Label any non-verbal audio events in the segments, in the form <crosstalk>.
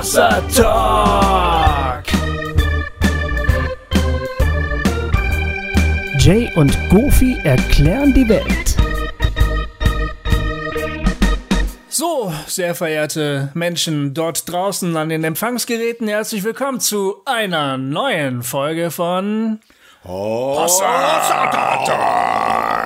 Hossa Talk. Jay und Goofy erklären die Welt. So, sehr verehrte Menschen dort draußen an den Empfangsgeräten, herzlich willkommen zu einer neuen Folge von Hossa Talk.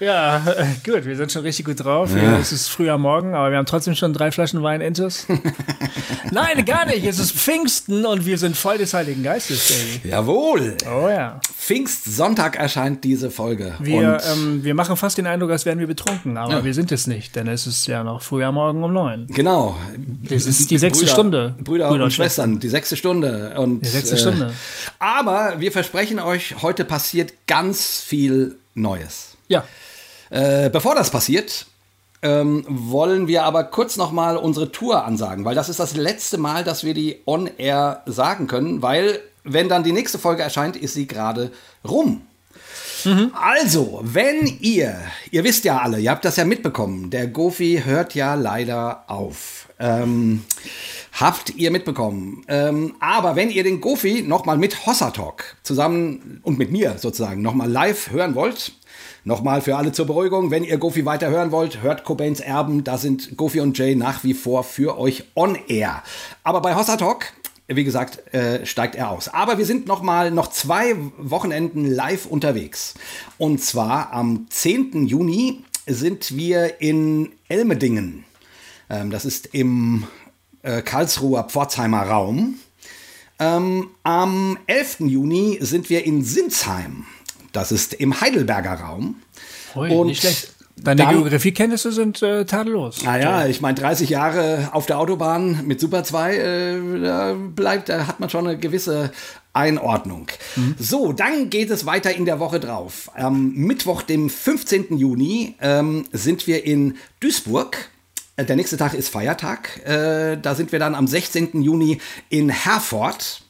Ja, äh, <laughs> gut, wir sind schon richtig gut drauf. Ja. Es ist früh am Morgen, aber wir haben trotzdem schon drei Flaschen Wein intus. <laughs> Nein, gar nicht. Es ist Pfingsten und wir sind voll des Heiligen Geistes, Baby. Jawohl. Oh ja. Pfingstsonntag erscheint diese Folge. Wir, ähm, wir machen fast den Eindruck, als wären wir betrunken, aber ja. wir sind es nicht, denn es ist ja noch früh am Morgen um neun. Genau. Es ist die sechste Brüder, Stunde. Brüder, Brüder und, Schwestern, die sechste Stunde. Und, die sechste äh, Stunde. Aber wir versprechen euch, heute passiert ganz viel Neues. Ja. Äh, bevor das passiert, ähm, wollen wir aber kurz nochmal unsere Tour ansagen, weil das ist das letzte Mal, dass wir die on-air sagen können, weil wenn dann die nächste Folge erscheint, ist sie gerade rum. Mhm. Also, wenn ihr, ihr wisst ja alle, ihr habt das ja mitbekommen, der Gofi hört ja leider auf. Ähm, habt ihr mitbekommen. Ähm, aber wenn ihr den Gofi nochmal mit Hossa Talk zusammen und mit mir sozusagen nochmal live hören wollt, Nochmal für alle zur Beruhigung, wenn ihr Goofy weiter hören wollt, hört Cobains Erben, da sind Goofy und Jay nach wie vor für euch on air. Aber bei Hossa Talk, wie gesagt, äh, steigt er aus. Aber wir sind noch mal noch zwei Wochenenden live unterwegs. Und zwar am 10. Juni sind wir in Elmedingen. Ähm, das ist im äh, Karlsruher Pforzheimer Raum. Ähm, am 11. Juni sind wir in Sinsheim. Das ist im Heidelberger Raum. Ui, und nicht schlecht. Deine dann, Geografiekenntnisse sind äh, tadellos. Naja, ich meine, 30 Jahre auf der Autobahn mit Super 2, äh, da bleibt, da hat man schon eine gewisse Einordnung. Mhm. So, dann geht es weiter in der Woche drauf. Am Mittwoch, dem 15. Juni, ähm, sind wir in Duisburg. Äh, der nächste Tag ist Feiertag. Äh, da sind wir dann am 16. Juni in Herford.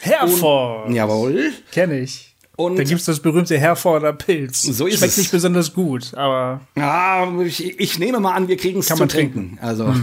Herford. Und, jawohl. Kenne ich. Und dann gibt es das berühmte Herforder Pilz. So ist Schmeckt es. nicht besonders gut, aber. Ja, ich, ich nehme mal an, wir kriegen es zu man trinken. trinken. Also.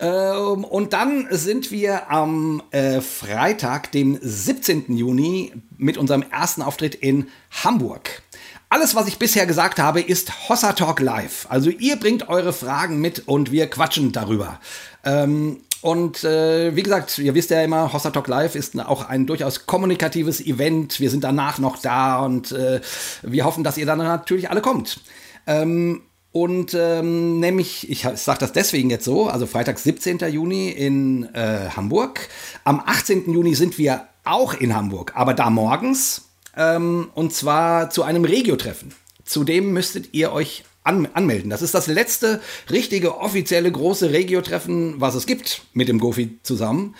<laughs> ähm, und dann sind wir am äh, Freitag, dem 17. Juni, mit unserem ersten Auftritt in Hamburg. Alles, was ich bisher gesagt habe, ist Hossa Talk Live. Also ihr bringt eure Fragen mit und wir quatschen darüber. Ähm, und äh, wie gesagt, ihr wisst ja immer, Hossa Talk Live ist auch ein durchaus kommunikatives Event. Wir sind danach noch da und äh, wir hoffen, dass ihr dann natürlich alle kommt. Ähm, und ähm, nämlich, ich sage das deswegen jetzt so, also Freitag, 17. Juni in äh, Hamburg. Am 18. Juni sind wir auch in Hamburg, aber da morgens. Ähm, und zwar zu einem Regio-Treffen. Zudem müsstet ihr euch an, anmelden. Das ist das letzte richtige offizielle große Regio-Treffen, was es gibt mit dem Gofi zusammen.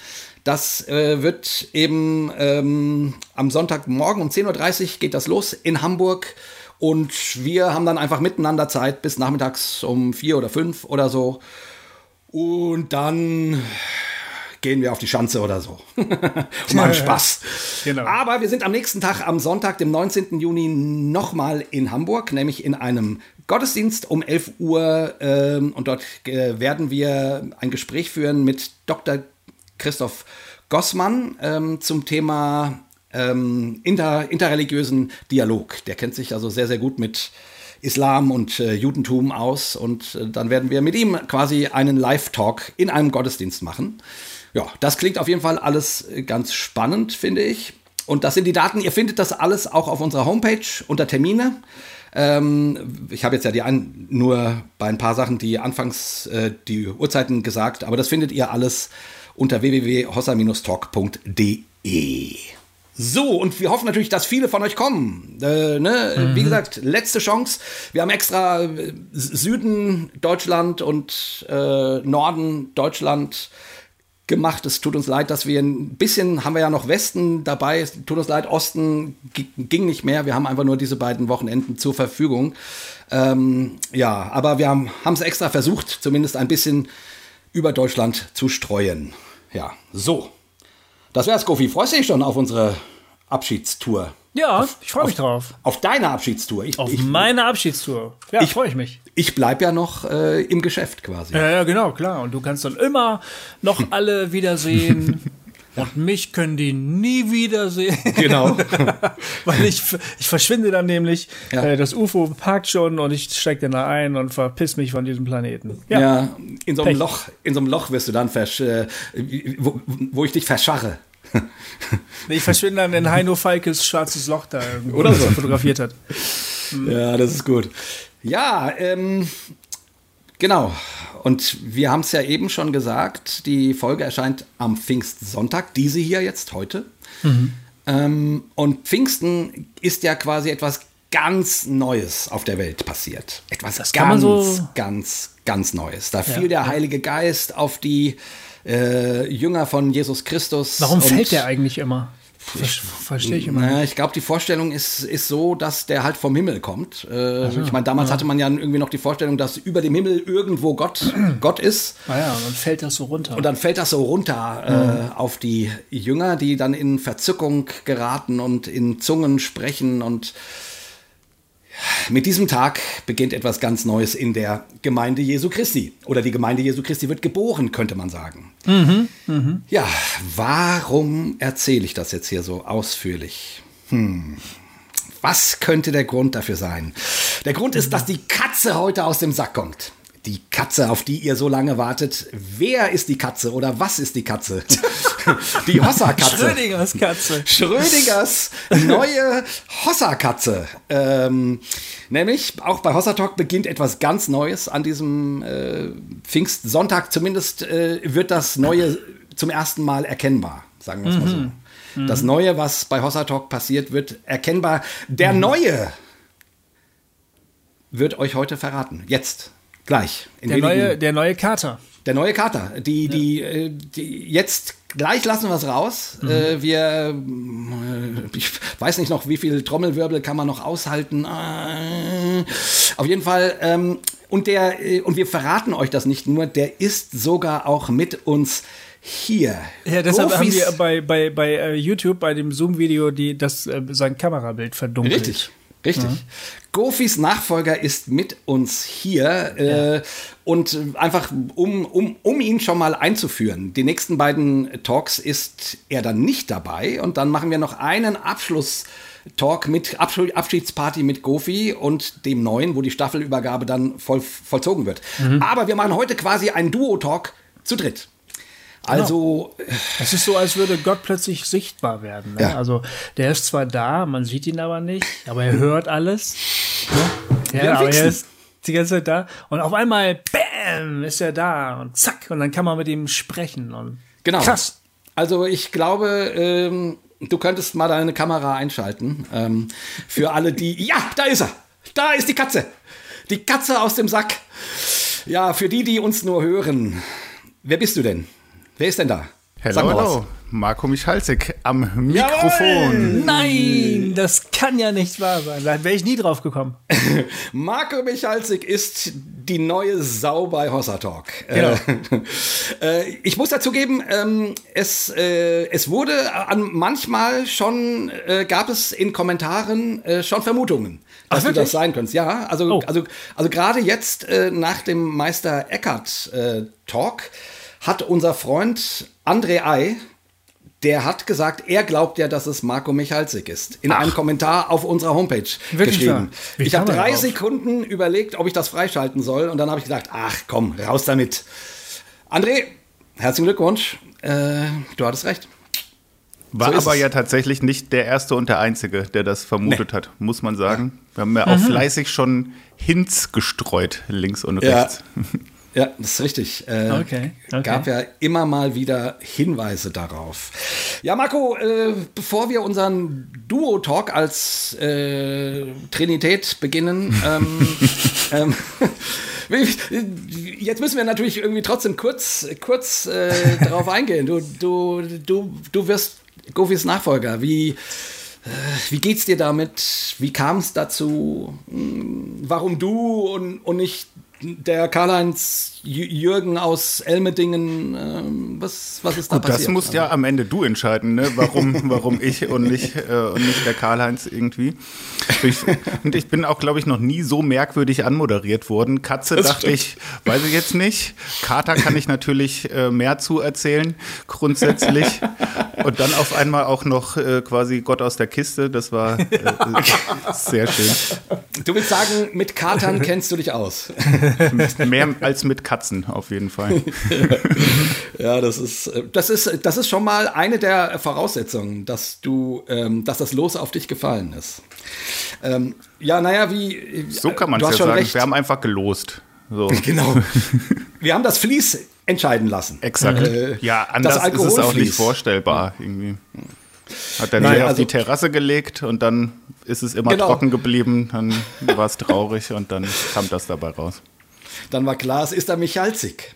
Das äh, wird eben ähm, am Sonntagmorgen um 10.30 Uhr geht das los in Hamburg. Und wir haben dann einfach miteinander Zeit bis nachmittags um vier oder fünf oder so. Und dann gehen wir auf die Schanze oder so. <laughs> Mal Spaß. Genau. Aber wir sind am nächsten Tag, am Sonntag, dem 19. Juni, nochmal in Hamburg, nämlich in einem Gottesdienst um 11 Uhr. Ähm, und dort äh, werden wir ein Gespräch führen mit Dr. Christoph Gossmann ähm, zum Thema ähm, inter, interreligiösen Dialog. Der kennt sich also sehr, sehr gut mit Islam und äh, Judentum aus. Und äh, dann werden wir mit ihm quasi einen Live-Talk in einem Gottesdienst machen. Ja, das klingt auf jeden Fall alles ganz spannend, finde ich. Und das sind die Daten. Ihr findet das alles auch auf unserer Homepage unter Termine. Ähm, ich habe jetzt ja die ein, nur bei ein paar Sachen die anfangs äh, die Uhrzeiten gesagt, aber das findet ihr alles unter www.hossa-talk.de. So, und wir hoffen natürlich, dass viele von euch kommen. Äh, ne? mhm. Wie gesagt, letzte Chance. Wir haben extra äh, Süden Deutschland und äh, Norden Deutschland gemacht. Es tut uns leid, dass wir ein bisschen, haben wir ja noch Westen dabei, es tut uns leid, Osten ging nicht mehr. Wir haben einfach nur diese beiden Wochenenden zur Verfügung. Ähm, ja, aber wir haben es extra versucht, zumindest ein bisschen über Deutschland zu streuen. Ja, so. Das wär's, Kofi. Freust du dich schon auf unsere Abschiedstour. Ja, auf, ich freue mich drauf. Auf deine Abschiedstour. Ich, auf ich, meine Abschiedstour. Ja, freue ich mich. Ich bleibe ja noch äh, im Geschäft quasi. Ja, ja, genau, klar. Und du kannst dann immer noch alle wiedersehen. <laughs> Und mich können die nie wiedersehen. <laughs> Genau. <laughs> Weil ich, ich verschwinde dann nämlich. Ja. Äh, das UFO parkt schon und ich steige dann da ein und verpiss mich von diesem Planeten. Ja, ja in so einem Loch, in so einem Loch wirst du dann versch, äh, wo, wo ich dich verscharre. ich verschwinde dann in Heino Falkes schwarzes Loch da, irgendwo, Oder so. fotografiert hat. Ja, das ist gut. Ja, ähm, genau. Und wir haben es ja eben schon gesagt, die Folge erscheint am Pfingstsonntag, diese hier jetzt heute. Mhm. Ähm, und Pfingsten ist ja quasi etwas ganz Neues auf der Welt passiert. Etwas das ganz, so ganz, ganz Neues. Da fiel der Heilige Geist auf die äh, Jünger von Jesus Christus. Warum fällt der eigentlich immer? Ich, Verstehe ich immer. Naja, ich glaube, die Vorstellung ist, ist so, dass der halt vom Himmel kommt. Äh, also, ich meine, damals ja. hatte man ja irgendwie noch die Vorstellung, dass über dem Himmel irgendwo Gott, <clears throat> Gott ist. Ah ja, und dann fällt das so runter. Und dann fällt das so runter äh, mhm. auf die Jünger, die dann in Verzückung geraten und in Zungen sprechen und mit diesem Tag beginnt etwas ganz Neues in der Gemeinde Jesu Christi. Oder die Gemeinde Jesu Christi wird geboren, könnte man sagen. Mhm, mh. Ja, warum erzähle ich das jetzt hier so ausführlich? Hm. Was könnte der Grund dafür sein? Der Grund ist, dass die Katze heute aus dem Sack kommt die Katze, auf die ihr so lange wartet. Wer ist die Katze oder was ist die Katze? <laughs> die Hossa-Katze. Schrödingers Katze. Schrödingers neue Hossa-Katze. Ähm, nämlich, auch bei Hossa Talk beginnt etwas ganz Neues an diesem äh, Pfingstsonntag. Zumindest äh, wird das Neue zum ersten Mal erkennbar, sagen wir es mal so. Mhm. Das Neue, was bei Hossa Talk passiert, wird erkennbar. Der mhm. Neue wird euch heute verraten. Jetzt. Gleich. der, neue, der neue Kater. Der neue Kater. Die, die, ja. Äh, die, jetzt gleich lassen wir es raus. Mhm. Äh, wir, äh, ich weiß nicht noch, wie viel Trommelwirbel kann man noch aushalten. auf jeden Fall. Ähm, und der, und wir verraten euch das nicht nur, der ist sogar auch mit uns hier. Ja, deshalb Profis. haben wir bei, bei, bei YouTube, bei dem Zoom-Video, das sein Kamerabild verdunkelt. Richtig. Richtig. Mhm. Gofis Nachfolger ist mit uns hier äh, ja. und einfach, um, um, um ihn schon mal einzuführen. Die nächsten beiden Talks ist er dann nicht dabei und dann machen wir noch einen Abschluss. Talk mit Abschiedsparty mit Gofi und dem neuen, wo die Staffelübergabe dann voll, vollzogen wird. Mhm. Aber wir machen heute quasi einen Duo-Talk zu dritt. Also. Genau. Es ist so, als würde Gott plötzlich sichtbar werden. Ne? Ja. Also, der ist zwar da, man sieht ihn aber nicht, aber er hört alles. Ne? Ja, aber er ist die ganze Zeit da. Und auf einmal, bam, ist er da und zack, und dann kann man mit ihm sprechen. Und genau. Krass. Also, ich glaube, ähm, du könntest mal deine Kamera einschalten. Ähm, für alle, die. Ja, da ist er! Da ist die Katze! Die Katze aus dem Sack! Ja, für die, die uns nur hören. Wer bist du denn? Wer ist denn da? Hello, hallo. Marco Michalzik am Mikrofon. Jawohl. Nein, das kann ja nicht wahr sein. Da wäre ich nie drauf gekommen. <laughs> Marco Michalzik ist die neue Sau bei Hossa Talk. Genau. <laughs> Äh, ich muss dazu geben, ähm, es, äh, es wurde an manchmal schon, äh, gab es in Kommentaren äh, schon Vermutungen, dass Ach, du das sein könntest. Ja, also, oh. also, also gerade jetzt äh, nach dem Meister Eckert äh, Talk hat unser Freund André Ei, der hat gesagt, er glaubt ja, dass es Marco Michalsik ist. In Ach. einem Kommentar auf unserer Homepage Wirklich geschrieben. Ich habe drei Sekunden überlegt, ob ich das freischalten soll. Und dann habe ich gesagt, ach komm, raus damit. André, herzlichen Glückwunsch. Äh, du hattest recht. War so aber es. ja tatsächlich nicht der Erste und der Einzige, der das vermutet nee. hat, muss man sagen. Wir haben ja auch mhm. fleißig schon Hints gestreut, links und rechts. Ja. Ja, das ist richtig. Äh, okay, okay. Gab ja immer mal wieder Hinweise darauf. Ja, Marco, äh, bevor wir unseren Duo-Talk als äh, Trinität beginnen, <laughs> ähm, ähm, <laughs> jetzt müssen wir natürlich irgendwie trotzdem kurz, kurz äh, darauf eingehen. Du, du, du, du wirst Gofis Nachfolger. Wie, äh, wie geht's dir damit? Wie kam es dazu? Hm, warum du und, und nicht der Karl-Heinz Jürgen aus Elmedingen, ähm, was, was ist da Gut, passiert? Das musst ja am Ende du entscheiden, ne? warum, <laughs> warum ich und nicht, äh, und nicht der Karl-Heinz irgendwie. Ich, und ich bin auch, glaube ich, noch nie so merkwürdig anmoderiert worden. Katze das dachte stimmt. ich, weiß ich jetzt nicht. Kater kann ich natürlich äh, mehr zu erzählen, grundsätzlich. <laughs> Und dann auf einmal auch noch äh, quasi Gott aus der Kiste. Das war äh, <laughs> sehr schön. Du willst sagen, mit Katern kennst du dich aus. mehr als mit Katzen. Auf jeden Fall. <laughs> ja, das ist, das ist, das ist schon mal eine der Voraussetzungen, dass du, ähm, dass das Los auf dich gefallen ist. Ähm, ja, naja, wie. So kann man es ja sagen. Recht. Wir haben einfach gelost. So. <laughs> Genau. Wir haben das Fließ entscheiden lassen. Exakt. Äh, ja, anders ist es auch nicht vorstellbar irgendwie. Hat dann Nein, also, auf die Terrasse gelegt und dann ist es immer genau. trocken geblieben, dann war es traurig und dann kam das dabei raus. Dann war klar, es ist der Michalzik.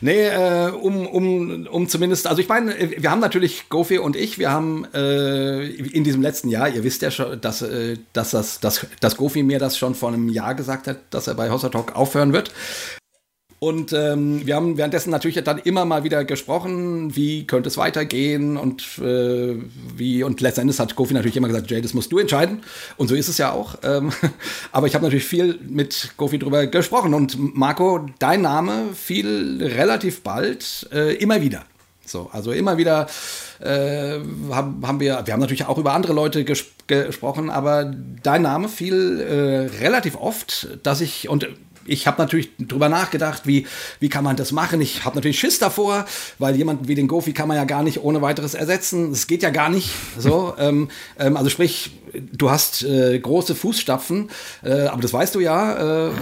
Nee, äh, um, um, um zumindest, also ich meine, wir haben natürlich, Gofi und ich, wir haben äh, in diesem letzten Jahr, ihr wisst ja schon, dass, äh, dass, das, dass, dass Gofi mir das schon vor einem Jahr gesagt hat, dass er bei Hossa Talk aufhören wird. Und ähm, wir haben währenddessen natürlich dann immer mal wieder gesprochen, wie könnte es weitergehen und äh, wie und letztendlich hat Kofi natürlich immer gesagt, Jay, das musst du entscheiden. Und so ist es ja auch. Ähm, <laughs> aber ich habe natürlich viel mit Kofi drüber gesprochen und Marco, dein Name fiel relativ bald äh, immer wieder. So, also immer wieder äh, haben, haben wir, wir haben natürlich auch über andere Leute ges gesprochen, aber dein Name fiel äh, relativ oft, dass ich und ich habe natürlich drüber nachgedacht, wie, wie kann man das machen. Ich habe natürlich Schiss davor, weil jemanden wie den Gofi kann man ja gar nicht ohne weiteres ersetzen. Es geht ja gar nicht. So, <laughs> ähm, ähm, also sprich, du hast äh, große Fußstapfen, äh, aber das weißt du ja. Äh,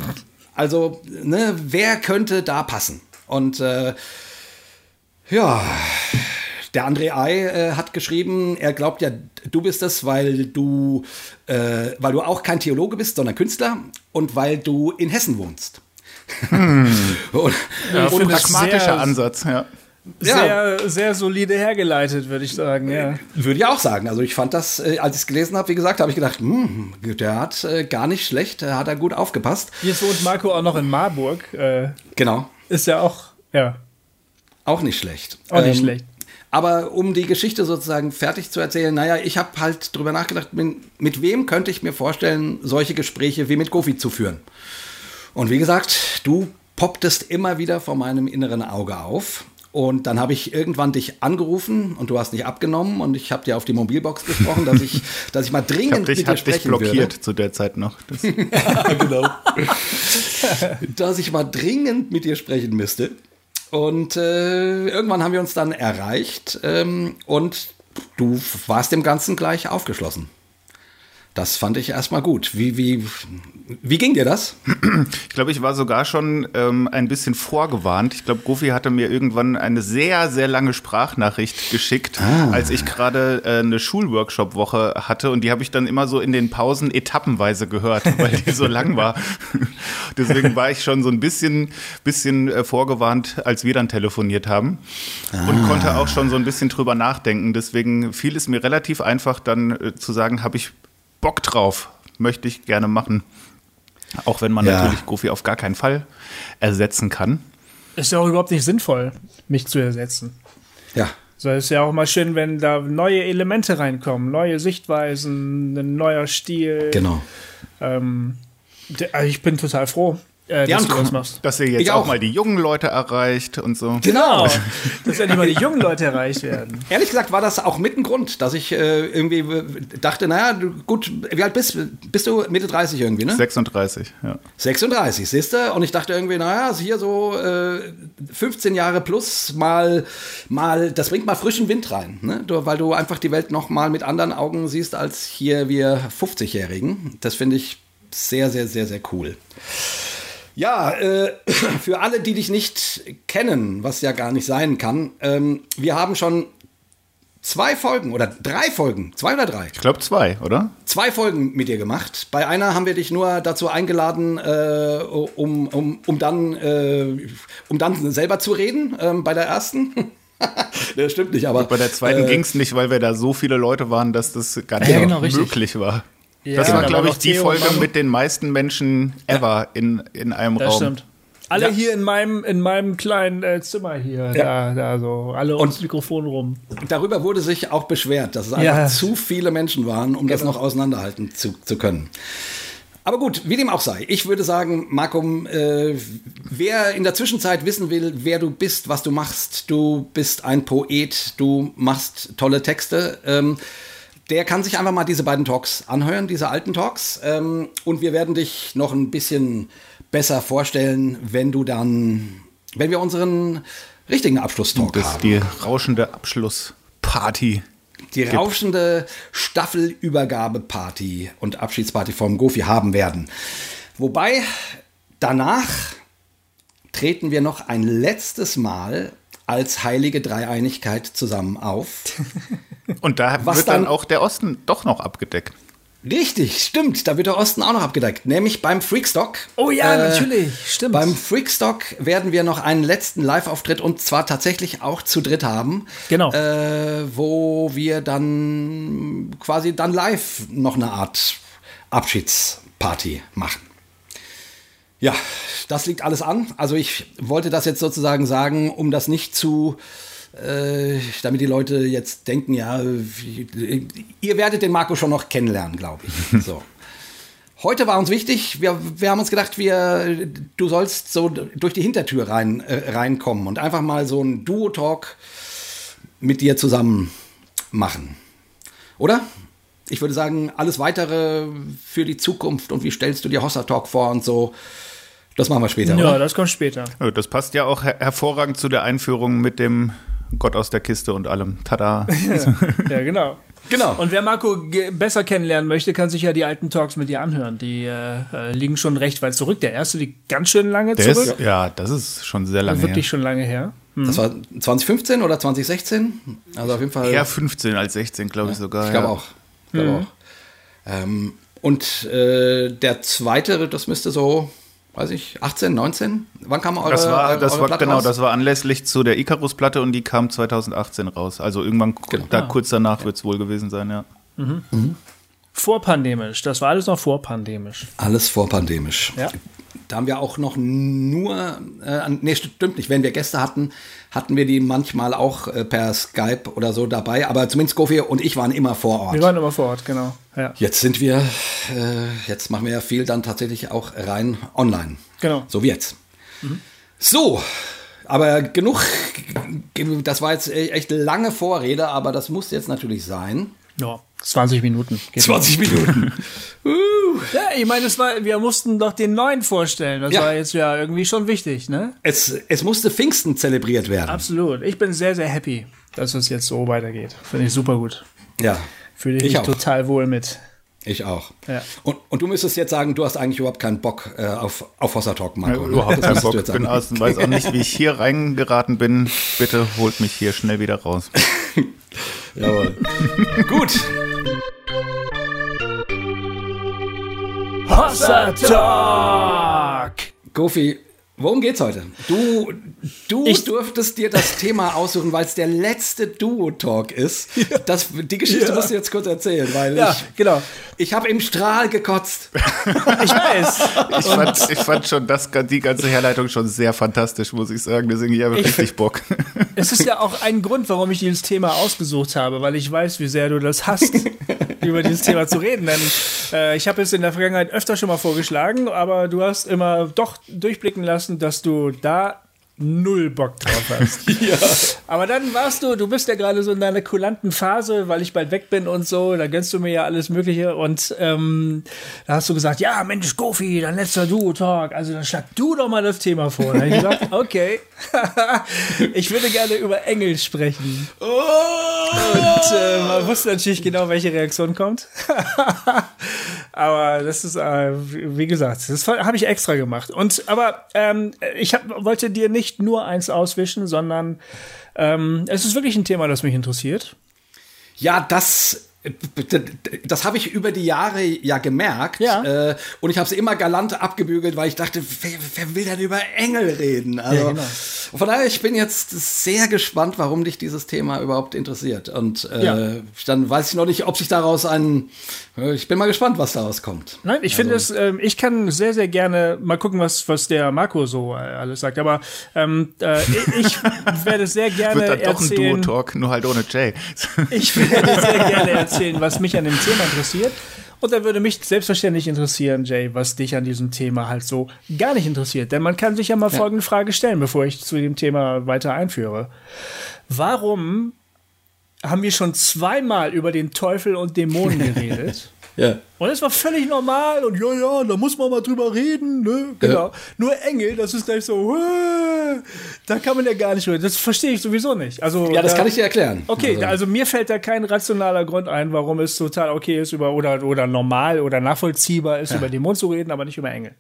also, ne, wer könnte da passen? Und äh, ja, der André Ei äh, hat geschrieben, er glaubt ja, du bist es, weil du, äh, weil du auch kein Theologe bist, sondern Künstler und weil du in Hessen wohnst. Hm. <laughs> und, ja, und pragmatischer sehr, Ansatz, ja. Sehr, ja. sehr solide hergeleitet, würde ich sagen, ja. Würde ich auch sagen. Also ich fand das, äh, als ich es gelesen habe, wie gesagt, habe ich gedacht, hm, der hat äh, gar nicht schlecht, der hat er gut aufgepasst. Jetzt wohnt Marco auch noch in Marburg. Äh, genau. Ist ja auch, ja. Auch nicht schlecht. Auch nicht ähm, schlecht. Aber um die Geschichte sozusagen fertig zu erzählen, naja, ich habe halt drüber nachgedacht, mit, mit, wem könnte ich mir vorstellen, solche Gespräche wie mit Gofi zu führen. Und wie gesagt, du popptest immer wieder vor meinem inneren Auge auf. Und dann habe ich irgendwann dich angerufen und du hast nicht abgenommen und ich habe dir auf die Mobilbox gesprochen, dass ich, <laughs> dass ich mal dringend ich mit dir sprechen dich blockiert würde. zu der Zeit noch. <laughs> ja, genau. <laughs> dass ich mal dringend mit dir sprechen müsste. Und äh, irgendwann haben wir uns dann erreicht ähm, und du warst dem Ganzen gleich aufgeschlossen. Das fand ich erstmal gut. Wie, wie, wie ging dir das? Ich glaube, ich war sogar schon ähm, ein bisschen vorgewarnt. Ich glaube, Goofy hatte mir irgendwann eine sehr, sehr lange Sprachnachricht geschickt, ah. als ich gerade äh, eine Schulworkshop-Woche hatte. Und die habe ich dann immer so in den Pausen etappenweise gehört, <laughs> weil die so lang war. <laughs> Deswegen war ich schon so ein bisschen, bisschen äh, vorgewarnt, als wir dann telefoniert haben. Ah. Und konnte auch schon so ein bisschen drüber nachdenken. Deswegen fiel es mir relativ einfach, dann äh, zu sagen, habe ich Bock drauf, möchte ich gerne machen. Auch wenn man ja. natürlich Goofy auf gar keinen Fall ersetzen kann. Ist ja auch überhaupt nicht sinnvoll, mich zu ersetzen. Ja. So ist ja auch mal schön, wenn da neue Elemente reinkommen, neue Sichtweisen, ein neuer Stil. Genau. Ähm, also ich bin total froh, äh, dass, du das machst. dass ihr jetzt auch. auch. mal die jungen Leute erreicht und so. Genau, <laughs> dass endlich mal die jungen Leute erreicht werden. <laughs> Ehrlich gesagt war das auch mit ein Grund, dass ich äh, irgendwie dachte, naja, gut, wie alt bist, bist du? Mitte 30 irgendwie, ne? 36, ja. 36, siehst du? Und ich dachte irgendwie, naja, also hier so äh, 15 Jahre plus mal, mal, das bringt mal frischen Wind rein, ne? Du, weil du einfach die Welt noch mal mit anderen Augen siehst als hier wir 50-Jährigen. Das finde ich sehr, sehr, sehr, sehr cool. Ja, äh, <clears throat> für alle, die dich nicht kennen, was ja gar nicht sein kann, ähm, wir haben schon zwei Folgen oder drei Folgen, zwei oder drei? Ich glaube zwei, oder? Zwei Folgen mit dir gemacht. Bei einer haben wir dich nur dazu eingeladen, äh, um, um, um, dann, äh, um dann selber zu reden. Ähm, bei der ersten. <laughs> das stimmt nicht, aber. Und bei der zweiten äh, ging es nicht, weil wir da so viele Leute waren, dass das gar nicht ja, genau, möglich war. Ja, das war, glaube ich, die Folge mit den meisten Menschen ever in, in einem das Raum. Stimmt. Alle ja. hier in meinem, in meinem kleinen äh, Zimmer hier, ja. da, da so, alle ums Mikrofon rum. Darüber wurde sich auch beschwert, dass es einfach ja. zu viele Menschen waren, um genau. das noch auseinanderhalten zu, zu können. Aber gut, wie dem auch sei. Ich würde sagen, Markum, äh, wer in der Zwischenzeit wissen will, wer du bist, was du machst, du bist ein Poet, du machst tolle Texte. Ähm, der kann sich einfach mal diese beiden Talks anhören, diese alten Talks. Ähm, und wir werden dich noch ein bisschen besser vorstellen, wenn du dann, wenn wir unseren richtigen Abschlusstalk das haben. Die rauschende Abschlussparty. Die gibt. rauschende Staffelübergabeparty und Abschiedsparty vom Gofi haben werden. Wobei danach treten wir noch ein letztes Mal als heilige Dreieinigkeit zusammen auf. <laughs> Und da Was wird dann, dann auch der Osten doch noch abgedeckt. Richtig, stimmt. Da wird der Osten auch noch abgedeckt. Nämlich beim Freakstock. Oh ja, äh, natürlich, stimmt. Beim Freakstock werden wir noch einen letzten Live-Auftritt und zwar tatsächlich auch zu dritt haben. Genau. Äh, wo wir dann quasi dann live noch eine Art Abschiedsparty machen. Ja, das liegt alles an. Also ich wollte das jetzt sozusagen sagen, um das nicht zu äh, damit die Leute jetzt denken, ja, ihr werdet den Marco schon noch kennenlernen, glaube ich. <laughs> So. Heute war uns wichtig, wir, wir haben uns gedacht, wir, du sollst so durch die Hintertür rein, äh, reinkommen und einfach mal so ein Duo-Talk mit dir zusammen machen. Oder? Ich würde sagen, alles weitere für die Zukunft und wie stellst du dir Hossa Talk vor und so, das machen wir später. Ja, oder? das kommt später. Das passt ja auch her hervorragend zu der Einführung mit dem Gott aus der Kiste und allem. Tada. <laughs> ja, genau. Genau. Und wer Marco besser kennenlernen möchte, kann sich ja die alten Talks mit dir anhören. Die äh, äh liegen schon recht weit zurück. Der erste liegt ganz schön lange der zurück. Ist, ja, das ist schon sehr lange Wirklich her. schon lange her. Hm. Das war 2015 oder 2016? Also auf jeden Fall. Eher 15 als 16, glaube ich sogar. Ich glaube ja. auch. Mhm. auch. Ähm, und äh, der zweite, das müsste so weiß ich, 18, 19? Wann kam eure, das war, das eure war, Platte Genau, raus? das war anlässlich zu der Icarus-Platte und die kam 2018 raus. Also irgendwann genau. da, ah. kurz danach wird es wohl gewesen sein, ja. Mhm. Mhm. Vorpandemisch, das war alles noch vorpandemisch. Alles vorpandemisch. Ja. Da haben wir auch noch nur, äh, nee, stimmt nicht, wenn wir Gäste hatten, hatten wir die manchmal auch äh, per Skype oder so dabei, aber zumindest Gofi und ich waren immer vor Ort. Wir waren immer vor Ort, genau. Ja. Jetzt sind wir, äh, jetzt machen wir ja viel dann tatsächlich auch rein online. Genau. So wie jetzt. Mhm. So, aber genug, das war jetzt e-, echt lange Vorrede, aber das muss jetzt natürlich sein. Ja, 20 Minuten. 20 Minuten. <laughs> uh. Ja, ich meine, wir mussten doch den neuen vorstellen. Das ja. war jetzt ja irgendwie schon wichtig, ne? Es, es musste Pfingsten zelebriert werden. Absolut. Ich bin sehr, sehr happy, dass es jetzt so weitergeht. Finde ich super gut. Ja. Fühle ich, ich mich auch. total wohl mit. Ich auch. Ja. Und, und du müsstest jetzt sagen, du hast eigentlich überhaupt keinen Bock äh, auf, auf Hossa Talk, Marco. Ja, ne? überhaupt keinen Bock. Ich bin aus, weiß auch nicht, wie ich hier reingeraten bin. Bitte holt mich hier schnell wieder raus. <laughs> <laughs> Jawohl. Gut. Hossa Talk! Goofy, Worum geht's heute? Du, du ich durftest dir das Thema aussuchen, weil es der letzte Duo-Talk ist. Ja. Das, die Geschichte ja. musst du jetzt kurz erzählen, weil ja, ich, genau. ich habe im Strahl gekotzt. <laughs> ich weiß. Ich fand, ich fand schon das, die ganze Herleitung schon sehr fantastisch, muss ich sagen. Deswegen ich habe richtig Bock. <laughs> Es ist ja auch ein Grund, warum ich dieses Thema ausgesucht habe, weil ich weiß, wie sehr du das hast, <laughs> über dieses Thema zu reden. Denn äh, ich habe es in der Vergangenheit öfter schon mal vorgeschlagen, aber du hast immer doch durchblicken lassen, lassen, dass du da null Bock drauf hast. <laughs> ja. Aber dann warst du, du bist ja gerade so in deiner kulanten Phase, weil ich bald weg bin und so, da gönnst du mir ja alles Mögliche und ähm, da hast du gesagt, ja Mensch, Gofi, dein letzter Duo-Talk, also dann schlag du doch mal das Thema vor. Dann habe ich gesagt, <laughs> okay, <laughs> ich würde gerne über Engel sprechen. Oh! Und äh, man wusste natürlich genau, welche Reaktion kommt. aber das ist, äh, wie gesagt, das habe ich extra gemacht. Und aber ähm, ich hab, wollte dir nicht nicht nur eins auswischen, sondern ähm, es ist wirklich ein Thema, das mich interessiert. Ja, das das habe ich über die Jahre ja gemerkt. Ja. Äh, und ich habe es immer galant abgebügelt, weil ich dachte, wer, wer will denn über Engel reden? Also, ja, genau. Von daher, ich bin jetzt sehr gespannt, warum dich dieses Thema überhaupt interessiert. Und äh, ja. dann weiß ich noch nicht, ob sich daraus ein, Ich bin mal gespannt, was daraus kommt. Nein, ich finde es, ähm, ich kann sehr, sehr gerne mal gucken, was, was der Marco so äh, alles sagt. Aber ähm, äh, ich <laughs> werde sehr gerne Wird dann doch ein erzählen. Duo-Talk, nur halt ohne Jay. <laughs> Ich werde sehr gerne erzählen, was mich an dem Thema interessiert. Und dann würde mich selbstverständlich interessieren, Jay, was dich an diesem Thema halt so gar nicht interessiert. Denn man kann sich ja mal folgende Frage stellen, bevor ich zu dem Thema weiter einführe. Warum haben wir schon zweimal über den Teufel und Dämonen geredet? <laughs> Ja. Und es war völlig normal und ja, ja, da muss man mal drüber reden, ne? Genau. Nur Engel, das ist gleich so, äh, da kann man ja gar nicht reden. Das verstehe ich sowieso nicht. Also, Ja, das da- kann ich dir erklären. Okay, Also- also, mir fällt da kein rationaler Grund ein, warum es total okay ist, über oder, oder normal oder nachvollziehbar ist, über Dämonen zu reden, aber nicht über Engel.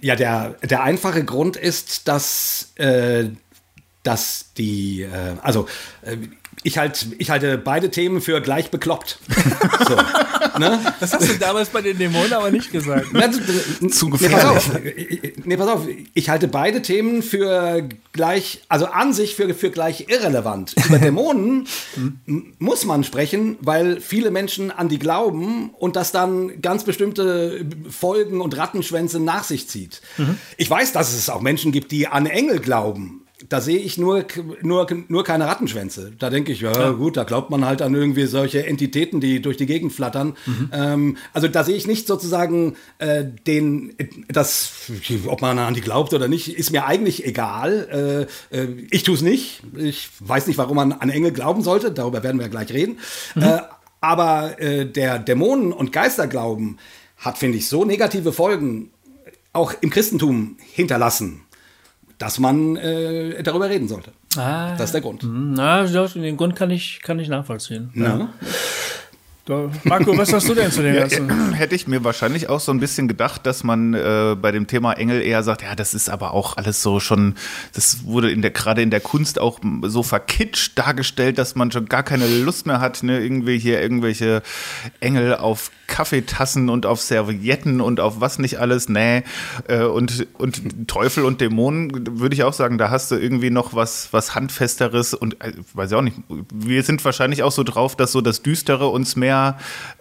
Ja, der, der einfache Grund ist, dass, äh, dass die, äh, also äh, ich, halt, ich halte beide Themen für gleich bekloppt. so, <laughs> ne? Das hast du damals bei den Dämonen aber nicht gesagt. Na, Zu Nee, pass auf. Nee, pass auf. Ich halte beide Themen für gleich, also an sich für, für gleich irrelevant. Über <laughs> Dämonen m- muss man sprechen, weil viele Menschen an die glauben und das dann ganz bestimmte Folgen und Rattenschwänze nach sich zieht. Ich weiß, dass es auch Menschen gibt, die an Engel glauben. Da sehe ich nur, nur, nur keine Rattenschwänze. Da denke ich, ja, gut, da glaubt man halt an irgendwie solche Entitäten, die durch die Gegend flattern. Ähm, also da sehe ich nicht sozusagen äh, den, das, ob man an die glaubt oder nicht, ist mir eigentlich egal. Äh, äh, ich tue es nicht. Ich weiß nicht, warum man an Engel glauben sollte. Darüber werden wir gleich reden. Äh, aber äh, der Dämonen- und Geisterglauben hat, finde ich, so negative Folgen auch im Christentum hinterlassen, dass man äh, darüber reden sollte. Ah. Das ist der Grund. Na, ja, den Grund kann ich, kann ich nachvollziehen. Ja. Da- Marco, was hast du denn zu dem Ganzen? <clears throat> hätte ich mir wahrscheinlich auch so ein bisschen gedacht, dass man äh, bei dem Thema Engel eher sagt, ja, das ist aber auch alles so schon, das wurde in der gerade in der Kunst auch so verkitscht dargestellt, dass man schon gar keine Lust mehr hat, ne, irgendwie hier irgendwelche Engel auf Kaffeetassen und auf Servietten und auf was nicht alles, nee. Äh, und, und Teufel und Dämonen, würde ich auch sagen, da hast du irgendwie noch was, was Handfesteres und äh, weiß ich auch nicht. Wir sind wahrscheinlich auch so drauf, dass so das Düstere uns mehr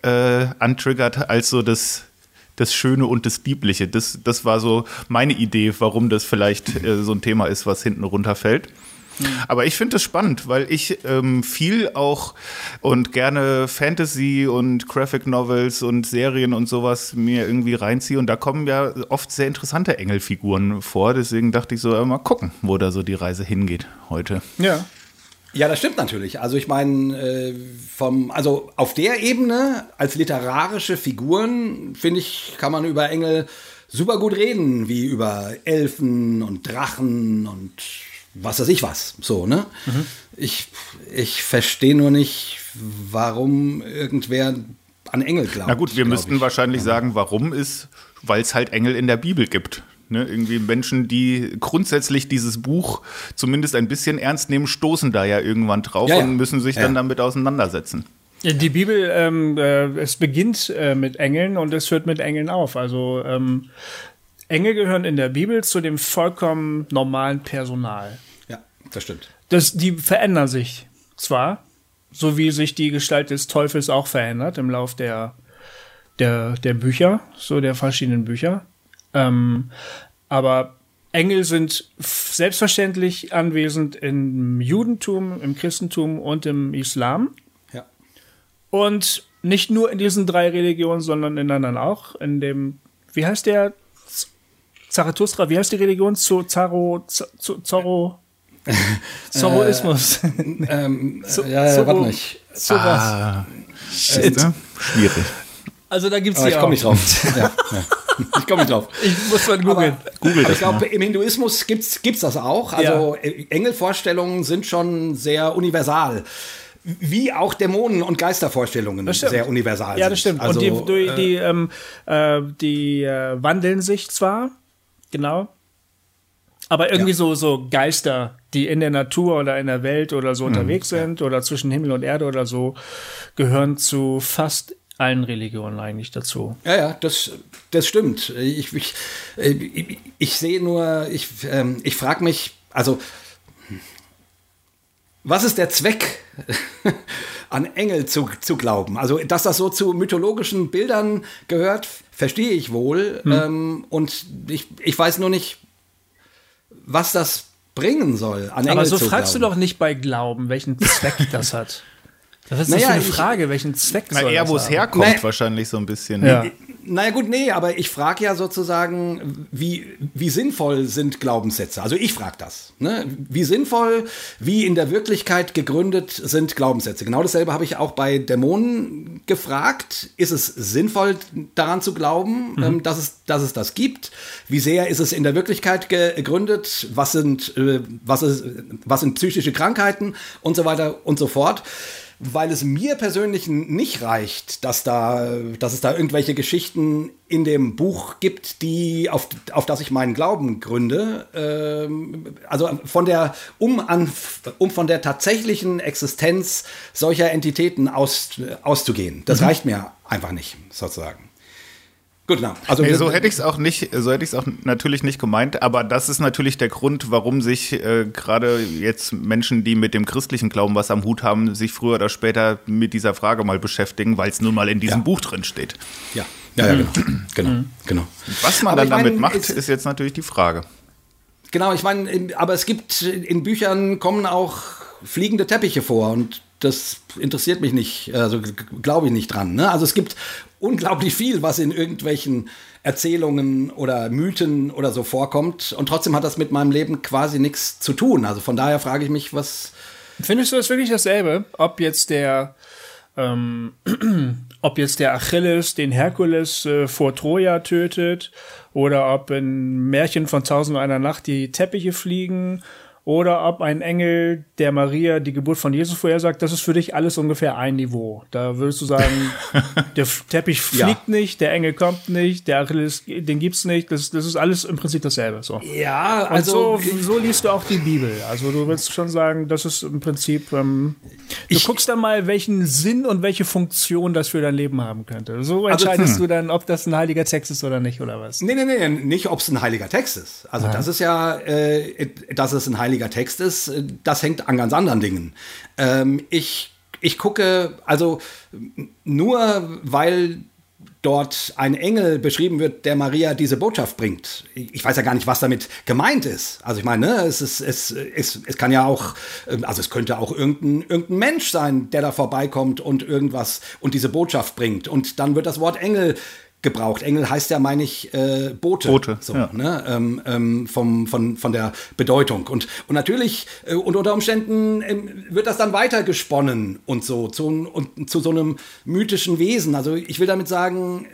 äh, antriggert als so das, das Schöne und das Liebliche. Das, das war so meine Idee, warum das vielleicht äh, so ein Thema ist, was hinten runterfällt. Aber ich finde es spannend, weil ich ähm, viel auch und gerne Fantasy und Graphic Novels und Serien und sowas mir irgendwie reinziehe. Und da kommen ja oft sehr interessante Engelfiguren vor. Deswegen dachte ich so, äh, mal gucken, wo da so die Reise hingeht heute. Ja. Ja, das stimmt natürlich. Also ich meine, äh, vom, also auf der Ebene als literarische Figuren finde ich, kann man über Engel super gut reden, wie über Elfen und Drachen und was weiß ich was. So, ne? Ich, ich verstehe nur nicht, warum irgendwer an Engel glaubt. Na gut, wir müssten ich. wahrscheinlich sagen, warum ist, weil es halt Engel in der Bibel gibt. Ne, irgendwie Menschen, die grundsätzlich dieses Buch zumindest ein bisschen ernst nehmen, stoßen da ja irgendwann drauf Ja, ja. und müssen sich Ja. dann damit auseinandersetzen. Die Bibel, ähm, äh, es beginnt äh, mit Engeln und es hört mit Engeln auf. Also ähm, Engel gehören in der Bibel zu dem vollkommen normalen Personal. Ja, das stimmt. Das, die verändern sich zwar, so wie sich die Gestalt des Teufels auch verändert im Lauf der, der, der Bücher, so der verschiedenen Bücher. Ähm, aber Engel sind selbstverständlich anwesend im Judentum, im Christentum und im Islam. Ja. Und nicht nur in diesen drei Religionen, sondern in anderen auch. In dem, wie heißt der? Zarathustra, wie heißt die Religion? Zo- Zaro, Z- Z- Zorro, <laughs> Zoroismus. Ähm, <laughs> So- äh, ja, ja, warte nicht. was. Ah, shit. Schwierig. Also da gibt's Aber die ich auch. komme nicht drauf. <laughs> ja, ja. Ich komme nicht drauf. Ich muss mal googeln. Aber, aber ich glaube, im Hinduismus gibt's gibt's das auch. Also äh, Engelvorstellungen sind schon sehr universal. Wie auch Dämonen- und Geistervorstellungen sehr universal Ja, das stimmt. Also, und die, die, äh, die, ähm, äh, die äh, wandeln sich zwar, genau, aber irgendwie Ja. so, so Geister, die in der Natur oder in der Welt oder Mhm, so unterwegs sind oder zwischen Himmel und Erde oder so, gehören zu fast allen Religionen eigentlich dazu. Ja, ja, das, das stimmt. Ich, ich, ich, ich sehe nur, ich, ähm, ich frage mich, also was ist der Zweck, <laughs> an Engel zu, zu glauben? Also, dass das so zu mythologischen Bildern gehört, verstehe ich wohl. Hm. Ähm, und ich, ich weiß nur nicht, was das bringen soll, an Engel Aber so fragst glauben. du doch nicht bei Glauben, welchen Zweck das hat. <laughs> Das ist naja, eine Frage, welchen Zweck na, soll eher, wo es herkommt, naja, wahrscheinlich so ein bisschen. Ja. Naja gut, nee, aber ich frage ja sozusagen, wie, wie sinnvoll sind Glaubenssätze? Also ich frage das. Ne? Wie sinnvoll, wie in der Wirklichkeit gegründet sind Glaubenssätze? Genau dasselbe habe ich auch bei Dämonen gefragt. Ist es sinnvoll, daran zu glauben, mhm. ähm, dass, es, dass es das gibt? Wie sehr ist es in der Wirklichkeit gegründet? Was sind, äh, was, ist, was sind psychische Krankheiten und so weiter und so fort? Weil es mir persönlich nicht reicht, dass, da, dass es da irgendwelche Geschichten in dem Buch gibt, die, auf, auf das ich meinen Glauben gründe. Ähm, also von der, um, an, um von der tatsächlichen Existenz solcher Entitäten aus, auszugehen. Das mhm. reicht mir einfach nicht, sozusagen. Gut, na, also nee, so hätte ich es auch nicht, so hätte ich es auch natürlich nicht gemeint, aber das ist natürlich der Grund, warum sich äh, gerade jetzt Menschen, die mit dem christlichen Glauben was am Hut haben, sich früher oder später mit dieser Frage mal beschäftigen, weil es nun mal in diesem ja. Buch drin steht. Ja, ja, ja genau. Mhm. <clears throat> genau, mhm. genau. Was man aber dann damit mein, macht, ist jetzt natürlich die Frage. Genau, ich meine, aber es gibt in Büchern kommen auch fliegende Teppiche vor und das interessiert mich nicht, also glaube ich nicht dran. Ne? Also es gibt unglaublich viel, was in irgendwelchen Erzählungen oder Mythen oder so vorkommt. Und trotzdem hat das mit meinem Leben quasi nichts zu tun. Also von daher frage ich mich, was. Findest du das wirklich dasselbe? Ob jetzt der, ähm, <clears throat> ob jetzt der Achilles den Herkules äh, vor Troja tötet oder ob in Märchen von Tausend einer Nacht die Teppiche fliegen oder ob ein Engel, der Maria die Geburt von Jesus vorhersagt, das ist für dich alles ungefähr ein Niveau. Da würdest du sagen, <laughs> der Teppich fliegt ja. nicht, der Engel kommt nicht, der Achilles, den gibt's nicht. Das, das ist alles im Prinzip dasselbe. So. Ja, also und so, so liest du auch die Bibel. Also du willst schon sagen, das ist im Prinzip. Ähm, du ich, guckst dann mal, welchen Sinn und welche Funktion das für dein Leben haben könnte. So also, entscheidest also, du dann, ob das ein heiliger Text ist oder nicht oder was? Nee, nee, nee, nicht, ob es ein heiliger Text ist. Also ja. das ist ja, äh, dass es ein heiliger heiliger Text ist, äh, das hängt an ganz anderen Dingen. Ähm, ich, ich gucke, also nur weil dort ein Engel beschrieben wird, der Maria diese Botschaft bringt. Ich weiß ja gar nicht, was damit gemeint ist. Also ich meine, ne, es, ist, es, es, es kann ja auch, ähm, also es könnte auch irgendein, irgendein Mensch sein, der da vorbeikommt und irgendwas und diese Botschaft bringt. Und dann wird das Wort Engel gebraucht. Engel heißt ja, meine ich, äh, Bote. Bote. So, ja. ne? ähm, ähm, vom, von, von der Bedeutung. Und, und natürlich, äh, und unter Umständen ähm, wird das dann weitergesponnen und so, zu, und, zu so einem mythischen Wesen. Also ich will damit sagen,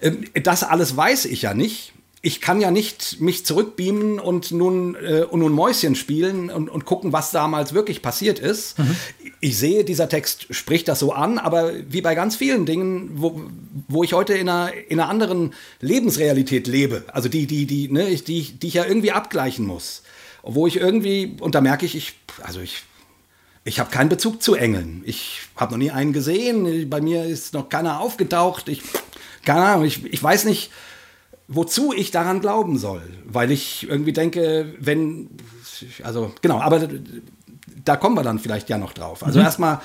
äh, äh, das alles weiß ich ja nicht ich kann ja nicht mich zurückbeamen und nun, äh, und nun Mäuschen spielen und, und gucken, was damals wirklich passiert ist. Mhm. Ich sehe, dieser Text spricht das so an, aber wie bei ganz vielen Dingen, wo, wo ich heute in einer, in einer anderen Lebensrealität lebe, also die, die, die, ne, die, die ich ja irgendwie abgleichen muss, wo ich irgendwie, und da merke ich, ich, also ich, ich habe keinen Bezug zu Engeln. Ich habe noch nie einen gesehen, bei mir ist noch keiner aufgetaucht. Ich, keine Ahnung, ich, ich weiß nicht, wozu ich daran glauben soll. Weil ich irgendwie denke, wenn, also genau, aber da kommen wir dann vielleicht ja noch drauf. Also mhm. erstmal,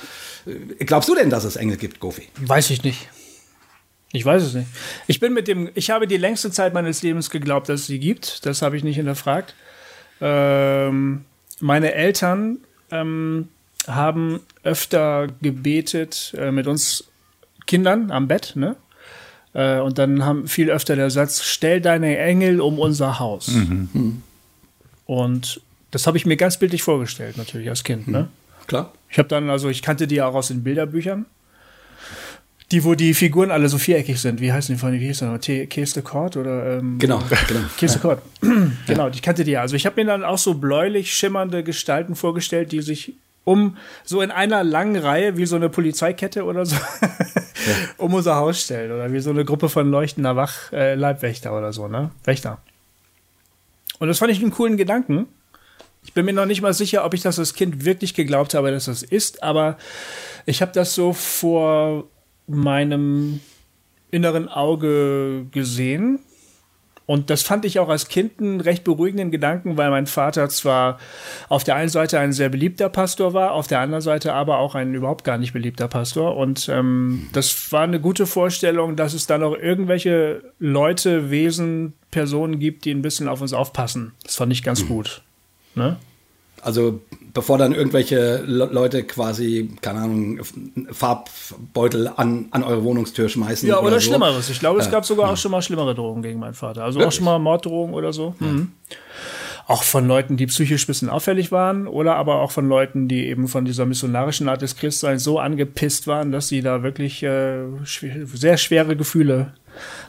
äh, glaubst du denn, dass es Engel gibt, Gofi? Weiß ich nicht. Ich weiß es nicht. Ich bin mit dem, ich habe die längste Zeit meines Lebens geglaubt, dass es sie gibt. Das habe ich nicht hinterfragt. Ähm, meine Eltern ähm, haben öfter gebetet äh, mit uns Kindern am Bett, ne? Äh, und dann haben viel öfter der Satz, stell deine Engel um unser Haus. Mhm. Hm. Und das habe ich mir ganz bildlich vorgestellt, natürlich als Kind. Ne? Mhm. Klar. Ich habe dann, also ich kannte die auch aus den Bilderbüchern. Die, wo die Figuren alle so viereckig sind. Wie heißen die von wie hieß der Case de Court oder ähm, Genau, <laughs> genau. Case de Court. genau, die kannte die ja. Also ich habe mir dann auch so bläulich schimmernde Gestalten vorgestellt, die sich um so in einer langen Reihe wie so eine Polizeikette oder so <laughs> ja. um unser Haus stellen oder wie so eine Gruppe von leuchtender Wach äh, Leibwächter oder so, ne? Wächter. Und das fand ich einen coolen Gedanken. Ich bin mir noch nicht mal sicher, ob ich das als Kind wirklich geglaubt habe, dass das ist, aber ich habe das so vor meinem inneren Auge gesehen Und das fand ich auch als Kind einen recht beruhigenden Gedanken, weil mein Vater zwar auf der einen Seite ein sehr beliebter Pastor war, auf der anderen Seite aber auch ein überhaupt gar nicht beliebter Pastor. Und ähm, das war eine gute Vorstellung, dass es da noch irgendwelche Leute, Wesen, Personen gibt, die ein bisschen auf uns aufpassen. Das fand ich ganz gut. Ne? Also bevor dann irgendwelche Le Leute quasi, keine Ahnung, Farbbeutel an, an eure Wohnungstür schmeißen. Ja, oder, oder so. Schlimmeres. Ich glaube, es ja, gab sogar ja. auch schon mal schlimmere Drohungen gegen meinen Vater. Also Wirklich? auch schon mal Morddrohungen oder so. Ja. Mhm. Auch von Leuten, die psychisch ein bisschen auffällig waren oder aber auch von Leuten, die eben von dieser missionarischen Art des Christseins so angepisst waren, dass sie da wirklich äh, sehr schwere Gefühle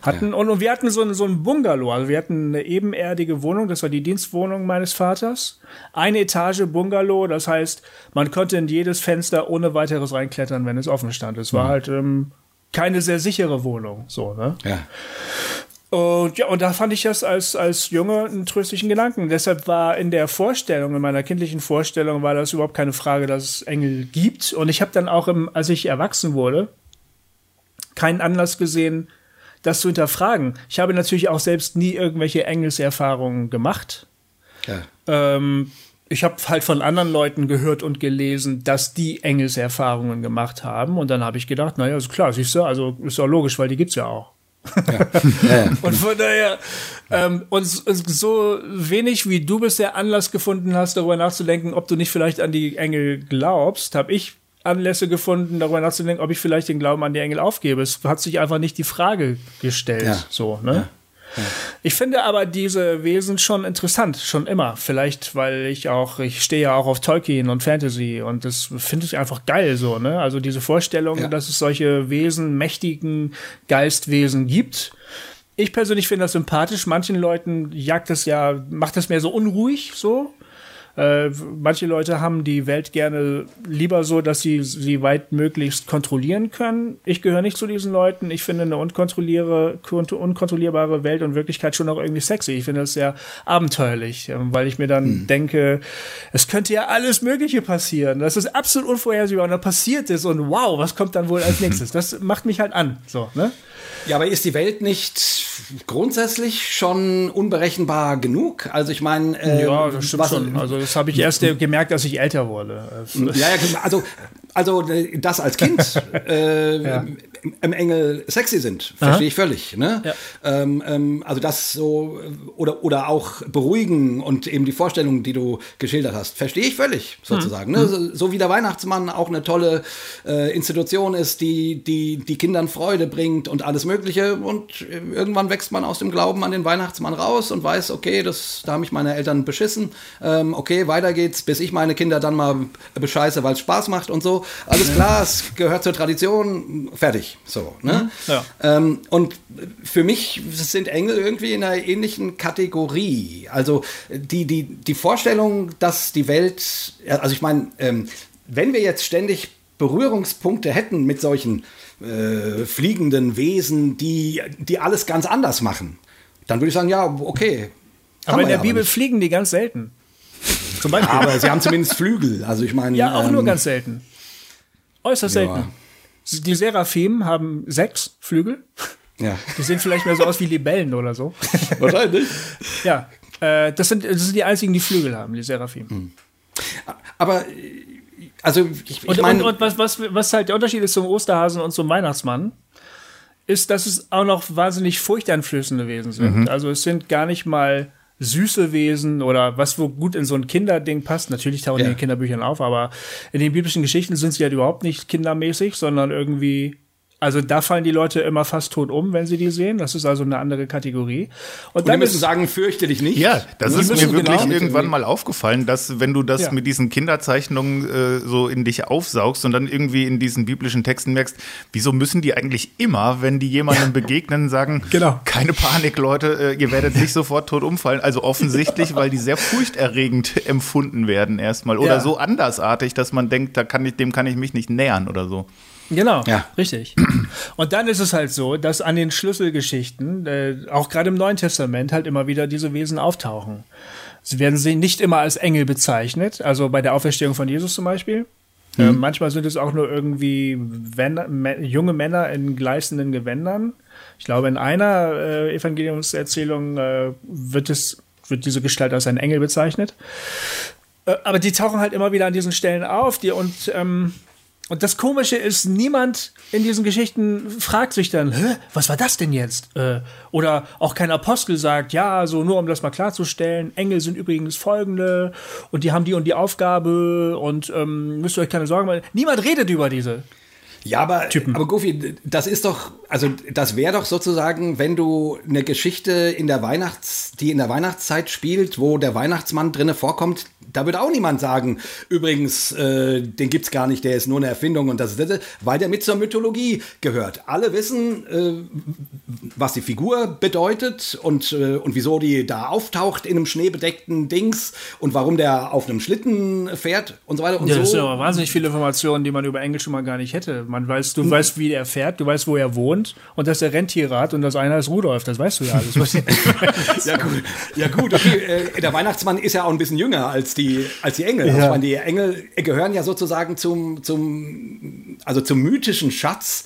hatten. Ja. Und, und, wir hatten so, ein, so ein Bungalow. Also wir hatten eine ebenerdige Wohnung, das war die Dienstwohnung meines Vaters. Eine Etage Bungalow, das heißt, man konnte in jedes Fenster ohne weiteres reinklettern, wenn es offen stand. Es war mhm. halt ähm, keine sehr sichere Wohnung. So, ne? Ja. Und ja, und da fand ich das als, als Junge einen tröstlichen Gedanken. Deshalb war in der Vorstellung, in meiner kindlichen Vorstellung, war das überhaupt keine Frage, dass es Engel gibt. Und ich habe dann auch, im, als ich erwachsen wurde, keinen Anlass gesehen, das zu hinterfragen. Ich habe natürlich auch selbst nie irgendwelche Engelserfahrungen gemacht. Ja. Ähm, ich habe halt von anderen Leuten gehört und gelesen, dass die Engelserfahrungen gemacht haben. Und dann habe ich gedacht, naja, ist klar, siehst du, also ist doch logisch, weil die gibt's ja auch. Ja. Ja, <laughs> und von daher, ähm, und so wenig wie du bisher Anlass gefunden hast, darüber nachzudenken, ob du nicht vielleicht an die Engel glaubst, habe ich Anlässe gefunden, darüber nachzudenken, ob ich vielleicht den Glauben an die Engel aufgebe. Es hat sich einfach nicht die Frage gestellt. Ja. So, ne? Ja. Ja. Ich finde aber diese Wesen schon interessant, schon immer. Vielleicht, weil ich auch, ich stehe ja auch auf Tolkien und Fantasy und das finde ich einfach geil so, ne? Also diese Vorstellung, dass es solche Wesen, mächtigen Geistwesen gibt. Ich persönlich finde das sympathisch. Manchen Leuten jagt es ja, macht das mehr so unruhig, so. Äh, manche Leute haben die Welt gerne lieber so, dass sie sie weitmöglichst kontrollieren können. Ich gehöre nicht zu diesen Leuten. Ich finde eine unkontrollierbare Welt und Wirklichkeit schon auch irgendwie sexy. Ich finde das sehr abenteuerlich, ähm, weil ich mir dann hm. denke, es könnte ja alles Mögliche passieren. Das ist absolut unvorhersehbar und dann passiert es und wow, was kommt dann wohl als nächstes? Das macht mich halt an. So, ne? Ja, aber ist die Welt nicht grundsätzlich schon unberechenbar genug? Also ich meine, äh, ja, das stimmt was, schon. Also das habe ich erst gemerkt, dass ich älter wurde. Ja, ja, also also das als Kind <laughs> äh, ja. Im Engel sexy sind, verstehe ich völlig. Ne? Ja. Ähm, ähm, also das so oder oder auch beruhigen und eben die Vorstellungen, die du geschildert hast, verstehe ich völlig sozusagen. Mhm. Ne? So, so, wie der Weihnachtsmann auch eine tolle äh, Institution ist, die die die Kindern Freude bringt und alles Mögliche und irgendwann wächst man aus dem Glauben an den Weihnachtsmann raus und weiß, okay, das da haben mich meine Eltern beschissen. Ähm, okay, weiter geht's, bis ich meine Kinder dann mal bescheiße, weil es Spaß macht und so alles klar, es gehört zur Tradition, fertig. So, ne? Ja. Ähm, und für mich sind Engel irgendwie in einer ähnlichen Kategorie. Also die, die, die Vorstellung, dass die Welt, also ich meine, ähm, wenn wir jetzt ständig Berührungspunkte hätten mit solchen äh, fliegenden Wesen, die, die alles ganz anders machen, dann würde ich sagen, ja, okay. Aber in der Bibel fliegen die ganz selten. Zum Beispiel. aber sie haben zumindest Flügel. Also ich meine. Ja, auch ähm, nur ganz selten. Äußerst ja. selten. Die Seraphim haben sechs Flügel. Ja. Die sehen vielleicht mehr so aus wie Libellen oder so. Wahrscheinlich. ja. Äh, das, sind, das sind die einzigen, die Flügel haben, die Seraphim. Hm. Aber also ich, ich und, und, und, was, was, was halt der Unterschied ist zum Osterhasen und zum Weihnachtsmann, ist, dass es auch noch wahnsinnig furchteinflößende Wesen sind. Mhm. Also es sind gar nicht mal süße Wesen oder was wo gut in so ein Kinderding passt. Natürlich tauchen ja. die in Kinderbüchern auf, aber in den biblischen Geschichten sind sie halt überhaupt nicht kindermäßig, sondern irgendwie also da fallen die Leute immer fast tot um, wenn sie die sehen. Das ist also eine andere Kategorie. Und, und dann müssen sagen, fürchte dich nicht. Ja, das ist mir wirklich genau irgendwann mal aufgefallen, dass wenn du das ja. mit diesen Kinderzeichnungen äh, so in dich aufsaugst und dann irgendwie in diesen biblischen Texten merkst, wieso müssen die eigentlich immer, wenn die jemandem begegnen, sagen, genau. keine Panik, Leute, äh, ihr werdet nicht sofort tot umfallen. Also offensichtlich, weil die sehr furchterregend <laughs> empfunden werden erstmal oder ja. so andersartig, dass man denkt, da kann ich, dem kann ich mich nicht nähern oder so. Genau, ja. richtig. Und dann ist es halt so, dass an den Schlüsselgeschichten, äh, auch gerade im Neuen Testament, halt immer wieder diese Wesen auftauchen. Sie werden sie nicht immer als Engel bezeichnet, also bei der Auferstehung von Jesus zum Beispiel. Mhm. Äh, manchmal sind es auch nur irgendwie Wender, junge Männer in gleißenden Gewändern. Ich glaube, in einer äh, Evangeliumserzählung äh, wird es wird diese Gestalt als ein Engel bezeichnet. Äh, aber die tauchen halt immer wieder an diesen Stellen auf, die und ähm, und das Komische ist, niemand in diesen Geschichten fragt sich dann, Hä, was war das denn jetzt? Äh, oder auch kein Apostel sagt, ja, so nur um das mal klarzustellen, Engel sind übrigens folgende und die haben die und die Aufgabe und ähm, müsst ihr euch keine Sorgen machen. Niemand redet über diese. Ja, aber, Typen. aber Goofy, das ist doch, also das wäre doch sozusagen, wenn du eine Geschichte in der Weihnachts, die in der Weihnachtszeit spielt, wo der Weihnachtsmann drinne vorkommt, da würde auch niemand sagen, übrigens, äh, den gibt's gar nicht, der ist nur eine Erfindung und das ist, weil der mit zur Mythologie gehört. Alle wissen, äh, was die Figur bedeutet und, äh, und wieso die da auftaucht in einem schneebedeckten Dings und warum der auf einem Schlitten fährt und so weiter und ja, so. Das sind aber wahnsinnig viele Informationen, die man über Engel schon mal gar nicht hätte. Man weiß, du hm. weißt, wie er fährt, du weißt, wo er wohnt und dass er Rentierrad und das eine ist Rudolf, das weißt du ja alles. <laughs> ja gut, ja gut, okay. Äh, der Weihnachtsmann ist ja auch ein bisschen jünger als die, als die Engel. Ja. Also, meine, die Engel gehören ja sozusagen zum, zum, also zum mythischen Schatz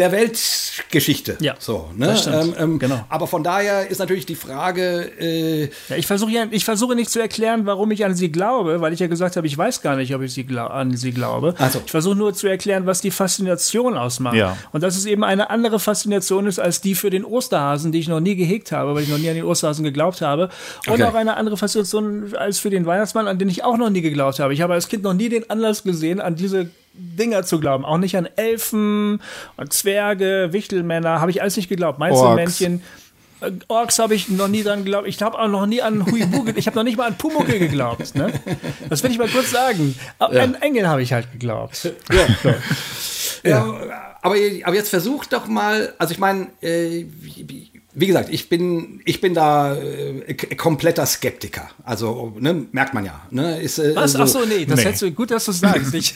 der Weltgeschichte. Ja, so, ne? Ähm, ähm, genau. Aber von daher ist natürlich die Frage. Äh ja, ich versuche ja, ich versuche nicht zu erklären, warum ich an sie glaube, weil ich ja gesagt habe, ich weiß gar nicht, ob ich sie an sie glaube. Also. Ich versuche nur zu erklären, was die Faszination ausmacht. Ja. Und dass es eben eine andere Faszination ist als die für den Osterhasen, die ich noch nie gehegt habe, weil ich noch nie an den Osterhasen geglaubt habe. Und okay. auch eine andere Faszination als für den Weihnachtsmann, an den ich auch noch nie geglaubt habe. Ich habe als Kind noch nie den Anlass gesehen, an diese Dinger zu glauben. Auch nicht an Elfen, und Zwerge, Wichtelmänner, habe ich alles nicht geglaubt. Meinzelmännchen. Äh, Orks habe ich noch nie dran geglaubt. Ich habe auch noch nie an Huibu, ich habe noch nicht mal an Pumuckel geglaubt. Ne? Das will ich mal kurz sagen. Ja. An Engel habe ich halt geglaubt. Ja. So. ja. aber, aber jetzt versucht doch mal, also ich meine, äh, wie gesagt, ich bin, ich bin da äh, kompletter Skeptiker. Also, ne, merkt man ja. Ne, ist, äh, Was? So, Ach so, nee, das nee. hättest du, gut, dass du es sagst. <laughs>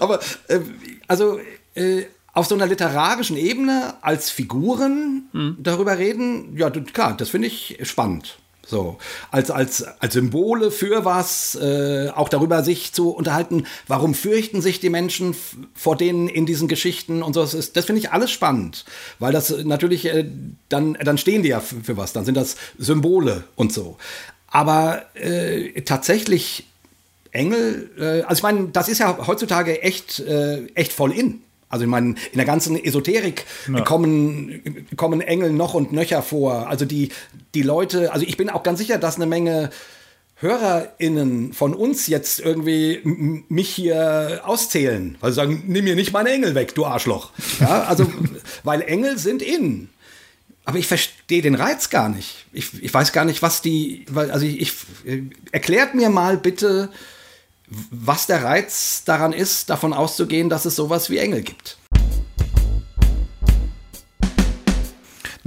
Aber, äh, also, äh, auf so einer literarischen Ebene als Figuren hm. darüber reden, ja, klar, das finde ich spannend. So, als, als, als Symbole für was, äh, auch darüber sich zu unterhalten, warum fürchten sich die Menschen vor denen in diesen Geschichten und so. Das, ist, das finde ich alles spannend, weil das natürlich, äh, dann, dann stehen die ja für, was, dann sind das Symbole und so. Aber äh, tatsächlich Engel, äh, also ich meine, das ist ja heutzutage echt, äh, echt voll in. Also ich meine, in der ganzen Esoterik ja. kommen, kommen Engel noch und nöcher vor. Also die, die Leute, also ich bin auch ganz sicher, dass eine Menge HörerInnen von uns jetzt irgendwie mich hier auszählen. Also sagen, nimm mir nicht meine Engel weg, du Arschloch. Ja, also, <laughs> weil Engel sind in. Aber ich verstehe den Reiz gar nicht. Ich, ich weiß gar nicht, was die, also ich, ich erklärt mir mal bitte, was der Reiz daran ist, davon auszugehen, dass es sowas wie Engel gibt.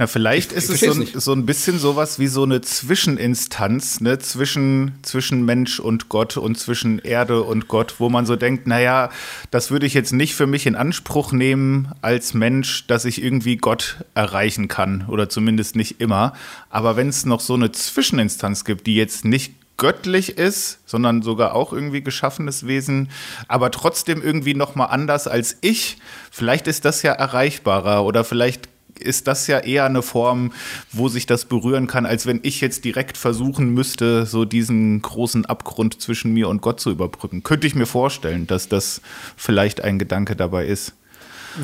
Na, vielleicht ich, ist es so ein, so ein, bisschen sowas wie so eine Zwischeninstanz, ne, zwischen, zwischen Mensch und Gott und zwischen Erde und Gott, wo man so denkt, naja, das würde ich jetzt nicht für mich in Anspruch nehmen als Mensch, dass ich irgendwie Gott erreichen kann oder zumindest nicht immer. Aber wenn es noch so eine Zwischeninstanz gibt, die jetzt nicht göttlich ist, sondern sogar auch irgendwie geschaffenes Wesen, aber trotzdem irgendwie noch mal anders als ich. Vielleicht ist das ja erreichbarer oder vielleicht ist das ja eher eine Form, wo sich das berühren kann, als wenn ich jetzt direkt versuchen müsste, so diesen großen Abgrund zwischen mir und Gott zu überbrücken. Könnte ich mir vorstellen, dass das vielleicht ein Gedanke dabei ist.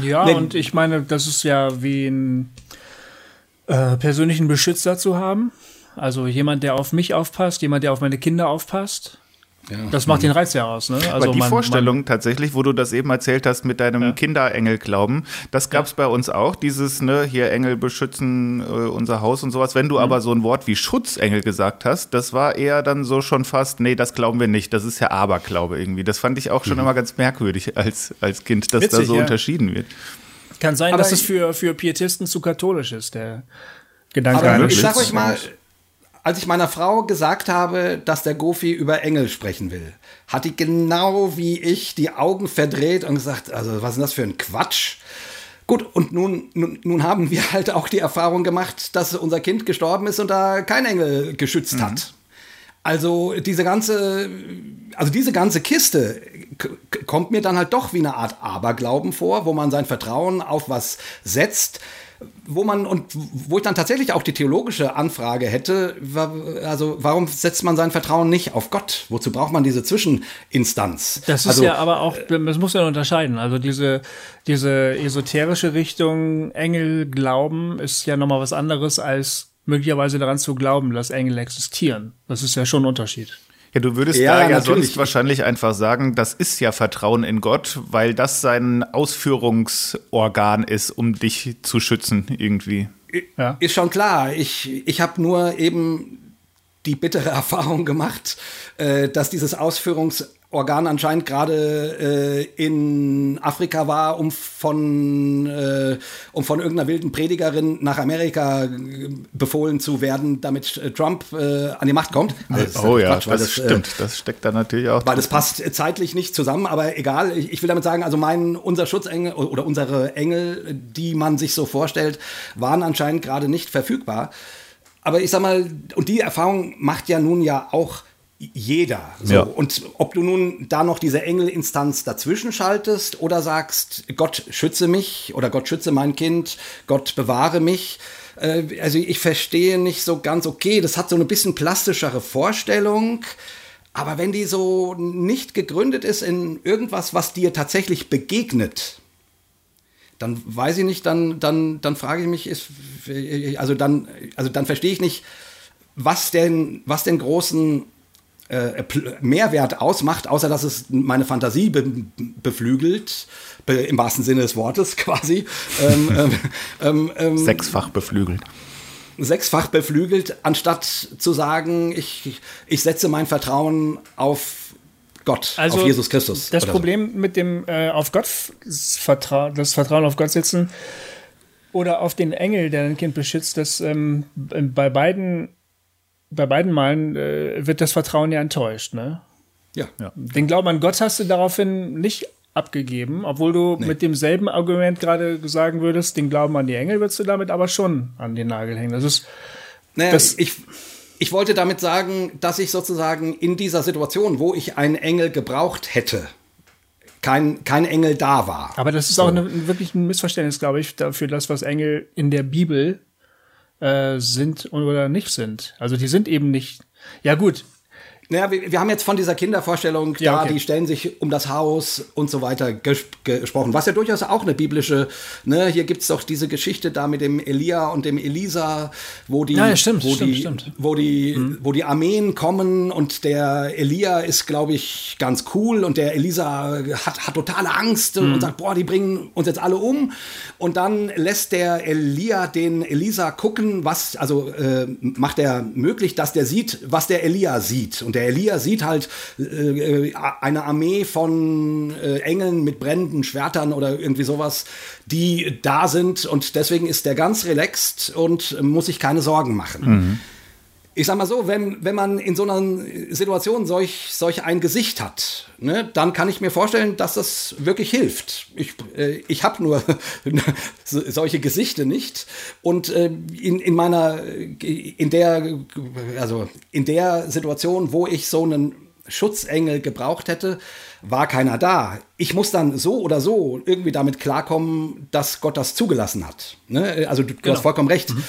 Ja, und ich meine, das ist ja wie einen äh, persönlichen Beschützer zu haben. Also jemand, der auf mich aufpasst, jemand, der auf meine Kinder aufpasst. Ja. Das macht den Reiz ja aus. Ne? Also Aber die man, Vorstellung man, tatsächlich, wo du das eben erzählt hast mit deinem ja. Kinderengelglauben, das gab es ja. bei uns auch. Dieses, ne, hier Engel beschützen äh, unser Haus und sowas. Wenn du mhm. aber so ein Wort wie Schutzengel gesagt hast, das war eher dann so schon fast, nee, das glauben wir nicht. Das ist ja Aberglaube irgendwie. Das fand ich auch schon mhm. immer ganz merkwürdig als, als Kind, dass Witzig, da so unterschieden wird. Kann sein, Aber dass es für, für Pietisten zu katholisch ist, der Gedanke. Aber ich sag euch mal, als ich meiner Frau gesagt habe, dass der Gofi über Engel sprechen will, hat die genau wie ich die Augen verdreht und gesagt, also was ist das für ein Quatsch? Gut, und nun, nun, nun haben wir <laughs> halt auch die Erfahrung gemacht, dass unser Kind gestorben ist und da kein Engel geschützt mhm. hat. Also diese ganze, also diese ganze Kiste kommt mir dann halt doch wie eine Art Aberglauben vor, wo man sein Vertrauen auf was setzt, wo man und wo ich dann tatsächlich auch die theologische Anfrage hätte, also warum setzt man sein Vertrauen nicht auf Gott? Wozu braucht man diese Zwischeninstanz? Das ist also, ja aber auch, das muss ja unterscheiden. Also diese, diese esoterische Richtung Engel glauben ist ja nochmal was anderes als möglicherweise daran zu glauben, dass Engel existieren. Das ist ja schon ein Unterschied. Ja, du würdest ja, da ja sonst wahrscheinlich einfach sagen, das ist ja Vertrauen in Gott, weil das sein Ausführungsorgan ist, um dich zu schützen irgendwie. Ja. Ist schon klar. Ich, ich habe nur eben die bittere <laughs> Erfahrung gemacht, äh, dass dieses Ausführungsorgan Organ anscheinend gerade äh, in Afrika war, um von, äh, um von irgendeiner wilden Predigerin nach Amerika äh, befohlen zu werden, damit äh, Trump äh, an die Macht kommt. Also, oh ja, Quatsch, das, das stimmt. das steckt da natürlich auch. Weil das passt zeitlich nicht zusammen, aber egal. Ich, ich will damit sagen, also mein, unser Schutzengel oder unsere Engel, die man sich so vorstellt, waren anscheinend gerade nicht verfügbar. Aber ich sag mal, und die Erfahrung macht ja nun ja auch jeder. So. Ja. Und ob du nun da noch diese Engelinstanz dazwischen schaltest oder sagst, Gott schütze mich oder Gott schütze mein Kind, Gott bewahre mich. Äh, also ich verstehe nicht so ganz, okay, das hat so eine bisschen plastischere Vorstellung. Aber wenn die so nicht gegründet ist in irgendwas, was dir tatsächlich begegnet, dann weiß ich nicht, dann, dann, dann frage ich mich, ist, also dann, also dann verstehe ich nicht, was denn, was den großen äh, Mehrwert ausmacht, außer dass es meine Fantasie be beflügelt, be im wahrsten Sinne des Wortes <laughs> quasi. ähm, ähm, ähm, ähm, Sechsfach beflügelt. Sechsfach beflügelt, anstatt zu sagen, ich, ich setze mein Vertrauen auf Gott, also auf Jesus Christus. Das Problem so. mit dem äh, auf Gott Vertra das Vertrauen auf Gott setzen oder auf den Engel, der dein Kind beschützt, das ähm, bei beiden bei beiden Malen äh, wird das Vertrauen ja enttäuscht, ne? Ja. ja. Den Glauben an Gott hast du daraufhin nicht abgegeben, obwohl du nee. mit demselben Argument gerade sagen würdest, den Glauben an die Engel würdest du damit aber schon an den Nagel hängen. Das ist. Naja, das ich, ich wollte damit sagen, dass ich sozusagen in dieser Situation, wo ich einen Engel gebraucht hätte, kein, kein Engel da war. Aber das ist so. auch eine, wirklich ein Missverständnis, glaube ich, für das, was Engel in der Bibel äh, sind oder nicht sind. Also die sind eben nicht. Ja gut, naja, wir, wir haben jetzt von dieser Kindervorstellung ja, da, okay. die stellen sich um das Haus und so weiter ges gesprochen, was ja durchaus auch eine biblische, ne, hier gibt's doch diese Geschichte da mit dem Elia und dem Elisa, wo die, ja, stimmt, wo, stimmt, die stimmt. wo die, mhm. wo die Armeen kommen und der Elia ist, glaube ich, ganz cool und der Elisa hat, hat totale Angst mhm. und sagt, boah, die bringen uns jetzt alle um und dann lässt der Elia den Elisa gucken, was, also äh, macht er möglich, dass der sieht, was der Elia sieht und der Elia sieht halt äh, eine Armee von äh, Engeln mit brennenden Schwertern oder irgendwie sowas, die da sind und deswegen ist der ganz relaxed und muss sich keine Sorgen machen. Mhm ich sag mal so, wenn, wenn man in so einer Situation solch, solch ein Gesicht hat, ne, dann kann ich mir vorstellen, dass das wirklich hilft. Ich, äh, ich habe nur <laughs> solche Gesichter nicht. Und äh, in, in meiner, in der, also in der Situation, wo ich so einen Schutzengel gebraucht hätte, war keiner da. Ich muss dann so oder so irgendwie damit klarkommen, dass Gott das zugelassen hat. Ne? Also du, du genau. hast vollkommen recht. Mhm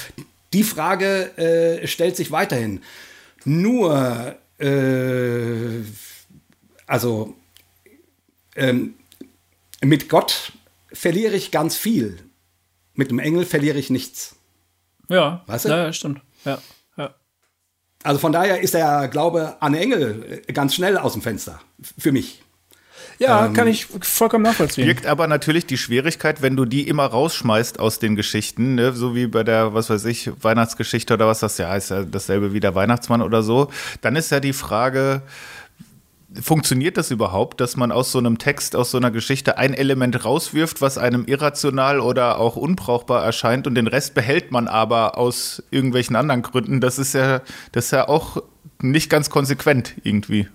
die Frage äh, stellt sich weiterhin. Nur, äh, also ähm, mit Gott verliere ich ganz viel. Mit dem Engel verliere ich nichts. Ja, weißt du? ja, stimmt. Ja, ja. Also von daher ist der Glaube an Engel ganz schnell aus dem Fenster. Für mich. Ja, ähm, kann ich vollkommen nachvollziehen. Birgt aber natürlich die Schwierigkeit, wenn du die immer rausschmeißt aus den Geschichten, ne? so wie bei der, was weiß ich, Weihnachtsgeschichte oder was das ja heißt, ja dasselbe wie der Weihnachtsmann oder so, dann ist ja die Frage, funktioniert das überhaupt, dass man aus so einem Text, aus so einer Geschichte ein Element rauswirft, was einem irrational oder auch unbrauchbar erscheint und den Rest behält man aber aus irgendwelchen anderen Gründen? Das ist ja, das ist ja auch nicht ganz konsequent irgendwie.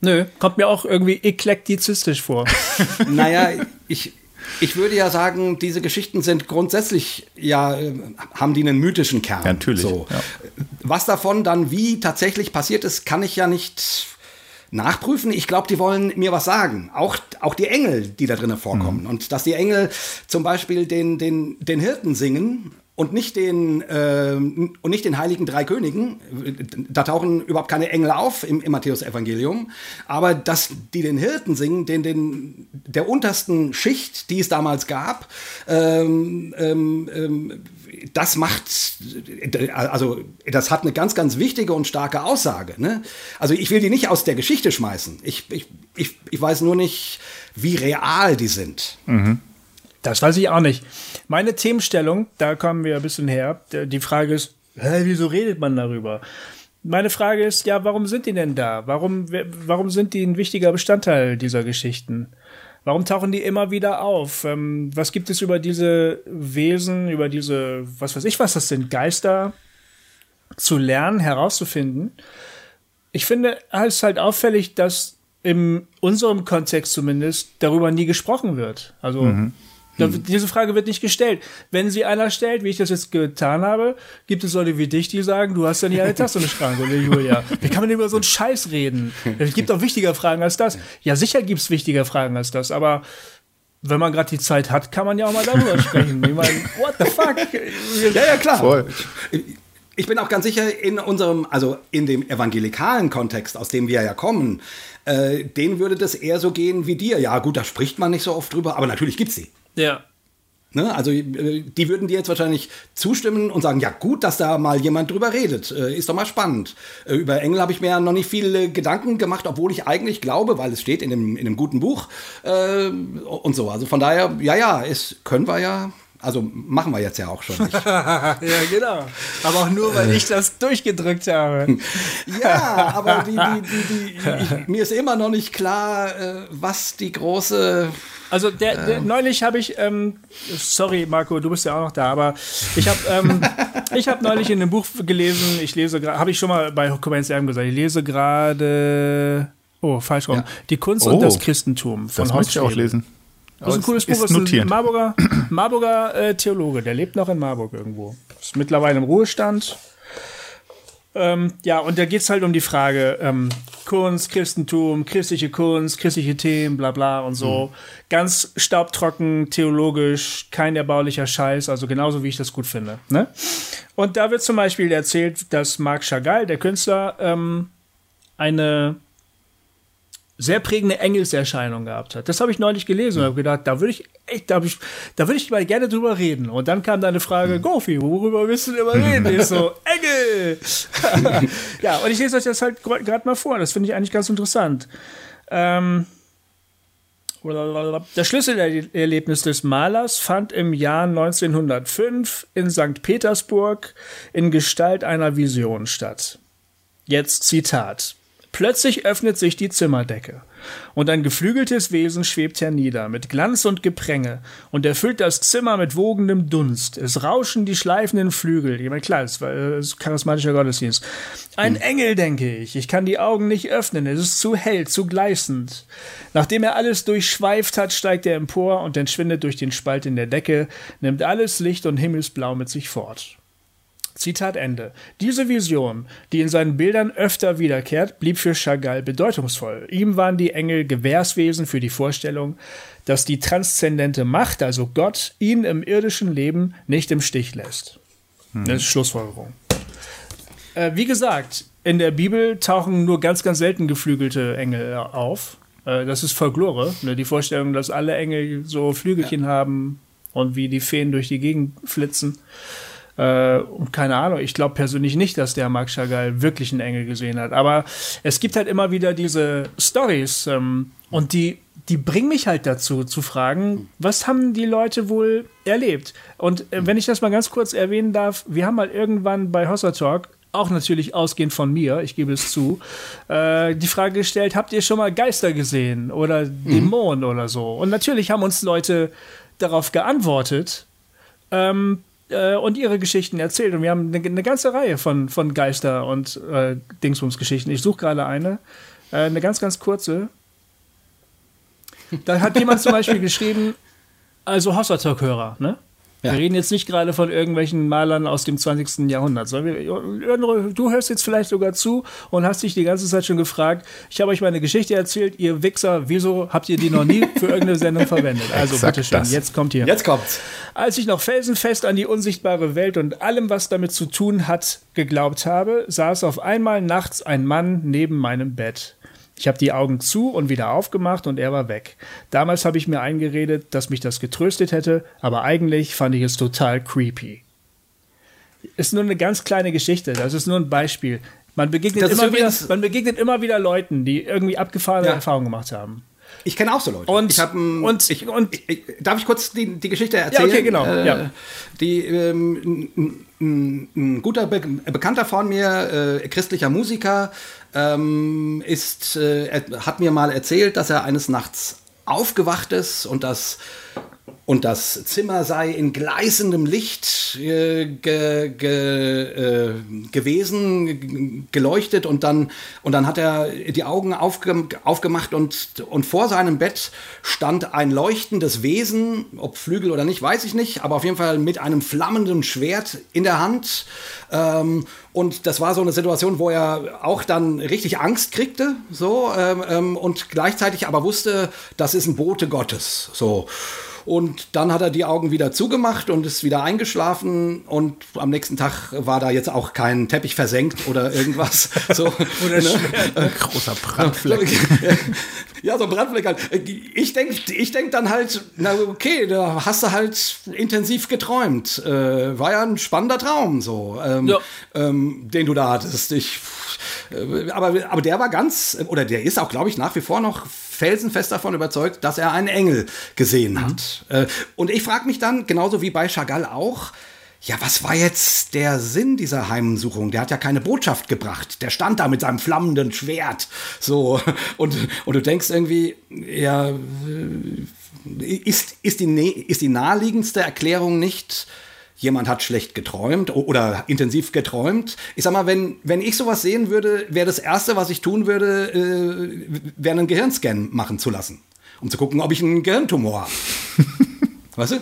Nö, kommt mir auch irgendwie eklektizistisch vor. <laughs> naja, ich, ich würde ja sagen, diese Geschichten sind grundsätzlich ja, haben die einen mythischen Kern. Ja, natürlich. So. Ja. was davon dann wie tatsächlich passiert ist, kann ich ja nicht nachprüfen. Ich glaube, die wollen mir was sagen. Auch, auch die Engel, die da drinnen vorkommen. Mhm. Und dass die Engel zum Beispiel den, den, den Hirten singen und nicht den äh, und nicht den heiligen drei Königen. Da tauchen überhaupt keine Engel auf im, im Matthäus-Evangelium, aber dass die den Hirten singen, den, den der untersten Schicht, die es damals gab, ähm, ähm, ähm das macht, also das hat eine ganz, ganz wichtige und starke Aussage. Ne? Also ich will die nicht aus der Geschichte schmeißen. Ich, ich, ich, ich weiß nur nicht, wie real die sind. Mhm. Das weiß ich auch nicht. Meine Themenstellung, da kommen wir ein bisschen her. Die Frage ist, hä, wieso redet man darüber? Meine Frage ist, ja, warum sind die denn da? Warum, warum sind die ein wichtiger Bestandteil dieser Geschichten? Warum tauchen die immer wieder auf? Ähm, was gibt es über diese Wesen, über diese, was weiß ich, was das sind, Geister zu lernen, herauszufinden? Ich finde, es ist halt auffällig, dass in unserem Kontext zumindest darüber nie gesprochen wird. Also mhm. Hm. Diese Frage wird nicht gestellt. Wenn sie einer stellt, wie ich das jetzt getan habe, gibt es Leute wie dich, die sagen, du hast ja nicht eine Tasse im Schrank, oder Julia? Wie kann man denn über so einen Scheiß reden? Es gibt auch wichtiger Fragen als das. Ja, sicher gibt es wichtiger Fragen als das, aber wenn man gerade die Zeit hat, kann man ja auch mal darüber <laughs> sprechen. Ich meine, what the fuck? Ja, ja, klar. Voll. Ich bin auch ganz sicher, in unserem, also in dem evangelikalen Kontext, aus dem wir ja kommen, äh, denen würde das eher so gehen wie dir. Ja, gut, da spricht man nicht so oft drüber, aber natürlich gibt's sie. Ja. Ne? Also äh, die würden dir jetzt wahrscheinlich zustimmen und sagen, ja gut, dass da mal jemand drüber redet. Äh, ist doch mal spannend. Äh, über Engel habe ich mir ja noch nicht viele Gedanken gemacht, obwohl ich eigentlich glaube, weil es steht in einem, in einem guten Buch und so. Also von daher, ja, ja, es können wir ja also machen wir jetzt ja auch schon. <laughs> ja, genau. Aber auch nur, weil ich das durchgedrückt habe. <laughs> ja, aber die, die, die, ich, mir ist immer noch nicht klar, was die große also der, der ähm. neulich habe ich, ähm, sorry Marco, du bist ja auch noch da, aber ich habe ähm, <laughs> ich habe neulich in einem Buch gelesen, ich lese gerade, habe ich schon mal bei Comments gesagt, ich lese gerade, oh falsch rum, ja. die Kunst oh, und das Christentum von Das möchte ich auch lesen. Das ist ein cooles Buch, ist ein Marburger, <clears throat> Marburger äh, Theologe, der lebt noch in Marburg irgendwo. Ist mittlerweile im Ruhestand. Ähm, ja, und da geht es halt um die Frage ähm, Kunst, Christentum, christliche Kunst, christliche Themen, bla bla und so. Mhm. Ganz staubtrocken, theologisch, kein erbaulicher Scheiß, also genauso wie ich das gut finde. Ne? Und da wird zum Beispiel erzählt, dass Marc Chagall, der Künstler, ähm, eine sehr prägende Engelserscheinung gehabt hat. Das habe ich neulich gelesen und habe gedacht, da würde ich echt, da, ich, da würde ich mal gerne drüber reden. Und dann kam deine Frage, hm. Gofi, worüber willst du denn mal reden? <laughs> Ich so, Engel! <laughs> ja, und ich lese euch das halt gerade mal vor. Das finde ich eigentlich ganz interessant. Ähm, das Schlüsselerlebnis des Malers fand im Jahr 1905 in St. Petersburg in Gestalt einer Vision statt. Jetzt Zitat. Plötzlich öffnet sich die Zimmerdecke, und ein geflügeltes Wesen schwebt hernieder, mit Glanz und Gepränge, und erfüllt das Zimmer mit wogendem Dunst. Es rauschen die schleifenden Flügel. Ich meine, klar, es äh, charismatischer Gottesdienst. Ein hm. Engel, denke ich. Ich kann die Augen nicht öffnen. Es ist zu hell, zu gleißend. Nachdem er alles durchschweift hat, steigt er empor und entschwindet durch den Spalt in der Decke, nimmt alles Licht und Himmelsblau mit sich fort. Zitat Ende. Diese Vision, die in seinen Bildern öfter wiederkehrt, blieb für Chagall bedeutungsvoll. Ihm waren die Engel Gewährswesen für die Vorstellung, dass die transzendente Macht, also Gott, ihn im irdischen Leben nicht im Stich lässt. Hm. Das ist Schlussfolgerung. Äh, wie gesagt, in der Bibel tauchen nur ganz, ganz selten geflügelte Engel auf. Äh, das ist Folklore. Ne? Die Vorstellung, dass alle Engel so Flügelchen ja. haben und wie die Feen durch die Gegend flitzen. Äh, und keine Ahnung, ich glaube persönlich nicht, dass der Marc Chagall wirklich einen Engel gesehen hat. Aber es gibt halt immer wieder diese Stories ähm, und die, die bringen mich halt dazu, zu fragen, was haben die Leute wohl erlebt? Und äh, wenn ich das mal ganz kurz erwähnen darf, wir haben mal irgendwann bei Hossa Talk auch natürlich ausgehend von mir, ich gebe es zu, äh, die Frage gestellt, habt ihr schon mal Geister gesehen oder mhm. Dämonen mhm. oder so? Und natürlich haben uns Leute darauf geantwortet, ähm, äh, und ihre Geschichten erzählt. Und wir haben eine, eine ganze Reihe von, von Geister- und äh, Dingsbums-Geschichten. Ich suche gerade eine. Äh, eine ganz, ganz kurze. Da hat jemand zum Beispiel geschrieben, also Hossertalk-Hörer, ne? Ja. Wir reden jetzt nicht gerade von irgendwelchen Malern aus dem 20. Jahrhundert, wir, du hörst jetzt vielleicht sogar zu und hast dich die ganze Zeit schon gefragt, ich habe euch meine Geschichte erzählt, ihr Wichser, wieso habt ihr die noch nie für irgendeine Sendung verwendet? Also bitteschön, jetzt kommt hier. Jetzt kommt's. Als ich noch felsenfest an die unsichtbare Welt und allem, was damit zu tun hat, geglaubt habe, saß auf einmal nachts ein Mann neben meinem Bett. Ich habe die Augen zu und wieder aufgemacht und er war weg. Damals habe ich mir eingeredet, dass mich das getröstet hätte, aber eigentlich fand ich es total creepy. Ist nur eine ganz kleine Geschichte, das ist nur ein Beispiel. Man begegnet, immer wieder, man begegnet immer wieder Leuten, die irgendwie abgefahrene ja. Erfahrungen gemacht haben. Ich kenne auch so Leute. Und, ich hab, und, ich, und ich, darf ich kurz die, die Geschichte erzählen? Ja, okay, genau. Äh, ja. Die ähm, ein, ein, guter Be Bekannter von mir, äh, christlicher Musiker, ähm, ist, äh, hat mir mal erzählt, dass er eines Nachts aufgewacht ist und das und das Zimmer sei in gleißendem Licht äh, ge, ge, äh, gewesen, geleuchtet und dann, und dann hat er die Augen aufge, aufgemacht und, und vor seinem Bett stand ein leuchtendes Wesen, ob Flügel oder nicht, weiß ich nicht, aber auf jeden Fall mit einem flammenden Schwert in der Hand. Ähm, und das war so eine Situation, wo er auch dann richtig Angst kriegte, so, ähm, ähm und gleichzeitig aber wusste, das ist ein Bote Gottes, so. Und dann hat er die Augen wieder zugemacht und ist wieder eingeschlafen. Und am nächsten Tag war da jetzt auch kein Teppich versenkt oder irgendwas. So, <laughs> oder ne? Ein großer Brandfleck. ja, so ein Brandfleck halt. Ich denke ich denk dann halt, na okay, da hast du halt intensiv geträumt. Äh, war ja ein spannender Traum, so, ähm, ja. ähm, den du da hattest. Ich, äh, aber, aber der war ganz, oder der ist auch, glaube ich, nach wie vor noch felsenfest davon überzeugt, dass er einen Engel gesehen mhm. hat. Mhm. Und ich frage mich dann, genauso wie bei Chagall auch, ja, was war jetzt der Sinn dieser Heimsuchung? Der hat ja keine Botschaft gebracht. Der stand da mit seinem flammenden Schwert. So. <laughs> Und, und du denkst irgendwie, ja, äh, ist, ist, die, ist die naheliegendste Erklärung nicht, jemand hat schlecht geträumt oder intensiv geträumt. Ich sag mal, wenn, wenn ich sowas sehen würde, wäre das Erste, was ich tun würde, äh, wäre einen Gehirnscan machen zu lassen. Um zu gucken, ob ich einen Gehirntumor habe. <laughs> weißt du?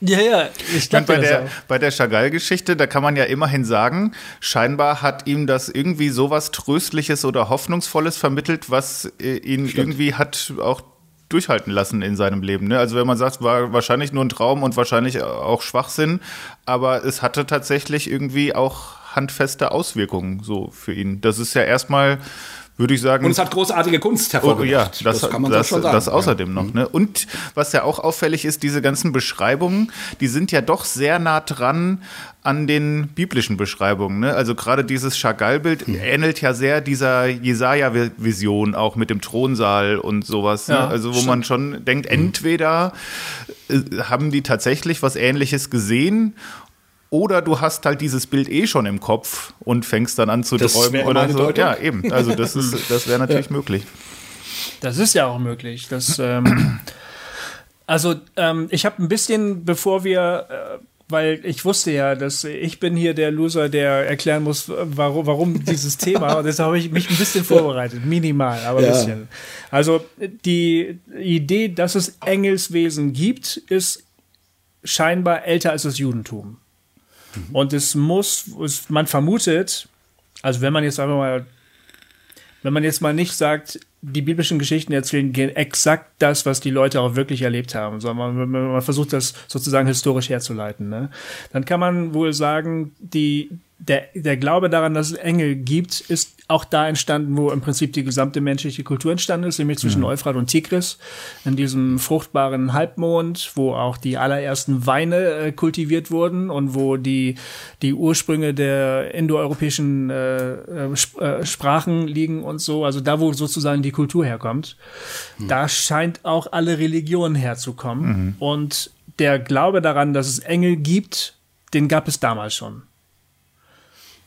Ja, ja, ich glaube bei der, bei der Chagall-Geschichte, da kann man ja immerhin sagen, scheinbar hat ihm das irgendwie sowas Tröstliches oder Hoffnungsvolles vermittelt, was äh, ihn Stimmt. irgendwie hat auch durchhalten lassen in seinem Leben. Ne? Also wenn man sagt, war wahrscheinlich nur ein Traum und wahrscheinlich auch Schwachsinn, aber es hatte tatsächlich irgendwie auch handfeste Auswirkungen so für ihn. Das ist ja erstmal würde ich sagen. Und es hat großartige Kunst hervorgebracht. Oh, ja, das, das kann man das, schon sagen. Das außerdem ja. noch. Ne? Und was ja auch auffällig ist, diese ganzen Beschreibungen, die sind ja doch sehr nah dran an den biblischen Beschreibungen. Ne? Also gerade dieses Chagall-Bild hm. ähnelt ja sehr dieser Jesaja-Vision auch mit dem Thronsaal und sowas. Ne? Ja, ne? Also wo stimmt. man schon denkt, hm. entweder äh, haben die tatsächlich was Ähnliches gesehen oder du hast halt dieses Bild eh schon im Kopf und fängst dann an zu das träumen oder so. Deutung. Ja, eben. Also das <laughs> ist, das wäre natürlich ja. möglich. Das ist ja auch möglich. Das, ähm, also ähm, ich habe ein bisschen, bevor wir äh, weil ich wusste ja, dass ich bin hier der Loser, der erklären muss, warum, warum dieses Thema. Und deshalb habe ich mich ein bisschen vorbereitet, minimal, aber ein ja. bisschen. Also die Idee, dass es Engelswesen gibt, ist scheinbar älter als das Judentum. Mhm. Und es muss, es, man vermutet, also wenn man jetzt einfach mal, wenn man jetzt mal nicht sagt, die biblischen Geschichten erzählen exakt das, was die Leute auch wirklich erlebt haben, sondern man, man versucht das sozusagen historisch herzuleiten, ne? dann kann man wohl sagen, die, der, der Glaube daran, dass es Engel gibt, ist auch da entstanden, wo im Prinzip die gesamte menschliche Kultur entstanden ist, nämlich zwischen mhm. Euphrat und Tigris, in diesem fruchtbaren Halbmond, wo auch die allerersten Weine äh, kultiviert wurden und wo die, die Ursprünge der indoeuropäischen äh, äh, äh Sprachen liegen und so, also da, wo sozusagen die Kultur herkommt, mhm. da scheint auch alle Religion herzukommen. Mhm. Und der Glaube daran, dass es Engel gibt, den gab es damals schon.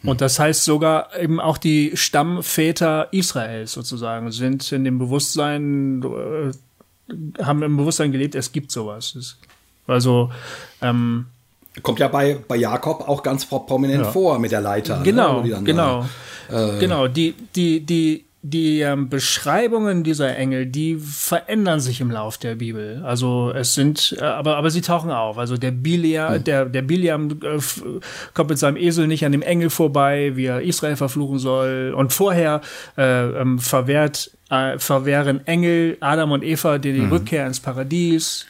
Und das heißt sogar eben auch die Stammväter Israels sozusagen sind in dem Bewusstsein, äh, haben im Bewusstsein gelebt, es gibt sowas. Also ähm, kommt ja bei, bei Jakob auch ganz prominent ja. vor mit der Leiter. Ne, genau, ne? genau, äh, genau. Die, die, die, die ähm, Beschreibungen dieser Engel, die verändern sich im Lauf der Bibel. Also es sind, äh, aber aber sie tauchen auf. Also der Bilia, hm. der der Biliam äh, kommt mit seinem Esel nicht an dem Engel vorbei, wie er Israel verfluchen soll. Und vorher äh, ähm, verwehrt äh, verwehren Engel Adam und Eva die, die mhm. Rückkehr ins Paradies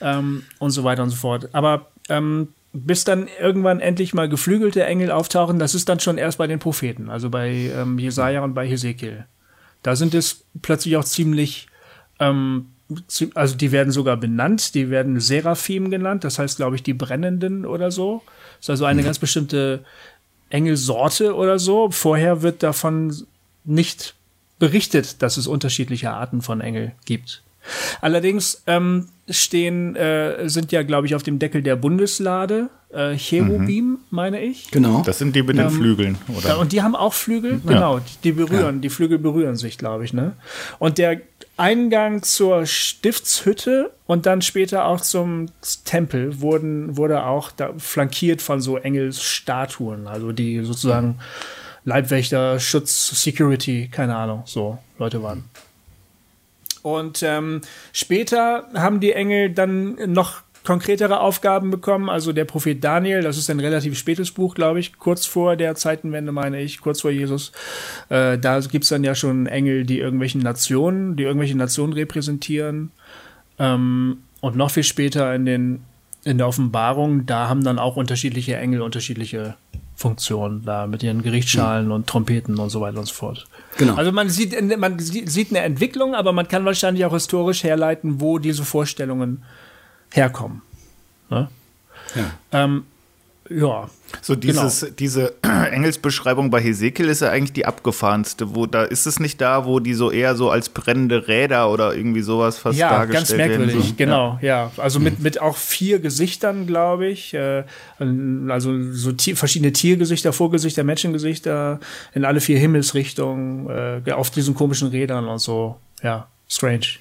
ähm, und so weiter und so fort. Aber ähm, bis dann irgendwann endlich mal geflügelte Engel auftauchen, das ist dann schon erst bei den Propheten, also bei ähm, Jesaja und bei Hesekiel. Da sind es plötzlich auch ziemlich, ähm, also die werden sogar benannt, die werden Seraphim genannt, das heißt, glaube ich, die Brennenden oder so. Das ist also eine mhm. ganz bestimmte Engelsorte oder so. Vorher wird davon nicht berichtet, dass es unterschiedliche Arten von Engel gibt. Allerdings ähm, stehen, äh, sind ja, glaube ich, auf dem Deckel der Bundeslade äh, Cherubim, mhm. meine ich. Genau. Das sind die mit den ähm, Flügeln, oder? Und die haben auch Flügel, ja. genau. Die berühren, ja. die Flügel berühren sich, glaube ich, ne? Und der Eingang zur Stiftshütte und dann später auch zum Tempel wurden, wurde auch da flankiert von so Engelsstatuen, also die sozusagen Leibwächter, Schutz, Security, keine Ahnung, so Leute waren. Und ähm, später haben die Engel dann noch konkretere Aufgaben bekommen. Also der Prophet Daniel, das ist ein relativ spätes Buch, glaube ich, kurz vor der Zeitenwende, meine ich, kurz vor Jesus. Äh, da gibt's dann ja schon Engel, die irgendwelchen Nationen, die irgendwelche Nationen repräsentieren. Ähm, und noch viel später in den in der Offenbarung, da haben dann auch unterschiedliche Engel unterschiedliche Funktionen da mit ihren Gerichtsschalen mhm. und Trompeten und so weiter und so fort. Genau. Also man sieht, man sieht eine Entwicklung, aber man kann wahrscheinlich auch historisch herleiten, wo diese Vorstellungen herkommen. Ne? Ja. Ähm, ja. So dieses, genau. diese <clears throat> Engelsbeschreibung bei Hesekiel ist ja eigentlich die abgefahrenste. Wo da ist es nicht da, wo die so eher so als brennende Räder oder irgendwie sowas fast ja, dargestellt werden. Ja, ganz merkwürdig. So. Genau, ja. ja. Also mit mit auch vier Gesichtern, glaube ich. Äh, also so tier, verschiedene Tiergesichter, Vorgesichter, Menschengesichter in alle vier Himmelsrichtungen äh, auf diesen komischen Rädern und so. Ja, strange.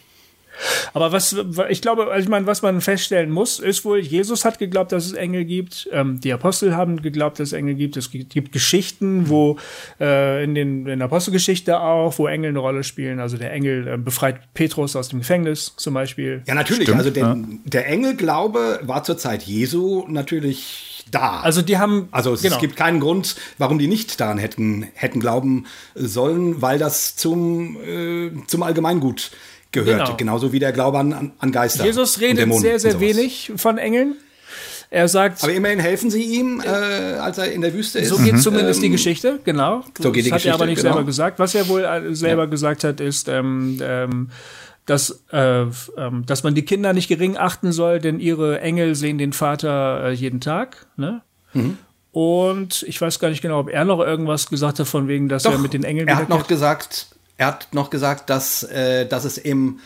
Aber was, ich glaube, ich meine, was man feststellen muss, ist wohl, Jesus hat geglaubt, dass es Engel gibt. Ähm, die Apostel haben geglaubt, dass es Engel gibt. Es gibt Geschichten, wo äh, in, den, in der Apostelgeschichte auch, wo Engel eine Rolle spielen. Also der Engel äh, befreit Petrus aus dem Gefängnis zum Beispiel. Ja, natürlich. Stimmt, also der, ja. der Engelglaube war zur Zeit Jesu natürlich da. Also die haben. Also es, genau. es, gibt keinen Grund, warum die nicht daran hätten, hätten glauben sollen, weil das zum, äh, zum Allgemeingut gehört. Genau. Genauso wie der Glaube an, an Geister. Jesus redet sehr, sehr wenig von Engeln. Er sagt. Aber immerhin helfen sie ihm, äh, als er in der Wüste ist. So geht mhm. zumindest ähm, die Geschichte, genau. So geht die das hat er aber nicht genau. selber gesagt. Was er wohl äh, selber ja. gesagt hat, ist, ähm, ähm, dass, äh, ähm, dass man die Kinder nicht gering achten soll, denn ihre Engel sehen den Vater äh, jeden Tag. Ne? Mhm. Und ich weiß gar nicht genau, ob er noch irgendwas gesagt hat, von wegen, dass Doch, er mit den Engeln. Er hat noch gesagt, er hat noch gesagt, dass, äh, dass es im,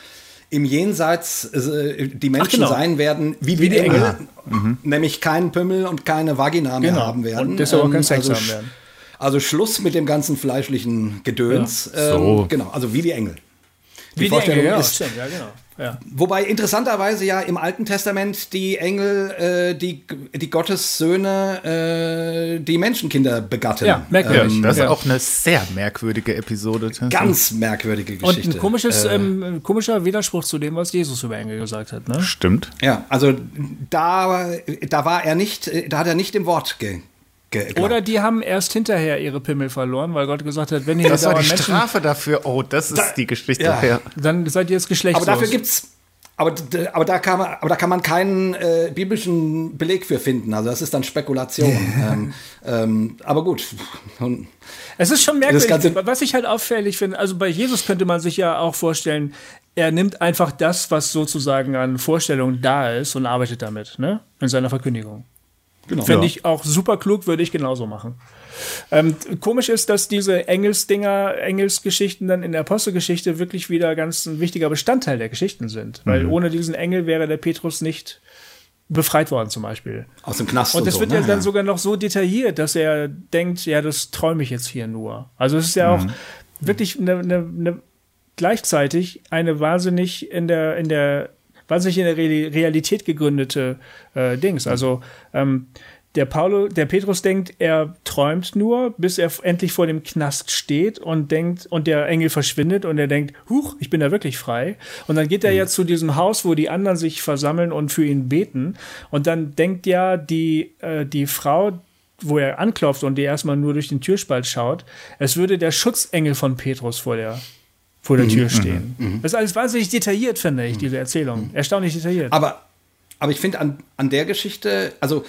im Jenseits äh, die Menschen genau. sein werden wie, wie die, die, Engel, mhm. nämlich keinen Pümmel und keine Vagina mehr genau. haben werden. Und deshalb auch kein ähm, Sex also, haben werden. Also Schluss mit dem ganzen fleischlichen Gedöns. Ja. So. Ähm, genau, also wie die Engel. Die wie Vorstellung die Engel, ja, ist, stimmt, ja, genau. Ja. Wobei interessanterweise ja im Alten Testament die Engel, äh, die, die Gottessöhne, äh, die Menschenkinder begatten. Ja, merkwürdig. Ähm, das ist ja. auch eine sehr merkwürdige Episode. Ganz merkwürdige Geschichte. Und ein komisches, äh, ähm, komischer Widerspruch zu dem, was Jesus über Engel gesagt hat. Ne? Stimmt. Ja, also da, da war er nicht, da hat er nicht im Wort ge oder die haben erst hinterher ihre Pimmel verloren, weil Gott gesagt hat, wenn ihr das war die Menschen, Strafe dafür. Oh, das ist da, die Geschichte. Ja. Ja. Dann seid ihr jetzt geschlechtslos. Aber dafür gibt's aber, aber, da kann man, aber da kann man keinen äh, biblischen Beleg für finden. Also das ist dann Spekulation. ähm, ähm, aber gut. Es ist schon merkwürdig, was ich halt auffällig finde. Also bei Jesus könnte man sich ja auch vorstellen, er nimmt einfach das, was sozusagen an Vorstellungen da ist und arbeitet damit, ne? In seiner Verkündigung. Genau. Finde ich auch super klug, würde ich genauso machen. Ähm, komisch ist, dass diese Engelsdinger, Engelsgeschichten dann in der Apostelgeschichte wirklich wieder ganz ein wichtiger Bestandteil der Geschichten sind. Weil mhm. ohne diesen Engel wäre der Petrus nicht befreit worden zum Beispiel. Aus dem Knast. Und das und so, wird ja ne? dann sogar noch so detailliert, dass er denkt, ja, das träume ich jetzt hier nur. Also es ist ja mhm. auch wirklich eine, eine, eine, gleichzeitig eine wahnsinnig in der, in der wahnsinnig in der Realität gegründete äh, Dings. Also ähm, der Paulo, der Petrus denkt, er träumt nur, bis er endlich vor dem Knast steht und denkt, und der Engel verschwindet und er denkt, huch, ich bin da wirklich frei. Und dann geht er mhm. ja zu diesem Haus, wo die anderen sich versammeln und für ihn beten. Und dann denkt ja die, äh, die Frau, wo er anklopft und die erstmal nur durch den Türspalt schaut, es würde der Schutzengel von Petrus vor der, vor der mhm. Tür stehen. Mhm. Das ist alles wahnsinnig detailliert, finde ich, diese Erzählung. Mhm. Erstaunlich detailliert. Aber aber ich finde an, an der Geschichte, also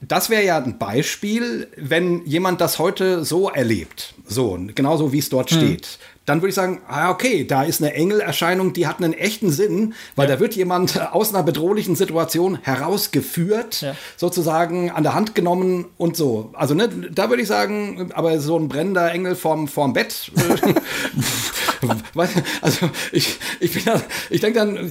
das wäre ja ein Beispiel, wenn jemand das heute so erlebt, so, genauso wie es dort hm. steht, dann würde ich sagen, ah, okay, da ist eine Engelerscheinung, die hat einen echten Sinn, weil ja. da wird jemand <laughs> aus einer bedrohlichen Situation herausgeführt, ja. sozusagen an der Hand genommen und so. Also ne, da würde ich sagen, aber so ein brennender Engel vorm, vorm Bett, <laughs> <laughs> also ich, ich, ich denke dann,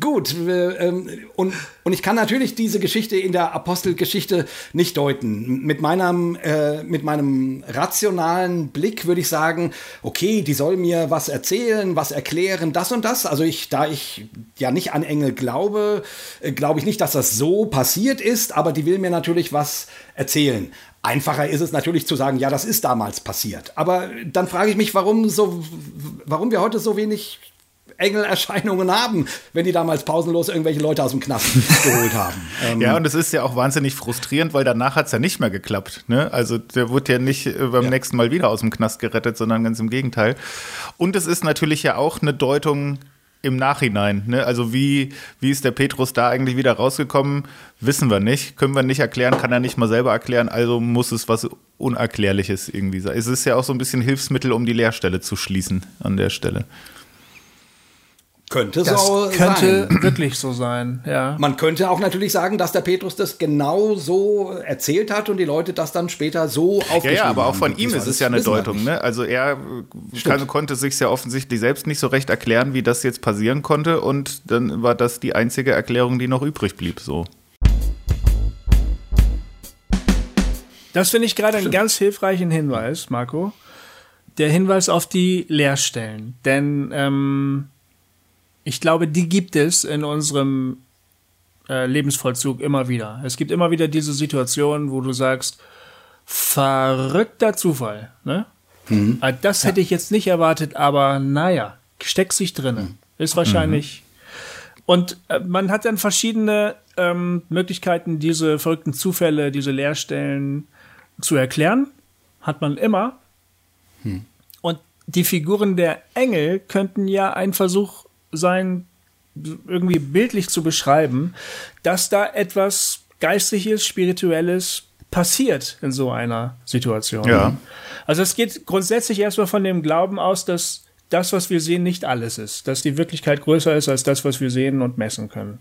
gut, ähm, und, und ich kann natürlich diese Geschichte in der Apostelgeschichte nicht deuten. Mit meinem, äh, mit meinem rationalen Blick würde ich sagen, okay, die soll mir was erzählen, was erklären, das und das. Also ich, da ich ja nicht an Engel glaube, äh, glaube ich nicht, dass das so passiert ist, aber die will mir natürlich was erzählen. Einfacher ist es natürlich zu sagen, ja, das ist damals passiert. Aber dann frage ich mich, warum so, warum wir heute so wenig Engelerscheinungen haben, wenn die damals pausenlos irgendwelche Leute aus dem Knast <laughs> geholt haben. Ähm ja, und es ist ja auch wahnsinnig frustrierend, weil danach hat es ja nicht mehr geklappt. Ne? Also der wurde ja nicht äh, beim ja. nächsten Mal wieder aus dem Knast gerettet, sondern ganz im Gegenteil. Und es ist natürlich ja auch eine Deutung im Nachhinein. Ne? Also wie, wie ist der Petrus da eigentlich wieder rausgekommen, wissen wir nicht. Können wir nicht erklären, kann er nicht mal selber erklären, also muss es was Unerklärliches irgendwie sein. Es ist ja auch so ein bisschen Hilfsmittel, um die Leerstelle zu schließen an der Stelle. Könnte das so könnte sein. <clears throat> wirklich so sein, ja. Man könnte auch natürlich sagen, dass der Petrus das genau so erzählt hat und die Leute das dann später so aufgeschrieben Ja, ja, aber auch von ihm ist es ja eine Deutung, ne? Also er kann, konnte sich ja offensichtlich selbst nicht so recht erklären, wie das jetzt passieren konnte und dann war das die einzige Erklärung, die noch übrig blieb, so. Das finde ich gerade einen ganz hilfreichen Hinweis, Marco. Der Hinweis auf die Leerstellen. Denn ähm, ich glaube, die gibt es in unserem äh, Lebensvollzug immer wieder. Es gibt immer wieder diese Situation, wo du sagst, verrückter Zufall. Ne? Mhm. Ah, das hätte ich jetzt nicht erwartet, aber naja, steckt sich drinnen. Mhm. Ist wahrscheinlich. Mhm. Und äh, man hat dann verschiedene ähm, Möglichkeiten, diese verrückten Zufälle, diese Leerstellen zu erklären. Hat man immer. Mhm. Und die Figuren der Engel könnten ja ein Versuch sein, irgendwie bildlich zu beschreiben, dass da etwas Geistliches, Spirituelles passiert in so einer Situation. Ja. Also es geht grundsätzlich erstmal von dem Glauben aus, dass das, was wir sehen, nicht alles ist, dass die Wirklichkeit größer ist als das, was wir sehen und messen können.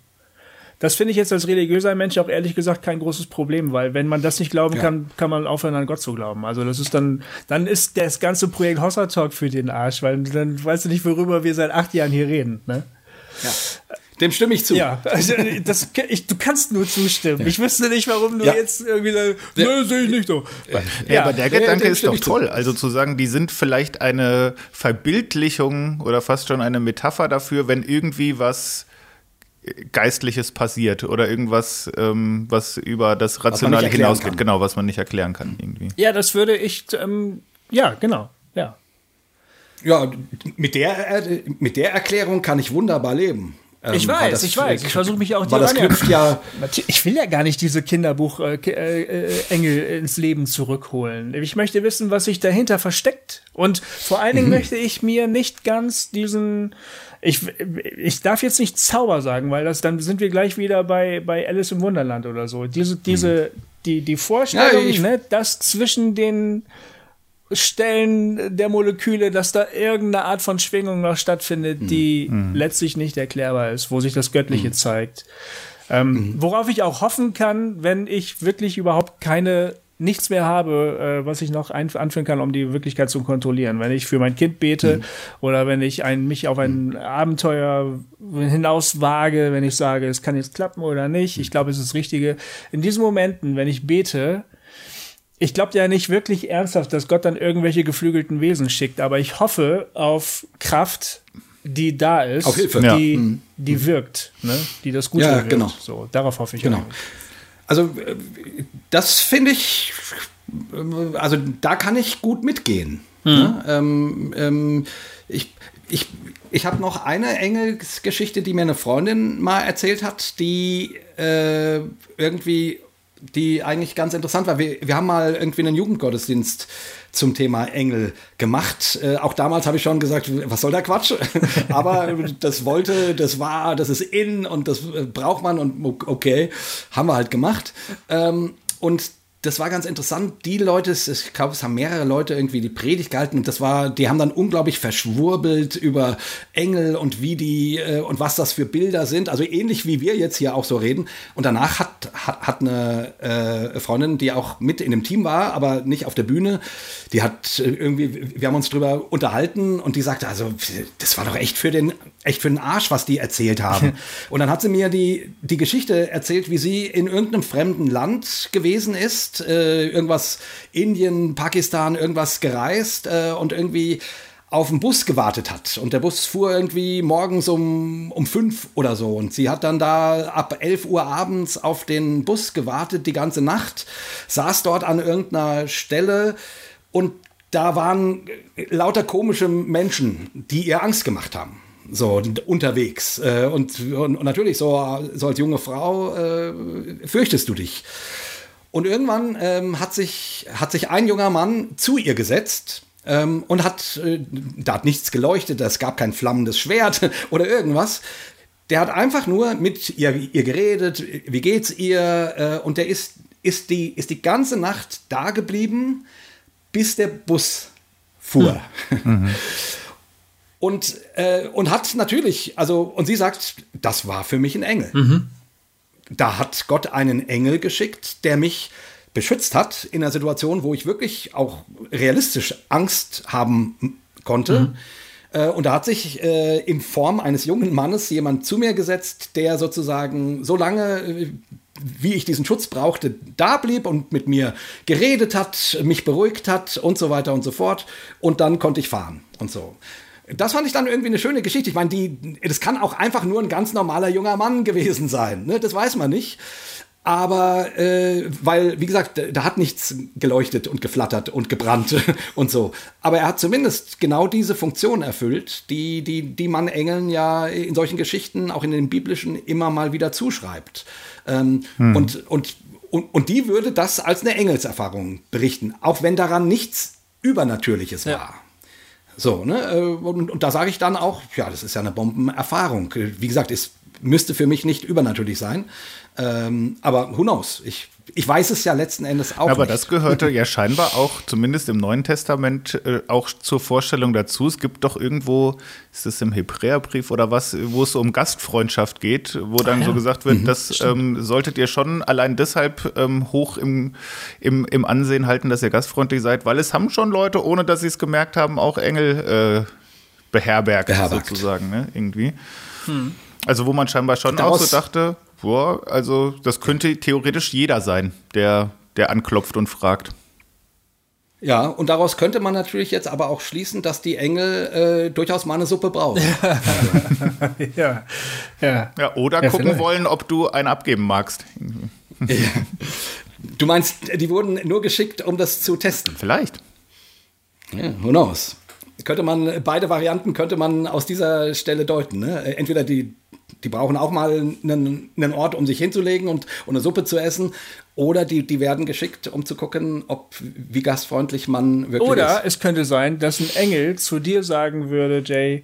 Das finde ich jetzt als religiöser Mensch auch ehrlich gesagt kein großes Problem, weil wenn man das nicht glauben ja. kann, kann man aufhören an Gott zu glauben. Also das ist dann, dann ist das ganze Projekt Hossa Talk für den Arsch, weil dann weißt du nicht, worüber wir seit acht Jahren hier reden. Ne? Ja. Dem stimme ich zu. Ja, also das, ich, du kannst nur zustimmen. Ja. Ich wüsste nicht, warum du ja. jetzt irgendwie sagst, nö, sehe ich nicht so. Ja, ja aber der Gedanke ist doch toll. Zu. Also zu sagen, die sind vielleicht eine Verbildlichung oder fast schon eine Metapher dafür, wenn irgendwie was Geistliches passiert oder irgendwas, ähm, was über das Rationale hinausgeht, kann. genau, was man nicht erklären kann irgendwie. Ja, das würde ich, ähm, ja, genau, ja. Ja, mit der, mit der Erklärung kann ich wunderbar leben. Ich ähm, weiß, das, ich weiß. Ich versuche mich auch die das knüpft ja. Ich will ja gar nicht diese Kinderbuch-Engel äh, äh, ins Leben zurückholen. Ich möchte wissen, was sich dahinter versteckt. Und vor allen Dingen mhm. möchte ich mir nicht ganz diesen ich, ich darf jetzt nicht Zauber sagen, weil das dann sind wir gleich wieder bei, bei Alice im Wunderland oder so. Diese, diese, mhm. die, die Vorstellung, ja, ne, dass zwischen den Stellen der Moleküle, dass da irgendeine Art von Schwingung noch stattfindet, mhm. die mhm. letztlich nicht erklärbar ist, wo sich das Göttliche mhm. zeigt. Ähm, mhm. worauf ich auch hoffen kann, wenn ich wirklich überhaupt keine nichts mehr habe, äh, was ich noch anführen kann, um die Wirklichkeit zu kontrollieren. Wenn ich für mein Kind bete mhm. oder wenn ich ein, mich auf ein mhm. Abenteuer hinaus wage, wenn ich sage, es kann jetzt klappen oder nicht, ich glaube, es ist das Richtige. In diesen Momenten, wenn ich bete, ich glaube ja nicht wirklich ernsthaft, dass Gott dann irgendwelche geflügelten Wesen schickt, aber ich hoffe auf Kraft, die da ist, auf Hilfe. die, ja. Mhm. die wirkt, ne? die das Gute ja, wirkt. Genau. So, darauf hoffe ich. Genau. Eigentlich. Also, äh, das finde ich, äh, also da kann ich gut mitgehen. Mhm. Ne? Ähm, ähm, ich ich, ich habe noch eine Engelsgeschichte, die mir eine Freundin mal erzählt hat, die äh, irgendwie, die eigentlich ganz interessant war. Wir, wir haben mal irgendwie einen Jugendgottesdienst zum Thema Engel gemacht. Äh, auch damals habe ich schon gesagt, was soll der Quatsch? <laughs> Aber das wollte, das war, das ist in und das äh, braucht man und okay, haben wir halt gemacht. Ähm, und das war ganz interessant. Die Leute, ich glaube, es haben mehrere Leute irgendwie die Predigt gehalten und das war, die haben dann unglaublich verschwurbelt über Engel und wie die äh, und was das für Bilder sind. Also ähnlich wie wir jetzt hier auch so reden. Und danach hat, hat, hat eine äh, Freundin, die auch mit in dem Team war, aber nicht auf der Bühne, die hat äh, irgendwie, wir haben uns drüber unterhalten und die sagte, also das war doch echt für den, echt für den Arsch, was die erzählt haben. <laughs> und dann hat sie mir die, die Geschichte erzählt, wie sie in irgendeinem fremden Land gewesen ist äh, irgendwas Indien, Pakistan, irgendwas gereist äh, und irgendwie auf den Bus gewartet hat. Und der Bus fuhr irgendwie morgens um, um fünf oder so. Und sie hat dann da ab 11 Uhr abends auf den Bus gewartet, die ganze Nacht, saß dort an irgendeiner Stelle und da waren lauter komische Menschen, die ihr Angst gemacht haben so unterwegs. Äh, und, und, natürlich, so, so als junge Frau äh, fürchtest du dich. Und irgendwann ähm, hat, sich, hat sich ein junger Mann zu ihr gesetzt ähm, und hat, äh, da hat nichts geleuchtet, es gab kein flammendes Schwert <laughs> oder irgendwas. Der hat einfach nur mit ihr, ihr geredet, wie geht's ihr? Äh, und der ist, ist, die, ist die ganze Nacht da geblieben, bis der Bus fuhr. <laughs> Mhm. und, äh, und hat natürlich, also, und sie sagt, das war für mich ein Engel. Mhm da hat Gott einen Engel geschickt, der mich beschützt hat in einer Situation, wo ich wirklich auch realistisch Angst haben konnte. Mhm. Äh, und da hat sich äh, in Form eines jungen Mannes jemand zu mir gesetzt, der sozusagen so lange, äh, wie ich diesen Schutz brauchte, da blieb und mit mir geredet hat, mich beruhigt hat und so weiter und so fort. Und dann konnte ich fahren und so. Das fand ich dann irgendwie eine schöne Geschichte. Ich meine, die, das kann auch einfach nur ein ganz normaler junger Mann gewesen sein. Ne? Das weiß man nicht. Aber äh, weil, wie gesagt, da hat nichts geleuchtet und geflattert und gebrannt <laughs> und so. Aber er hat zumindest genau diese Funktion erfüllt, die, die, die man Engeln ja in solchen Geschichten, auch in den biblischen, immer mal wieder zuschreibt. Ähm, hm. und, und, und, und die würde das als eine Engelserfahrung berichten, auch wenn daran nichts Übernatürliches ja. war. So, ne? Äh, und, und da sage ich dann auch, ja, das ist ja eine Bombenerfahrung. Wie gesagt, es müsste für mich nicht übernatürlich sein. Ähm, aber who knows? Ich, ich weiß es ja letzten Endes auch. Aber nicht. das gehörte ja <laughs> scheinbar auch, zumindest im Neuen Testament, äh, auch zur Vorstellung dazu. Es gibt doch irgendwo, ist es im Hebräerbrief oder was, wo es um Gastfreundschaft geht, wo dann ah, ja. so gesagt wird, mhm, das ähm, solltet ihr schon allein deshalb ähm, hoch im, im, im Ansehen halten, dass ihr gastfreundlich seid, weil es haben schon Leute, ohne dass sie es gemerkt haben, auch Engel äh, beherbergt, beherbergt, sozusagen, ne? irgendwie. Hm. Also wo man scheinbar schon Daraus auch so dachte, boah, also das könnte theoretisch jeder sein, der, der anklopft und fragt. Ja, und daraus könnte man natürlich jetzt aber auch schließen, dass die Engel äh, durchaus mal eine Suppe brauchen. <laughs> ja, ja. ja oder ja, gucken vielleicht. wollen, ob du einen abgeben magst. Ja. Du meinst, die wurden nur geschickt, um das zu testen? Vielleicht. Ja, who knows? Könnte man, beide Varianten könnte man aus dieser Stelle deuten. Ne? Entweder die die brauchen auch mal einen, einen Ort, um sich hinzulegen und, und, eine Suppe zu essen. Oder die, die werden geschickt, um zu gucken, ob wie gastfreundlich man wirklich Oder ist. Oder es könnte sein, dass ein Engel zu dir sagen würde, Jay,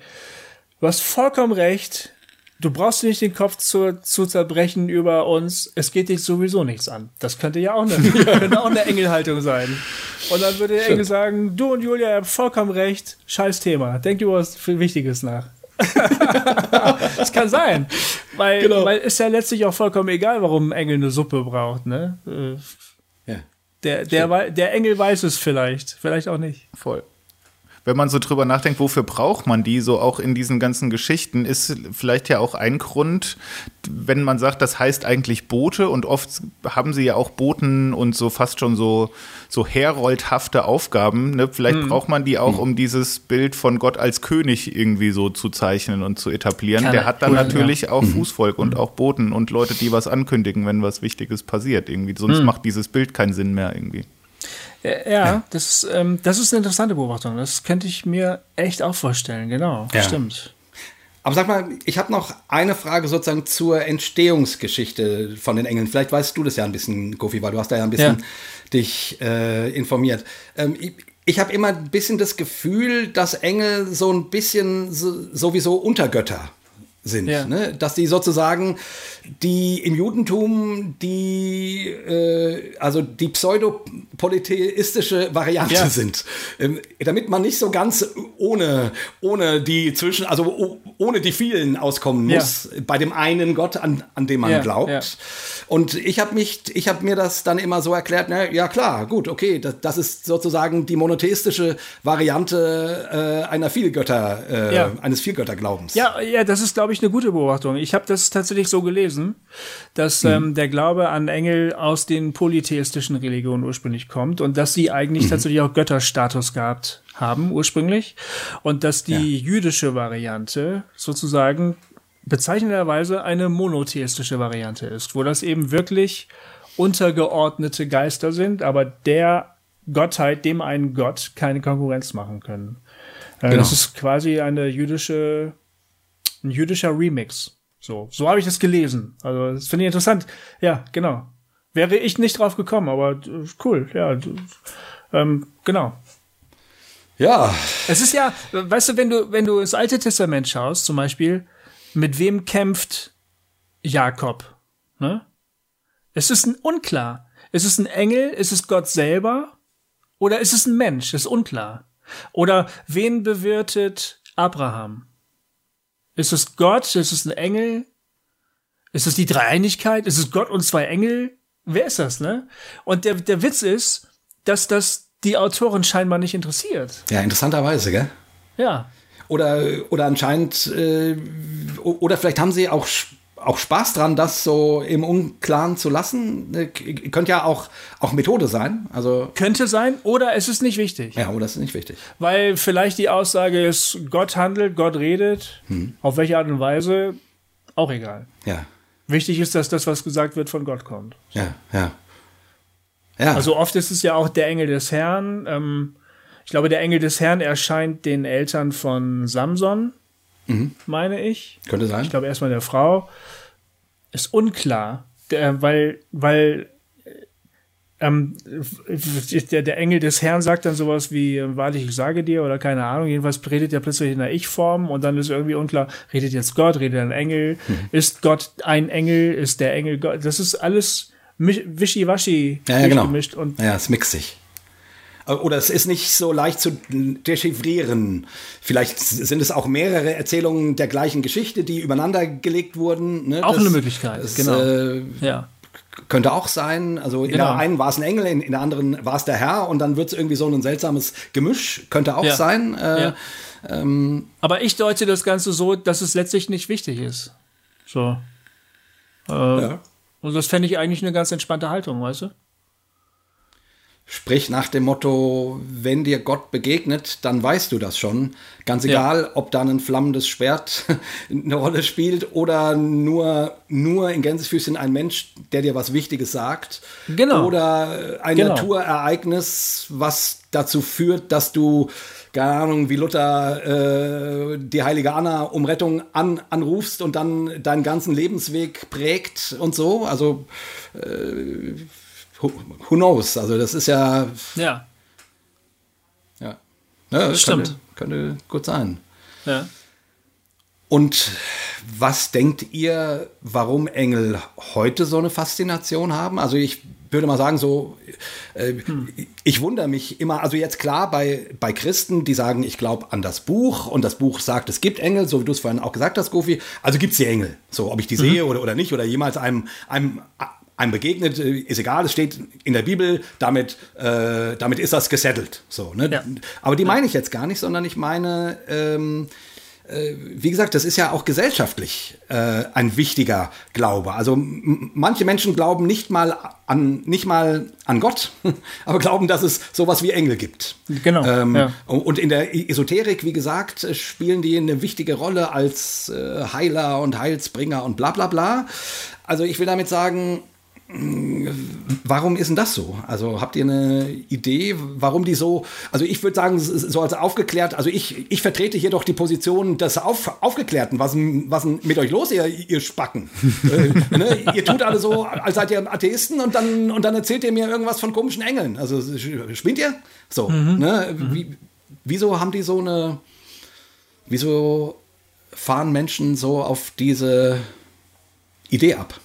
du hast vollkommen recht. Du brauchst nicht den Kopf zu, zu zerbrechen über uns. Es geht dich sowieso nichts an. Das könnte ja auch eine, <laughs> <laughs> könnte auch eine Engelhaltung sein. Und dann würde der Engel sagen, du und Julia, ihr habt vollkommen recht. Scheiß Thema. Denk über was Wichtiges nach. <laughs> das kann sein. Weil, genau. weil ist ja letztlich auch vollkommen egal, warum ein Engel eine Suppe braucht, ne? Äh, ja. Der, der, der Engel weiß es vielleicht, vielleicht auch nicht. Voll. Wenn man so drüber nachdenkt, wofür braucht man die, so auch in diesen ganzen Geschichten, ist vielleicht ja auch ein Grund, wenn man sagt, das heißt eigentlich Bote und oft haben sie ja auch Boten und so fast schon so, so heroldhafte Aufgaben. Ne? Vielleicht mhm. braucht man die auch, um dieses Bild von Gott als König irgendwie so zu zeichnen und zu etablieren. Kann Der hat dann natürlich ja. auch mhm. Fußvolk und mhm. auch Boten und Leute, die was ankündigen, wenn was Wichtiges passiert irgendwie. Sonst mhm. macht dieses Bild keinen Sinn mehr irgendwie. Ja, ja, Das, ähm, das ist eine interessante Beobachtung. Das könnte ich mir echt auch vorstellen, genau. Ja. Stimmt. Aber sag mal, ich habe noch eine Frage sozusagen zur Entstehungsgeschichte von den Engeln. Vielleicht weißt du das ja ein bisschen, Kofi, weil du hast da ja ein bisschen ja. dich äh, informiert. Ähm, ich ich habe immer ein bisschen das Gefühl, dass Engel so ein bisschen so, sowieso Untergötter sind. Ja. Ne? Dass die sozusagen die im Judentum die äh, also die pseudopolytheistische Variante ja. sind. Ähm, damit man nicht so ganz ohne, ohne die zwischen, also ohne die vielen auskommen muss, ja. bei dem einen Gott, an, an dem man glaubt. Und ich habe mich, ich habe mir das dann immer so erklärt, na, ja klar, gut, okay, das, das ist sozusagen die monotheistische Variante äh, einer Vielgötter, äh, eines Vielgötterglaubens. Ja, ja, das ist, glaube glaube ich, eine gute Beobachtung. Ich habe das tatsächlich so gelesen, dass mhm. ähm, der Glaube an Engel aus den polytheistischen Religionen ursprünglich kommt und dass sie eigentlich mhm. tatsächlich auch Götterstatus gehabt haben ursprünglich und dass die ja. jüdische Variante sozusagen bezeichnenderweise eine monotheistische Variante ist, wo das eben wirklich untergeordnete Geister sind, aber der Gottheit, dem einen Gott, keine Konkurrenz machen können. Äh, genau. Das ist quasi eine jüdische ein jüdischer Remix. So, so habe ich das gelesen. Also, das finde ich interessant. Ja, genau. Wäre ich nicht drauf gekommen, aber äh, cool, ja. Ähm, genau. Ja. Es ist ja, weißt du, wenn du, wenn du ins Alte Testament schaust, zum Beispiel, mit wem kämpft Jakob? Ne? Es ist ein unklar. Ist es ein Engel? Ist es Gott selber? Oder ist es ein Mensch? Ist unklar. Oder wen bewirtet Abraham? Ist es Gott? Ist es ein Engel? Ist es die Dreieinigkeit? Ist es Gott und zwei Engel? Wer ist das, ne? Und der, der Witz ist, dass das die Autoren scheinbar nicht interessiert. Ja, interessanterweise, gell? Ja. Oder, oder anscheinend, äh, oder vielleicht haben sie auch auch Spaß dran, das so im Unklaren zu lassen. Äh, könnte ja auch, auch Methode sein. Also Könnte sein, oder es ist nicht wichtig. Ja, oder es ist nicht wichtig. Weil vielleicht die Aussage ist, Gott handelt, Gott redet. Hm. Auf welche Art und Weise, auch egal. Ja. Wichtig ist, dass das, was gesagt wird, von Gott kommt. Ja, ja. Ja. Also oft ist es ja auch der Engel des Herrn. Ähm, ich glaube, der Engel des Herrn erscheint den Eltern von Samson mhm. meine ich. Könnte sein. Ich glaube erstmal der Frau. Ist unklar, der, weil, weil ähm, der, der Engel des Herrn sagt dann sowas wie, äh, warte, ich sage dir, oder keine Ahnung, jedenfalls redet er plötzlich in der Ich-Form und dann ist irgendwie unklar, redet jetzt Gott, redet ein Engel, mhm. ist Gott ein Engel, ist der Engel Gott, das ist alles wischiwaschi ja, ja, genau. gemischt und ja, es mixt sich. Oder es ist nicht so leicht zu dechiffrieren. Vielleicht sind es auch mehrere Erzählungen der gleichen Geschichte, die übereinander gelegt wurden. Ne? Auch das, eine Möglichkeit, das, genau. Äh, ja. Könnte auch sein. Also in genau. der einen war es ein Engel, in, in der anderen war es der Herr und dann wird es irgendwie so ein seltsames Gemisch. Könnte auch ja. sein. Äh, ja. ähm, Aber ich deute das Ganze so, dass es letztlich nicht wichtig ist. So. Äh, ja. Und das fände ich eigentlich eine ganz entspannte Haltung, weißt du? Sprich nach dem Motto, wenn dir Gott begegnet, dann weißt du das schon. Ganz egal, ja. ob da ein flammendes Schwert <laughs> eine Rolle spielt oder nur, nur in Gänsefüßchen ein Mensch, der dir was Wichtiges sagt. Genau. Oder ein genau. Naturereignis, was dazu führt, dass du, keine Ahnung, wie Luther äh, die heilige Anna um Rettung an, anrufst und dann deinen ganzen Lebensweg prägt und so. Also äh, who knows? Also das ist ja. Ja. Ja. ja das Stimmt. Könnte, könnte gut sein. Ja. Und was denkt ihr, warum Engel heute so eine Faszination haben? Also ich würde mal sagen, so, äh, hm. ich wundere mich immer, also jetzt klar bei, bei Christen, die sagen, ich glaube an das Buch und das Buch sagt, es gibt Engel, so wie du es vorhin auch gesagt hast, Gofi, also gibt es die Engel, so ob ich die mhm. sehe oder, oder nicht oder jemals einem, einem einem begegnet, äh, ist egal, es steht in der Bibel, damit, äh, damit ist das gesettelt. So, ne? Ja. Aber die meine ich jetzt gar nicht, sondern ich meine, ähm, äh, wie gesagt, das ist ja auch gesellschaftlich äh, ein wichtiger Glaube. Also manche Menschen glauben nicht mal an nicht mal an Gott, <laughs> aber glauben, dass es sowas wie Engel gibt. Genau. Ähm, ja. Und in der Esoterik, wie gesagt, spielen die eine wichtige Rolle als äh, Heiler und Heilsbringer und bla bla bla. Also ich will damit sagen, Warum ist denn das so? Also habt ihr eine Idee, warum die so, also ich würde sagen, so als aufgeklärt, also ich, ich vertrete hier doch die Position des Auf, Aufgeklärten. Was, was mit euch los, ihr, ihr Spacken? <laughs> äh, ne? Ihr tut alle so, als seid ihr Atheisten und dann, und dann erzählt ihr mir irgendwas von komischen Engeln. Also spinnt ihr? So, mhm. ne? Wie, wieso haben die so eine, wieso fahren Menschen so auf diese Idee ab?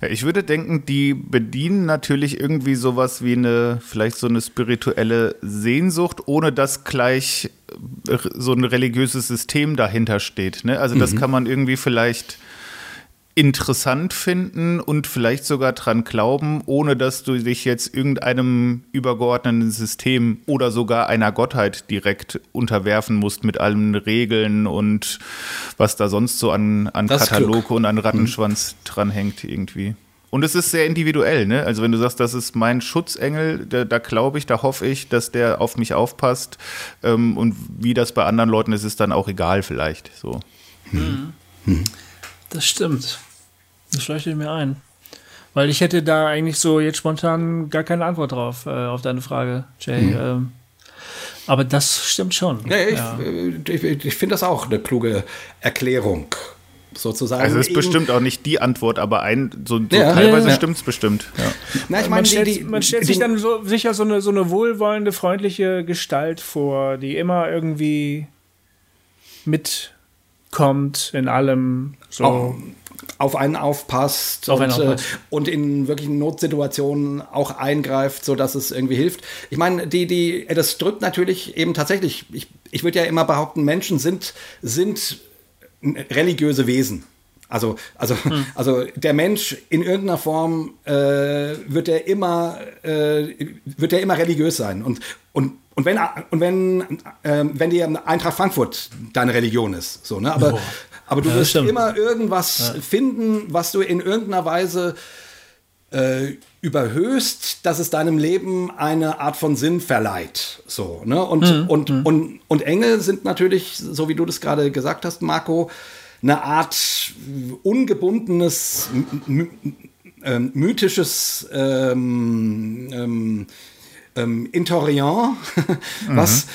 Ja, ich würde denken, die bedienen natürlich irgendwie sowas wie eine, vielleicht so eine spirituelle Sehnsucht, ohne dass gleich äh, so ein religiöses System dahinter steht. Ne? Also das mhm. kann man irgendwie vielleicht interessant finden und vielleicht sogar dran glauben, ohne dass du dich jetzt irgendeinem übergeordneten System oder sogar einer Gottheit direkt unterwerfen musst mit allen Regeln und was da sonst so an, an Kataloge und an Rattenschwanz mhm. dranhängt irgendwie. Und es ist sehr individuell, ne? Also wenn du sagst, das ist mein Schutzengel, da, da glaube ich, da hoffe ich, dass der auf mich aufpasst. Ähm, und wie das bei anderen Leuten ist, ist dann auch egal vielleicht. So. Hm. Hm. Das stimmt. Das leuchtet mir ein. Weil ich hätte da eigentlich so jetzt spontan gar keine Antwort drauf, äh, auf deine Frage, Jay. Mhm. Ähm, aber das stimmt schon. Ja, ich, ja. Äh, ich, ich finde das auch eine kluge Erklärung. Sozusagen. Also es ist bestimmt auch nicht die Antwort, aber ein, so, so ja, teilweise ja, stimmt es bestimmt. Na, ich meine, man stellt, die, man stellt die, sich dann so sicher so eine, so eine wohlwollende, freundliche Gestalt vor, die immer irgendwie mitkommt in allem. So. Auch auf einen aufpasst, auf und, einen aufpasst. Äh, und in wirklichen Notsituationen auch eingreift, so dass es irgendwie hilft. Ich meine, die, die, das drückt natürlich eben tatsächlich, ich, ich würde ja immer behaupten, Menschen sind, sind religiöse Wesen. Also, also, hm. also der Mensch in irgendeiner Form äh, wird er immer, äh, wird er immer religiös sein. Und, und, und wenn, und wenn, äh, wenn die Eintracht Frankfurt deine Religion ist, so, ne? Aber, oh. Aber du ja, wirst immer irgendwas ja. finden, was du in irgendeiner Weise äh, überhöhst, dass es deinem Leben eine Art von Sinn verleiht. So, ne? Und, mhm. und, mhm. und, und Engel sind natürlich, so wie du das gerade gesagt hast, Marco, eine Art ungebundenes, ähm, mythisches ähm, ähm, ähm, Intoriant, <laughs> was, mhm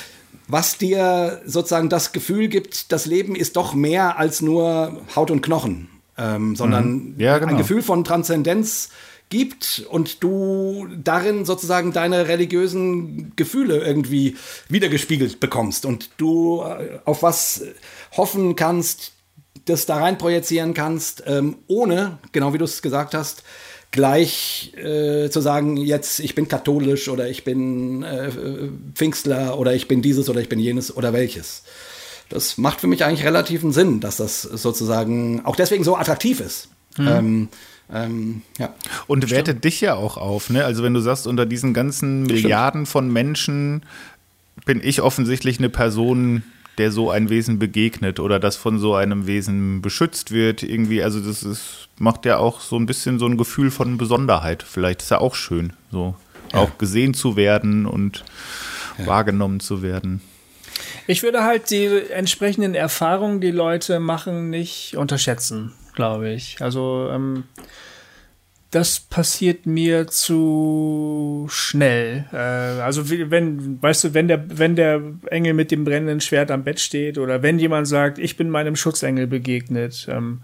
was dir sozusagen das Gefühl gibt, das Leben ist doch mehr als nur Haut und Knochen, ähm, sondern mhm. ja, genau. ein Gefühl von Transzendenz gibt und du darin sozusagen deine religiösen Gefühle irgendwie wiedergespiegelt bekommst und du äh, auf was hoffen kannst, das da rein projizieren kannst, ähm, ohne, genau wie du es gesagt hast, gleich äh, zu sagen, jetzt ich bin katholisch oder ich bin äh, Pfingstler oder ich bin dieses oder ich bin jenes oder welches. Das macht für mich eigentlich relativen Sinn, dass das sozusagen auch deswegen so attraktiv ist. Mhm. Ähm, ähm, ja. Und wertet dich ja auch auf, ne? Also wenn du sagst, unter diesen ganzen Milliarden von Menschen bin ich offensichtlich eine Person, der so ein Wesen begegnet oder das von so einem Wesen beschützt wird. Irgendwie, also das ist, macht ja auch so ein bisschen so ein Gefühl von Besonderheit. Vielleicht ist ja auch schön, so ja. auch gesehen zu werden und ja. wahrgenommen zu werden. Ich würde halt die entsprechenden Erfahrungen, die Leute machen, nicht unterschätzen, glaube ich. Also ähm, das passiert mir zu schnell. Äh, also wenn, weißt du, wenn der, wenn der Engel mit dem brennenden Schwert am Bett steht oder wenn jemand sagt, ich bin meinem Schutzengel begegnet, ähm,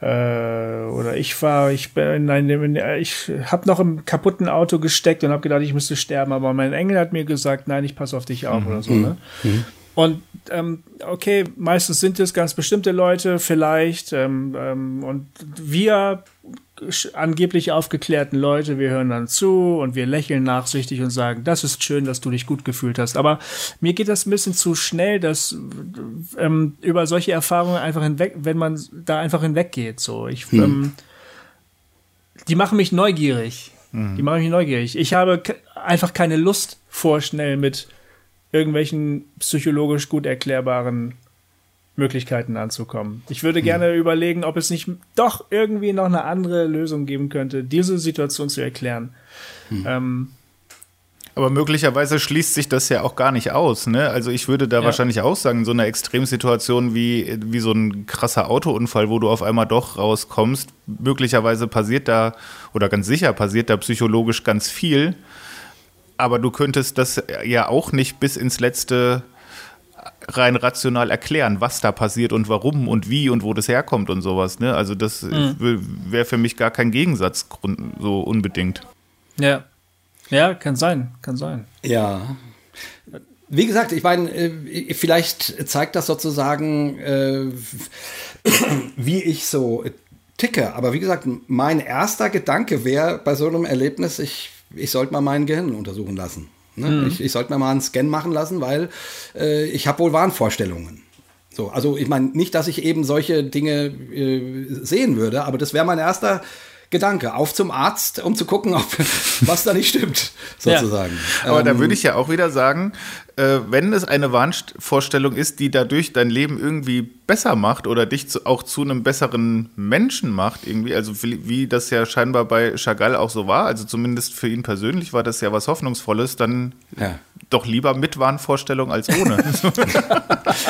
äh, oder ich war, ich bin, nein, ich habe noch im kaputten Auto gesteckt und habe gedacht, ich müsste sterben, aber mein Engel hat mir gesagt, nein, ich passe auf dich auf mhm. oder so. Ne? Mhm. Und ähm, okay, meistens sind es ganz bestimmte Leute, vielleicht. Ähm, ähm, und wir angeblich aufgeklärten Leute, wir hören dann zu und wir lächeln nachsichtig und sagen, das ist schön, dass du dich gut gefühlt hast. Aber mir geht das ein bisschen zu schnell, dass ähm, über solche Erfahrungen einfach hinweg, wenn man da einfach hinweggeht. So, ich hm. ähm, die machen mich neugierig. Mhm. Die machen mich neugierig. Ich habe einfach keine Lust, vorschnell mit irgendwelchen psychologisch gut erklärbaren Möglichkeiten anzukommen. Ich würde gerne mhm. überlegen, ob es nicht doch irgendwie noch eine andere Lösung geben könnte, diese Situation zu erklären. Mhm. Ähm, aber möglicherweise schließt sich das ja auch gar nicht aus. Ne? Also ich würde da ja. wahrscheinlich auch sagen, in so einer Extremsituation wie, wie so ein krasser Autounfall, wo du auf einmal doch rauskommst, möglicherweise passiert da, oder ganz sicher passiert da psychologisch ganz viel. Aber du könntest das ja auch nicht bis ins letzte rein rational erklären, was da passiert und warum und wie und wo das herkommt und sowas. Ne? Also das mhm. wäre für mich gar kein Gegensatz so unbedingt. Ja. Ja, kann sein, kann sein. Ja. Wie gesagt, ich meine, äh, vielleicht zeigt das sozusagen, äh, <clears throat> wie ich so ticke. Aber wie gesagt, mein erster Gedanke wäre bei so einem Erlebnis, ich, ich sollte mal mein Gehirn untersuchen lassen. Ne? Mhm. Ich, ich sollte mir mal einen Scan machen lassen, weil äh, ich habe wohl Wahnvorstellungen. So, also ich meine, nicht, dass ich eben solche Dinge äh, sehen würde, aber das wäre mein erster Gedanke. Auf zum Arzt, um zu gucken, ob <laughs> was da nicht stimmt, sozusagen. Ja. Aber ähm, da würde ich ja auch wieder sagen, äh, wenn es eine Wahnvorstellung ist, die dadurch dein Leben irgendwie besser macht oder dich zu, auch zu einem besseren Menschen macht, irgendwie, also wie, wie, das ja scheinbar bei Chagall auch so war, also zumindest für ihn persönlich war das ja was Hoffnungsvolles, dann ja. doch lieber mit Wahnvorstellung als ohne. <laughs>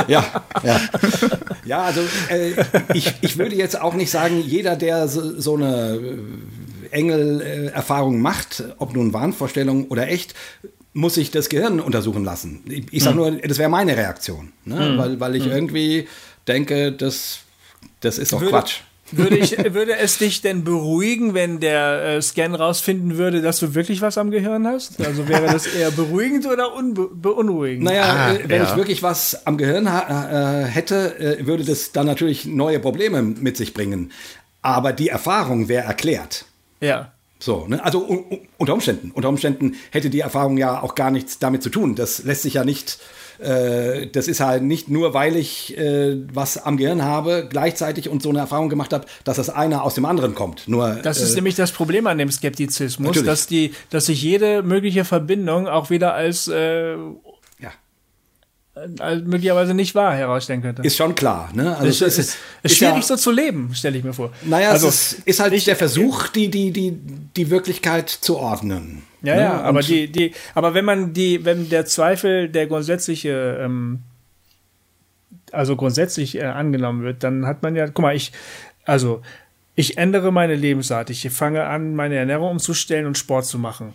ja, ja. Ja, also äh, ich, ich würde jetzt auch nicht sagen, jeder, der so, so eine Engel-Erfahrung macht, ob nun Wahnvorstellung oder echt, muss ich das Gehirn untersuchen lassen. Ich, ich sage hm. nur, das wäre meine Reaktion, ne? hm. weil, weil ich hm. irgendwie denke, das, das ist doch würde, Quatsch. Würde, ich, <laughs> würde es dich denn beruhigen, wenn der äh, Scan rausfinden würde, dass du wirklich was am Gehirn hast? Also wäre das <laughs> eher beruhigend oder beunruhigend? Naja, ah, äh, wenn ja. ich wirklich was am Gehirn äh, hätte, äh, würde das dann natürlich neue Probleme mit sich bringen. Aber die Erfahrung wäre erklärt. Ja. So, ne? Also unter Umständen. Unter Umständen hätte die Erfahrung ja auch gar nichts damit zu tun. Das lässt sich ja nicht, äh, das ist halt nicht nur, weil ich äh, was am Gehirn habe, gleichzeitig und so eine Erfahrung gemacht habe, dass das eine aus dem anderen kommt. Nur, das ist äh, nämlich das Problem an dem Skeptizismus, dass die, dass sich jede mögliche Verbindung auch wieder als äh, möglicherweise nicht wahr herausstellen könnte. Ist schon klar, ne? Also es, ist, ist, ist schwierig ja, so zu leben, stelle ich mir vor. Naja, also, es ist, ist halt nicht der Versuch, die, die, die, die Wirklichkeit zu ordnen. Ja, ne? ja, aber die, die, aber wenn man die, wenn der Zweifel, der grundsätzliche, ähm, also grundsätzlich äh, angenommen wird, dann hat man ja, guck mal, ich, also ich ändere meine Lebensart, ich fange an, meine Ernährung umzustellen und Sport zu machen.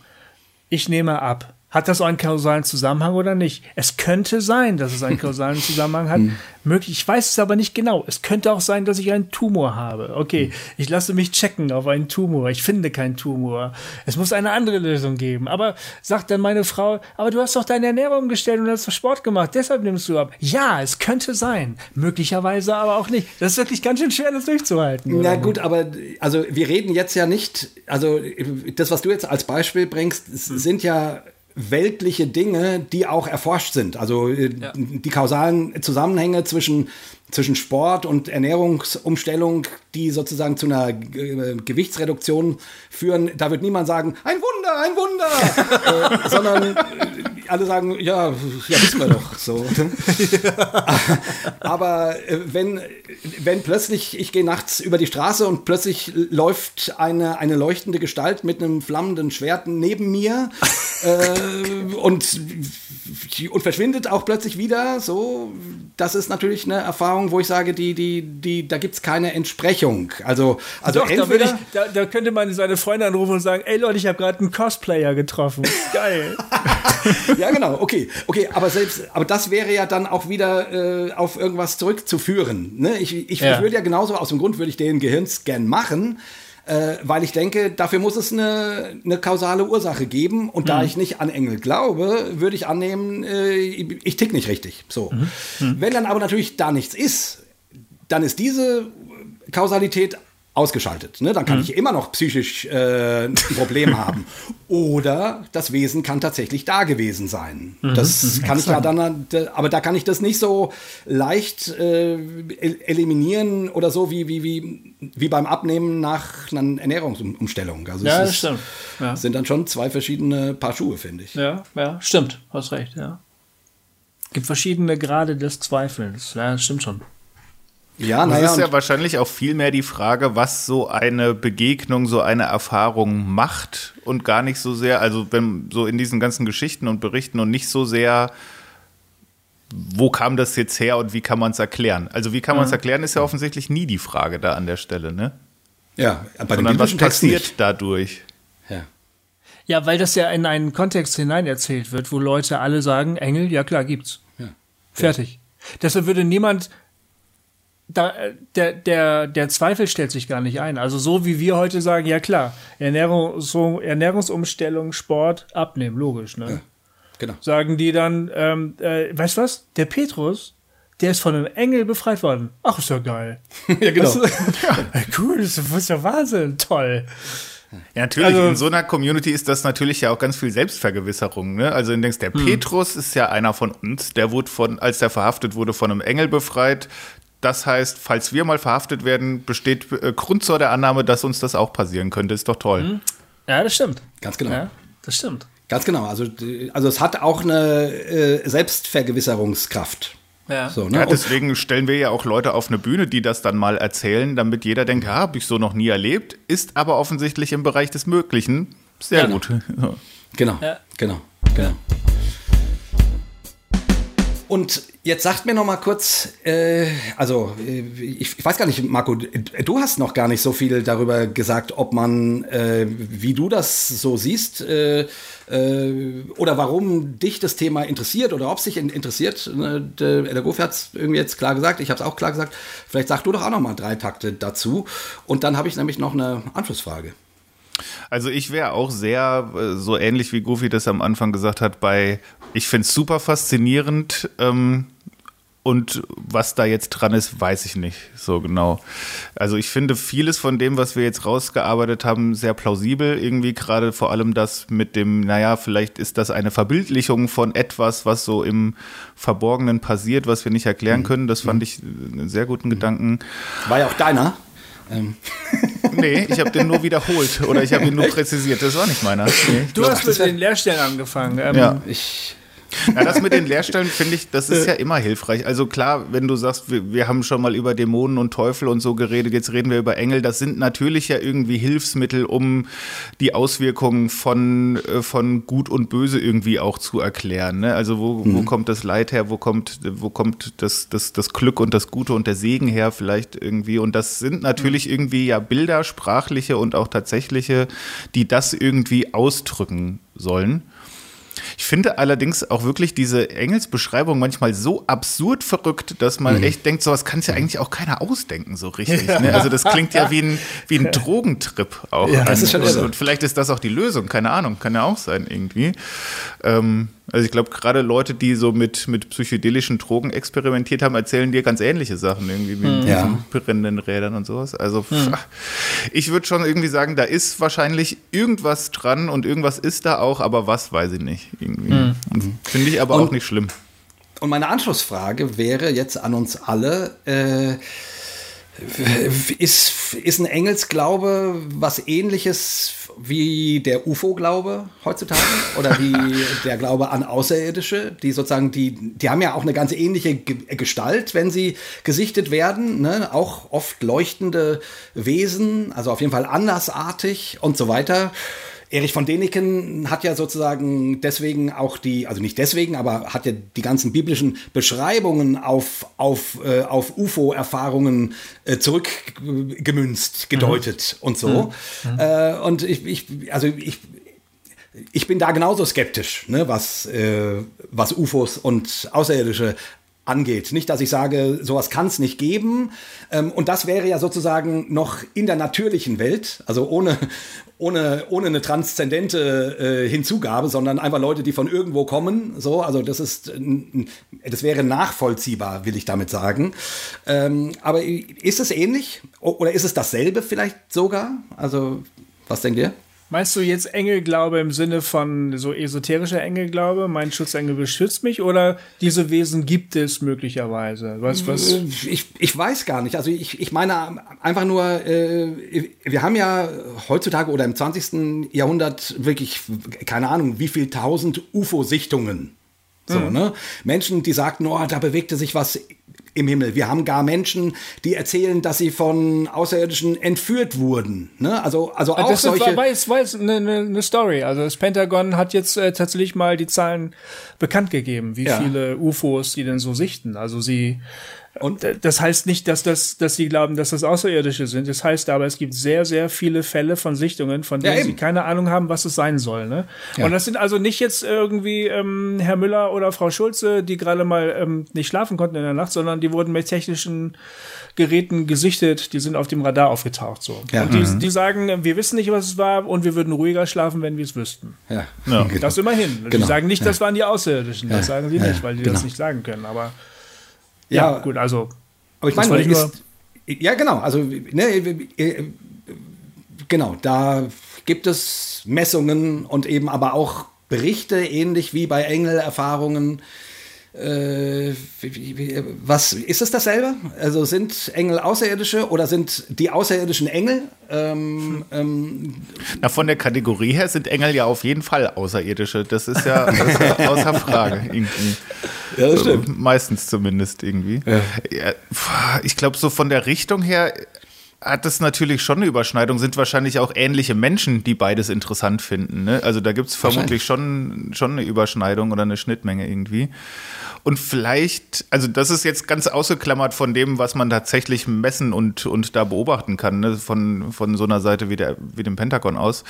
Ich nehme ab hat das einen kausalen Zusammenhang oder nicht? Es könnte sein, dass es einen kausalen Zusammenhang hat. <laughs> Hm. Möglich, ich weiß es aber nicht genau. Es könnte auch sein, dass ich einen Tumor habe. Okay, hm. ich lasse mich checken auf einen Tumor. Ich finde keinen Tumor. Es muss eine andere Lösung geben. Aber sagt dann meine Frau, aber du hast doch deine Ernährung gestellt und hast Sport gemacht, deshalb nimmst du ab. Ja, es könnte sein. Möglicherweise aber auch nicht. Das ist wirklich ganz schön schwer, das durchzuhalten. Na gut, aber also wir reden jetzt ja nicht, also das, was du jetzt als Beispiel bringst, hm. sind ja weltliche Dinge, die auch erforscht sind. Also äh, ja. die kausalen Zusammenhänge zwischen, zwischen Sport und Ernährungsumstellung, die sozusagen zu einer äh, Gewichtsreduktion führen. Da wird niemand sagen, ein Wunder, ein Wunder, <laughs> äh, sondern alle sagen, ja, ja, wissen wir doch. So. <laughs> Aber äh, wenn, wenn plötzlich, ich gehe nachts über die Straße und plötzlich läuft eine, eine leuchtende Gestalt mit einem flammenden Schwert neben mir <laughs> äh, und, und verschwindet auch plötzlich wieder, so, das ist natürlich eine Erfahrung, wo ich sage, die, die, die, da gibt es keine Entsprechung. Also, also Doch, entweder, da, ich, da, da, könnte man seine Freunde anrufen und sagen, ey Leute, ich habe gerade einen Cosplayer getroffen. <laughs> Geil. Ja, genau, okay. Okay, aber selbst, aber das wäre ja dann auch wieder äh, auf irgendwas zurückzuführen. Ne? Ich, ich, ja. ich würde ja genauso, aus dem Grund würde ich den Gehirnscan machen, äh, weil ich denke, dafür muss es eine, eine kausale Ursache geben. Und mhm. da ich nicht an Engel glaube, würde ich annehmen, äh, ich tick nicht richtig. So. Mhm. Mhm. Wenn dann aber natürlich da nichts ist, dann ist diese Kausalität ausgeschaltet. Ne? Dann kann mhm. ich immer noch psychisch äh, ein Problem <laughs> haben. Oder das Wesen kann tatsächlich da gewesen sein. Mhm. Das kann ich ja dann, aber da kann ich das nicht so leicht äh, eliminieren oder so wie, wie, wie, wie beim Abnehmen nach einer Ernährungsumstellung. Also ja, das ist, stimmt. Ja. sind dann schon zwei verschiedene Paar Schuhe, finde ich. Ja, ja, stimmt. Hast recht, ja. Gibt verschiedene Grade des Zweifels. Ja, das stimmt schon. Ja, naja. Das ist ja wahrscheinlich auch viel mehr die Frage, was so eine Begegnung, so eine Erfahrung macht und gar nicht so sehr, also wenn so in diesen ganzen Geschichten und Berichten und nicht so sehr, wo kam das jetzt her und wie kann man es erklären? Also wie kann man es mhm. erklären, ist ja offensichtlich nie die Frage da an der Stelle, ne? Ja, bei Sondern was passiert nicht. dadurch? Ja. Ja, weil das ja in einen Kontext hinein erzählt wird, wo Leute alle sagen, Engel, ja klar, gibt's. Ja. Fertig. Deshalb würde niemand da, der, der, der Zweifel stellt sich gar nicht ein. Also so wie wir heute sagen, ja klar, Ernährung, so Ernährungsumstellung, Sport, abnehmen, logisch, ne? Ja, genau. Sagen die dann, ähm, äh, weißt du was? Der Petrus, der ist von einem Engel befreit worden. Ach, ist ja geil. <laughs> ja, genau. Das, <laughs> ja, cool, das ist ja Wahnsinn, toll. Ja, natürlich. Also, in so einer Community ist das natürlich ja auch ganz viel Selbstvergewisserung. Ne? Also, du denkst, der hm. Petrus ist ja einer von uns. Der wurde von, als der verhaftet wurde, von einem Engel befreit. Das heißt, falls wir mal verhaftet werden, besteht äh, Grund zur der Annahme, dass uns das auch passieren könnte. Ist doch toll. Mhm. Ja, das stimmt. Ganz genau. Ja, das stimmt. Ganz genau. Also, also es hat auch eine äh, Selbstvergewisserungskraft. Ja. So, ne? ja, deswegen stellen wir ja auch Leute auf eine Bühne, die das dann mal erzählen, damit jeder denkt, ja, habe ich so noch nie erlebt, ist aber offensichtlich im Bereich des Möglichen. Sehr genau. gut. <laughs> Genau, ja. genau, genau. Und jetzt sagt mir noch mal kurz, äh, also äh, ich, ich, weiß gar nicht, Marco, du hast noch gar nicht so viel darüber gesagt, ob man, äh, wie du das so siehst, äh, äh, oder warum dich das Thema interessiert oder ob es dich interessiert. Ne, der, der hat es irgendwie jetzt klar gesagt, ich habe es auch klar gesagt. Vielleicht sag du doch auch noch mal drei Takte dazu. Und dann habe ich nämlich noch eine Anschlussfrage. Also ich wäre auch sehr, äh, so ähnlich wie Goofy das am Anfang gesagt hat, bei, ich finde es super faszinierend ähm, und was da jetzt dran ist, weiß ich nicht so genau. Also ich finde vieles von dem, was wir jetzt rausgearbeitet haben, sehr plausibel. Irgendwie gerade vor allem das mit dem, naja, vielleicht ist das eine Verbildlichung von etwas, was so im Verborgenen passiert, was wir nicht erklären mhm. können. Das fand mhm. ich einen sehr guten Gedanken. War ja auch deiner. Ähm. <laughs> Nee, ich habe den nur wiederholt oder ich habe ihn nur präzisiert. Das war nicht meiner. Nee, du hast mit den Lehrstellen angefangen. Ähm, ja. Ich ja, das mit den Lehrstellen finde ich, das ist ja immer hilfreich. Also klar, wenn du sagst, wir, wir, haben schon mal über Dämonen und Teufel und so geredet, jetzt reden wir über Engel, das sind natürlich ja irgendwie Hilfsmittel, um die Auswirkungen von, äh, von Gut und Böse irgendwie auch zu erklären. Ne? Also wo, mhm. wo kommt das Leid her, wo kommt, wo kommt das, das, das Glück und das Gute und der Segen her vielleicht irgendwie. Und das sind natürlich mhm. irgendwie ja Bilder, sprachliche und auch tatsächliche, die das irgendwie ausdrücken sollen. Ich finde allerdings auch wirklich diese Engelsbeschreibung manchmal so absurd verrückt, dass man mhm. echt denkt, sowas kann sich ja eigentlich auch keiner ausdenken so richtig. Ja. Ne? Also das klingt ja wie ein, wie ein Drogentrip auch. Ja, das ist schon und, und vielleicht ist das auch die Lösung, keine Ahnung, kann ja auch sein irgendwie. Ähm, also ich glaube, gerade Leute, die so mit, mit psychedelischen Drogen experimentiert haben, erzählen dir ganz ähnliche Sachen, irgendwie wie mit ja. brennenden Rädern und sowas. Also hm. ich würde schon irgendwie sagen, da ist wahrscheinlich irgendwas dran und irgendwas ist da auch, aber was weiß ich nicht. Hm. Finde ich aber und, auch nicht schlimm. Und meine Anschlussfrage wäre jetzt an uns alle. Äh, ist, ist ein Engelsglaube was ähnliches wie der UFO-Glaube heutzutage oder wie <laughs> der Glaube an Außerirdische, die sozusagen, die, die haben ja auch eine ganz ähnliche Gestalt, wenn sie gesichtet werden, ne? auch oft leuchtende Wesen, also auf jeden Fall andersartig und so weiter. Erich von Däniken hat ja sozusagen deswegen auch die, also nicht deswegen, aber hat ja die ganzen biblischen Beschreibungen auf, auf, äh, auf UFO-Erfahrungen äh, zurückgemünzt, gedeutet mhm. und so. Mhm. Äh, und ich, ich, also ich, ich bin da genauso skeptisch, ne, was, äh, was UFOs und Außerirdische angeht. Nicht, dass ich sage, sowas kann es nicht geben. Ähm, und das wäre ja sozusagen noch in der natürlichen Welt, also ohne, ohne, ohne eine transzendente äh, Hinzugabe, sondern einfach Leute, die von irgendwo kommen. So, also das ist, das wäre nachvollziehbar, will ich damit sagen. Ähm, aber ist es ähnlich oder ist es dasselbe vielleicht sogar? Also was denkt ihr? Meinst du jetzt Engelglaube im Sinne von so esoterischer Engelglaube? Mein Schutzengel beschützt mich oder diese Wesen gibt es möglicherweise? Was, was? Ich, ich weiß gar nicht. Also ich, ich meine einfach nur, äh, wir haben ja heutzutage oder im 20. Jahrhundert wirklich, keine Ahnung, wie viel tausend UFO-Sichtungen. So, mhm. ne? Menschen, die sagten, oh, da bewegte sich was im Himmel. Wir haben gar Menschen, die erzählen, dass sie von Außerirdischen entführt wurden. Ne? Also, also auch das solche. Das weiß, weiß eine, eine Story. Also das Pentagon hat jetzt äh, tatsächlich mal die Zahlen bekannt gegeben, wie ja. viele UFOs die denn so sichten. Also sie und das heißt nicht, dass das, dass sie glauben, dass das Außerirdische sind. Das heißt aber, es gibt sehr, sehr viele Fälle von Sichtungen, von denen ja, sie keine Ahnung haben, was es sein soll. Ne? Ja. Und das sind also nicht jetzt irgendwie ähm, Herr Müller oder Frau Schulze, die gerade mal ähm, nicht schlafen konnten in der Nacht, sondern die wurden mit technischen Geräten gesichtet, die sind auf dem Radar aufgetaucht. So. Ja. Und die, mhm. die sagen, wir wissen nicht, was es war und wir würden ruhiger schlafen, wenn wir es wüssten. Ja. ja. <laughs> Genau. Das immerhin. Genau. Die sagen nicht, das waren die Außerirdischen. Das sagen sie nicht, weil die genau. das nicht sagen können. Aber ja, ja, gut, also. Aber ich meine, ich ist, ja, genau, also, ne, genau, da gibt es Messungen und eben aber auch Berichte, ähnlich wie bei Engelerfahrungen. Äh, was ist es dasselbe? Also sind Engel Außerirdische oder sind die Außerirdischen Engel? Ähm, ähm, Na, von der Kategorie her sind Engel ja auf jeden Fall Außerirdische. Das ist ja, das ist ja <laughs> außer Frage. <laughs> Irgendwie. Ja, das stimmt. Meistens zumindest irgendwie. Ja. Ja, ich glaube, so von der Richtung her hat es natürlich schon eine Überschneidung, sind wahrscheinlich auch ähnliche Menschen, die beides interessant finden. Ne? Also da gibt es vermutlich schon, schon eine Überschneidung oder eine Schnittmenge irgendwie. Und vielleicht, also das ist jetzt ganz ausgeklammert von dem, was man tatsächlich messen und, und da beobachten kann, ne? von, von so einer Seite wie, der, wie dem Pentagon aus.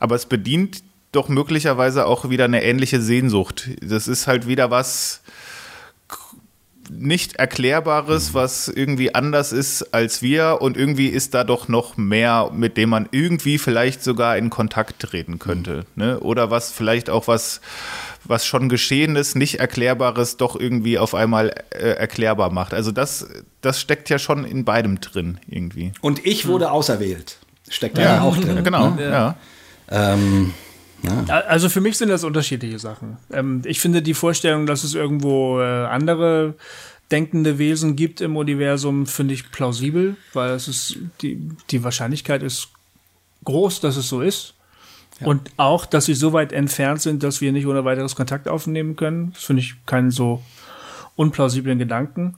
Aber es bedient doch möglicherweise auch wieder eine ähnliche Sehnsucht. Das ist halt wieder was, nicht Erklärbares, was irgendwie anders ist als wir und irgendwie ist da doch noch mehr, mit dem man irgendwie vielleicht sogar in Kontakt treten könnte. Ne? Oder was vielleicht auch was, was schon geschehen ist, nicht Erklärbares, doch irgendwie auf einmal äh, erklärbar macht. Also das, das steckt ja schon in beidem drin irgendwie. Und ich wurde hm. auserwählt. Steckt da ja, auch drin. Genau, ne? ja. Ähm, ja. Also für mich sind das unterschiedliche Sachen. Ähm, ich finde die Vorstellung, dass es irgendwo äh, andere denkende Wesen gibt im Universum, finde ich plausibel, weil es ist die, die Wahrscheinlichkeit ist groß, dass es so ist. Ja. Und auch, dass sie so weit entfernt sind, dass wir nicht ohne weiteres Kontakt aufnehmen können. Das finde ich keinen so unplausiblen Gedanken.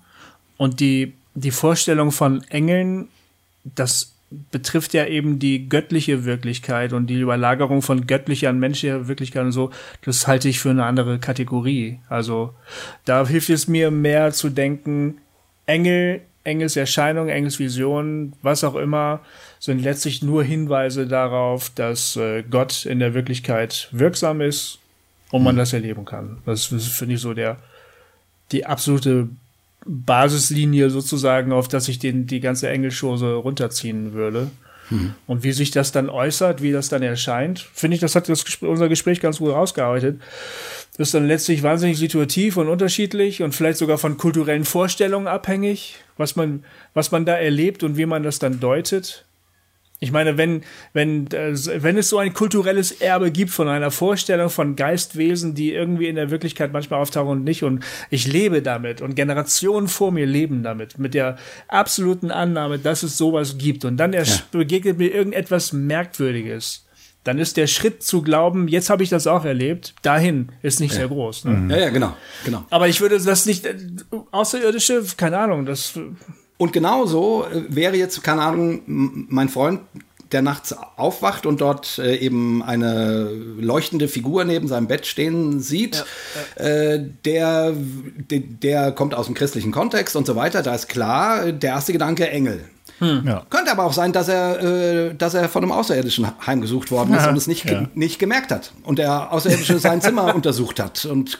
Und die, die Vorstellung von Engeln, dass betrifft ja eben die göttliche Wirklichkeit und die Überlagerung von göttlicher an menschlicher Wirklichkeit und so, das halte ich für eine andere Kategorie. Also da hilft es mir mehr zu denken, Engel, Engelserscheinung, Engelsvision, was auch immer, sind letztlich nur Hinweise darauf, dass äh, Gott in der Wirklichkeit wirksam ist und man mhm. das erleben kann. Das, das finde ich so der die absolute Basislinie sozusagen, auf das ich den, die ganze Engelschose runterziehen würde. Mhm. Und wie sich das dann äußert, wie das dann erscheint, finde ich, das hat das, unser Gespräch ganz gut rausgearbeitet. Das ist dann letztlich wahnsinnig situativ und unterschiedlich und vielleicht sogar von kulturellen Vorstellungen abhängig, was man, was man da erlebt und wie man das dann deutet. Ich meine, wenn, wenn, äh, wenn es so ein kulturelles Erbe gibt von einer Vorstellung von Geistwesen, die irgendwie in der Wirklichkeit manchmal auftauchen und nicht, und ich lebe damit und Generationen vor mir leben damit, mit der absoluten Annahme, dass es sowas gibt, und dann ja. begegnet mir irgendetwas Merkwürdiges, dann ist der Schritt zu glauben, jetzt habe ich das auch erlebt, dahin ist nicht ja. sehr groß. Ne? Mhm. Ja, ja, genau, genau. Aber ich würde das nicht, äh, außerirdische, keine Ahnung, das und genauso äh, wäre jetzt, keine Ahnung, mein Freund, der nachts aufwacht und dort äh, eben eine leuchtende Figur neben seinem Bett stehen sieht, ja, ja. Äh, der, der, der kommt aus dem christlichen Kontext und so weiter, da ist klar, der erste Gedanke Engel. Hm. Ja. Könnte aber auch sein, dass er, äh, dass er von einem Außerirdischen heimgesucht worden ist ja. und es nicht, ja. nicht gemerkt hat. Und der Außerirdische sein <laughs> Zimmer untersucht hat. Und,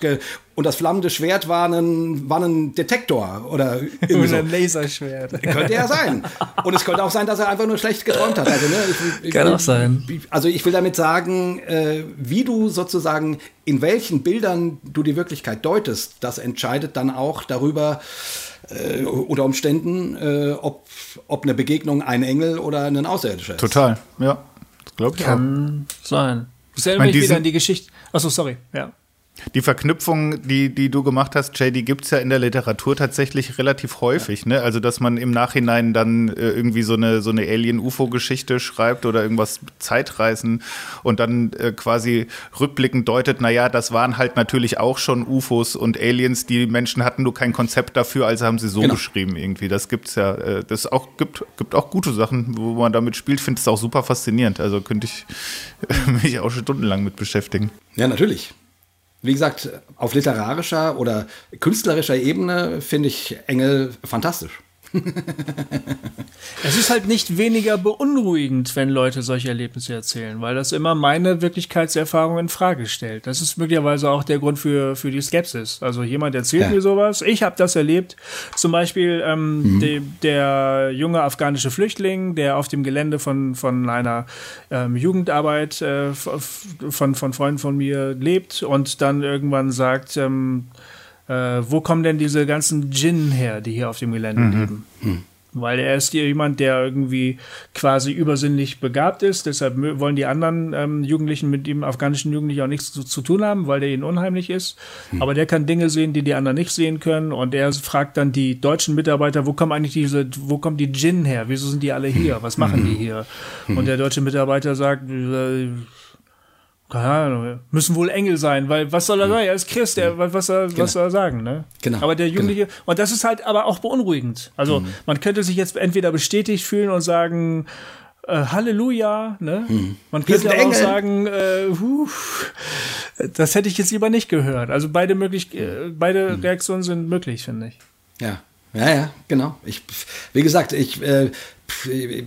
und das flammende Schwert war ein, war ein Detektor oder irgendwie so. ein Laserschwert. Könnte ja sein. Und es könnte auch sein, dass er einfach nur schlecht geträumt hat. Also, ne, ich, Kann auch sein. Also ich will damit sagen, äh, wie du sozusagen, in welchen Bildern du die Wirklichkeit deutest, das entscheidet dann auch darüber, äh, unter Umständen, äh, ob, ob eine Begegnung ein Engel oder ein Außerirdischer ist. Total, ja. Das glaube ich Kann auch. sein. Ich erinnere mich wieder an die Geschichte. Achso, sorry, ja. Die Verknüpfung, die, die du gemacht hast, Jay, die gibt es ja in der Literatur tatsächlich relativ häufig. Ne? Also, dass man im Nachhinein dann äh, irgendwie so eine, so eine Alien-UFO-Geschichte schreibt oder irgendwas Zeitreisen und dann äh, quasi rückblickend deutet, naja, das waren halt natürlich auch schon UFOs und Aliens. Die Menschen hatten nur kein Konzept dafür, also haben sie so genau. geschrieben irgendwie. Das gibt's ja, äh, das auch, gibt, gibt auch gute Sachen, wo man damit spielt. Finde es auch super faszinierend. Also könnte ich <laughs> mich auch stundenlang mit beschäftigen. Ja, natürlich wie gesagt, auf literarischer oder künstlerischer Ebene finde ich Engel fantastisch. <laughs> es ist halt nicht weniger beunruhigend, wenn Leute solche Erlebnisse erzählen, weil das immer meine Wirklichkeitserfahrung in Frage stellt. Das ist möglicherweise auch der Grund für, für die Skepsis. Also jemand erzählt ja. mir sowas, ich habe das erlebt. Zum Beispiel ähm, mhm. de, der junge afghanische Flüchtling, der auf dem Gelände von, von einer ähm, Jugendarbeit äh, von, von Freunden von mir lebt und dann irgendwann sagt, ähm, äh, wo kommen denn diese ganzen Djinn her, die hier auf dem Gelände mhm. leben? Mhm. Weil er ist hier jemand, der irgendwie quasi übersinnlich begabt ist. Deshalb wollen die anderen ähm, Jugendlichen mit dem afghanischen Jugendlichen auch nichts zu, zu, tun haben, weil der ihnen unheimlich ist. Mhm. Aber der kann Dinge sehen, die die anderen nicht sehen können. Und er fragt dann die deutschen Mitarbeiter, wo kommen eigentlich diese, wo kommen die Djinn her? Wieso sind die alle hier? Was machen die hier? Und der deutsche Mitarbeiter sagt, äh, keine Ahnung, müssen wohl Engel sein, weil was soll er sagen? Er ist Christ, er, was, soll, genau. was soll er sagen, ne? Genau. Aber der Jugendliche, genau. und das ist halt aber auch beunruhigend. Also mhm. man könnte sich jetzt entweder bestätigt fühlen und sagen, äh, Halleluja, ne? Mhm. Man könnte aber auch sagen, äh, huh, das hätte ich jetzt lieber nicht gehört. Also beide möglich, äh, beide mhm. Reaktionen sind möglich, finde ich. Ja. Ja, ja, genau. Ich, wie gesagt, ich, äh,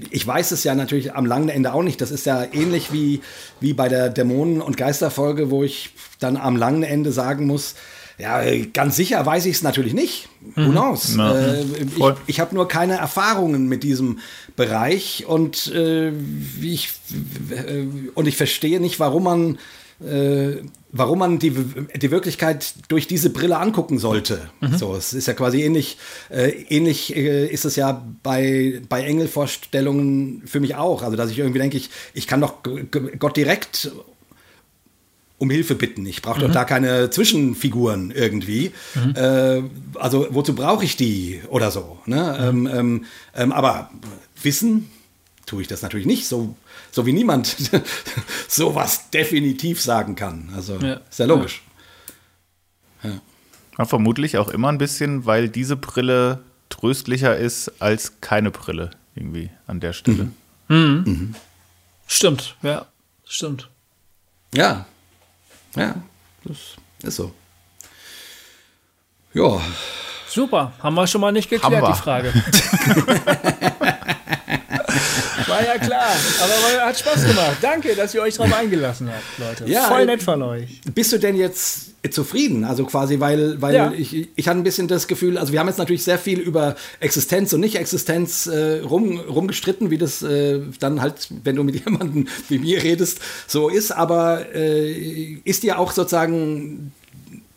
ich weiß es ja natürlich am langen Ende auch nicht. Das ist ja ähnlich wie, wie bei der Dämonen- und Geisterfolge, wo ich dann am langen Ende sagen muss, ja, ganz sicher weiß ich es natürlich nicht. Who mhm. knows? Ja. Äh, ich, ich habe nur keine Erfahrungen mit diesem Bereich und äh, ich äh, und ich verstehe nicht, warum man äh, warum man die, die Wirklichkeit durch diese Brille angucken sollte. Mhm. So, es ist ja quasi ähnlich, äh, ähnlich äh, ist es ja bei, bei Engelvorstellungen für mich auch. Also, dass ich irgendwie denke, ich, ich kann doch Gott direkt um Hilfe bitten. Ich brauche mhm. doch da keine Zwischenfiguren irgendwie. Mhm. Äh, also, wozu brauche ich die oder so? Ne? Mhm. Ähm, ähm, ähm, aber wissen tue ich das natürlich nicht. So so wie niemand <laughs> sowas definitiv sagen kann. Also ja. ist ja logisch. Ja. ja. vermutlich auch immer ein bisschen, weil diese Brille tröstlicher ist als keine Brille irgendwie an der Stelle. Mhm. Mhm. Mhm. Stimmt, ja, stimmt. Ja, ja, das ist so. Ja. Super, haben wir schon mal nicht geklärt, die Frage. <laughs> War ja klar. Aber hat Spaß gemacht. Danke, dass ihr euch darauf eingelassen habt, Leute. Ja, Voll nett von euch. Bist du denn jetzt zufrieden? Also quasi, weil, weil ja. ich, ich hatte ein bisschen das Gefühl, also wir haben jetzt natürlich sehr viel über Existenz und Nicht-Existenz äh, rum, rumgestritten, wie das äh, dann halt, wenn du mit <laughs> jemandem wie mir redest, so ist. Aber äh, ist dir auch sozusagen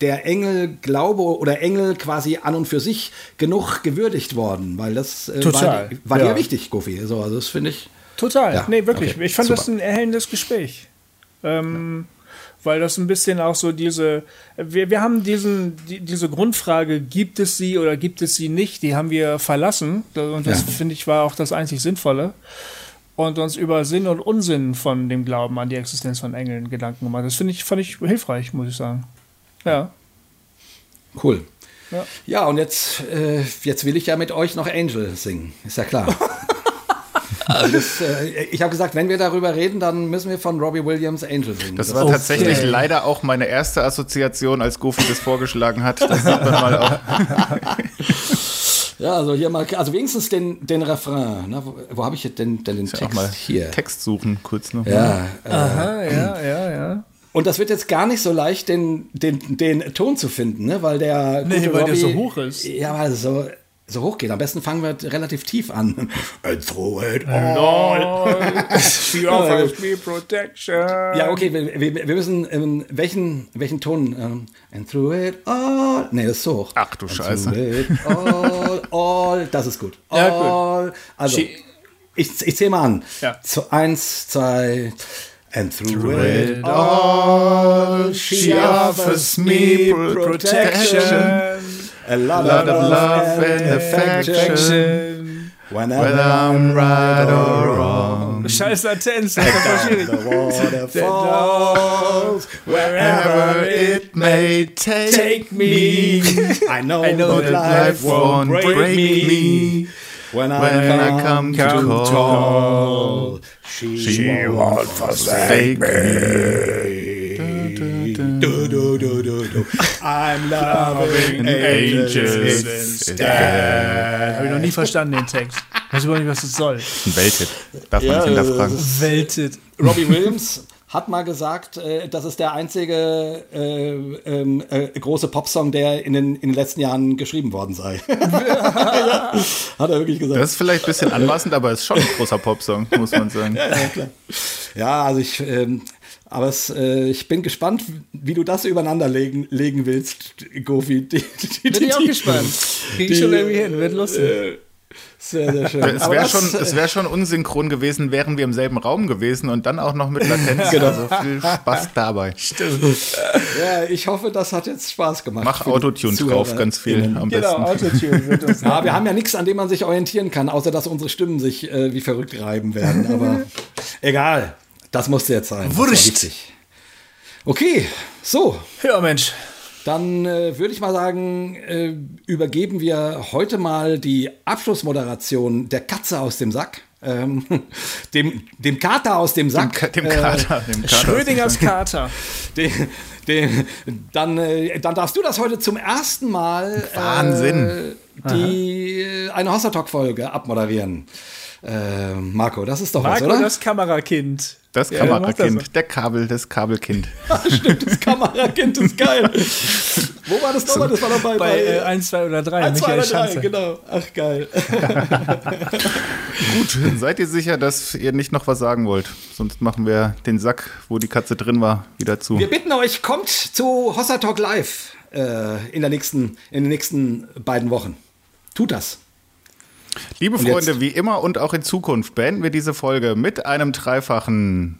der Engel Glaube oder Engel quasi an und für sich genug gewürdigt worden, weil das äh, Total. war, war ja. dir wichtig, Goofy. So, also das finde ich. Total. Ja. Nee, wirklich. Okay. Ich fand Super. das ein erhellendes Gespräch. Ähm, ja. Weil das ein bisschen auch so diese, wir, wir haben diesen, die, diese Grundfrage, gibt es sie oder gibt es sie nicht, die haben wir verlassen. Und das finde ich war auch das einzig Sinnvolle und uns über Sinn und Unsinn von dem Glauben an die Existenz von Engeln Gedanken gemacht. Das finde ich, fand ich hilfreich, muss ich sagen. Ja. Cool. Ja, ja und jetzt, äh, jetzt will ich ja mit euch noch Angel singen. Ist ja klar. <laughs> Also das, äh, ich habe gesagt, wenn wir darüber reden, dann müssen wir von Robbie Williams Angel singen. Das, war okay. tatsächlich leider auch meine erste Assoziation, als Goofy das vorgeschlagen hat. Das sieht man mal auch. <laughs> Ja, also hier mal, also wenigstens den, den Refrain. Ne? Wo, wo habe ich denn, denn den Auch Text? mal hier. Text suchen, kurz noch. Ja, äh, Aha, ja, ja, ja. Und das wird jetzt gar nicht so leicht, den, den, den Ton zu finden, ne? weil der. Nee, weil der Robbie- so hoch ist. Ja, weil es so, so hoch geht. Am besten fangen wir relativ tief an. And throw it all. She offers me protection. Ja, okay, wir, wir, wir müssen, ähm, welchen, welchen Ton? Ähm, and through it all. Nee, das ist so hoch. Ach du And Scheiße. Through it all, all. Das ist gut. Ja, gut. all. Also, She- ich, ich zähle mal an. Ja. Zu eins, zwei. And through, it it all, she offers me protection. A lot, lot of love and affection. Whenever Whether I'm right or wrong. Scheiß Latenz, das ist voll schwierig. the water falls, Wherever it may take, Take me. I know, I know that that life life won't break me. When I, When I come, come to call, call, she, she won't forsake Do, do, do, do, do. I'm loving angels, angels instead. Habe ich noch nie verstanden, den Text. Weiß überhaupt nicht, was das soll. Ein Welthit. Darf man Ja, nicht hinterfragen. Weltet. Robbie Williams hat mal gesagt, äh, das ist der einzige äh, ähm, äh, große Popsong, der in den, in den letzten Jahren geschrieben worden sei. <laughs> ja, hat er wirklich gesagt. Das ist vielleicht ein bisschen anmaßend, aber ist schon ein großer Popsong, muss man sagen. Ja, also ich, ähm, aber es, äh, ich bin gespannt, wie du das übereinander legen, legen willst, Gofi. Die, die, Bin ich auch gespannt. Krieg ich schon irgendwie hin, wird lustig. Sehr, sehr schön. Es wäre schon, es wär schon unsynchron gewesen, wären wir im selben Raum gewesen und dann auch noch mit Latenz. <laughs> Genau. Also viel Spaß dabei. ja, ich hoffe, das hat jetzt Spaß gemacht. Mach Autotune drauf, ganz viel am Genau, besten. Autotune wird uns. Ja, <laughs> wir haben ja nichts, an dem man sich orientieren kann, außer dass unsere Stimmen sich äh, wie verrückt reiben werden. Aber <laughs> egal, das musste jetzt sein. Wurscht. Okay, so, Ja, Mensch. Dann äh, würde ich mal sagen, äh, übergeben wir heute mal die Abschlussmoderation der Katze aus dem Sack. Ähm, <laughs> dem, dem Kater aus dem Dem, Sack. Dem äh, Kater. Dem Kater Schrödingers Kater. den, den, dann, äh, dann darfst du das heute zum ersten Mal Wahnsinn. Äh, die, äh, eine Hossa Talk-Folge abmoderieren. Äh, Marco, das ist doch was, Marco, oder? das Kamerakind. Das Ja, mach das Kamerakind, der Kabel, das Kabelkind. <laughs> Stimmt, das Kamerakind ist geil. Wo war das nochmal? Das war doch bei, Bei äh, 1, 2 oder 3. 1, 2 Michael oder 3, Schanze. genau. Ach, geil. <laughs> Gut, seid ihr sicher, dass ihr nicht noch was sagen wollt? Sonst machen wir den Sack, wo die Katze drin war, wieder zu. Wir bitten euch, kommt zu Hossa Talk Live äh, in, der nächsten, in den nächsten beiden Wochen. Tut das. Liebe Und Freunde, jetzt? wie immer und auch in Zukunft beenden wir diese Folge mit einem dreifachen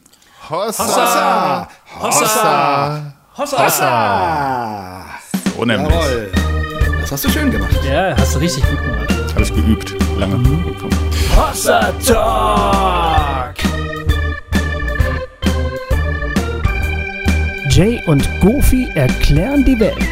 Hossa. Hossa! Hossa. Hossa! Ah, So nämlich. jawohl. Das hast du schön gemacht. Ja, hast du richtig gut gemacht. Habe ich geübt. Lange. Hossa Talk! Jay und Goofy erklären die Welt.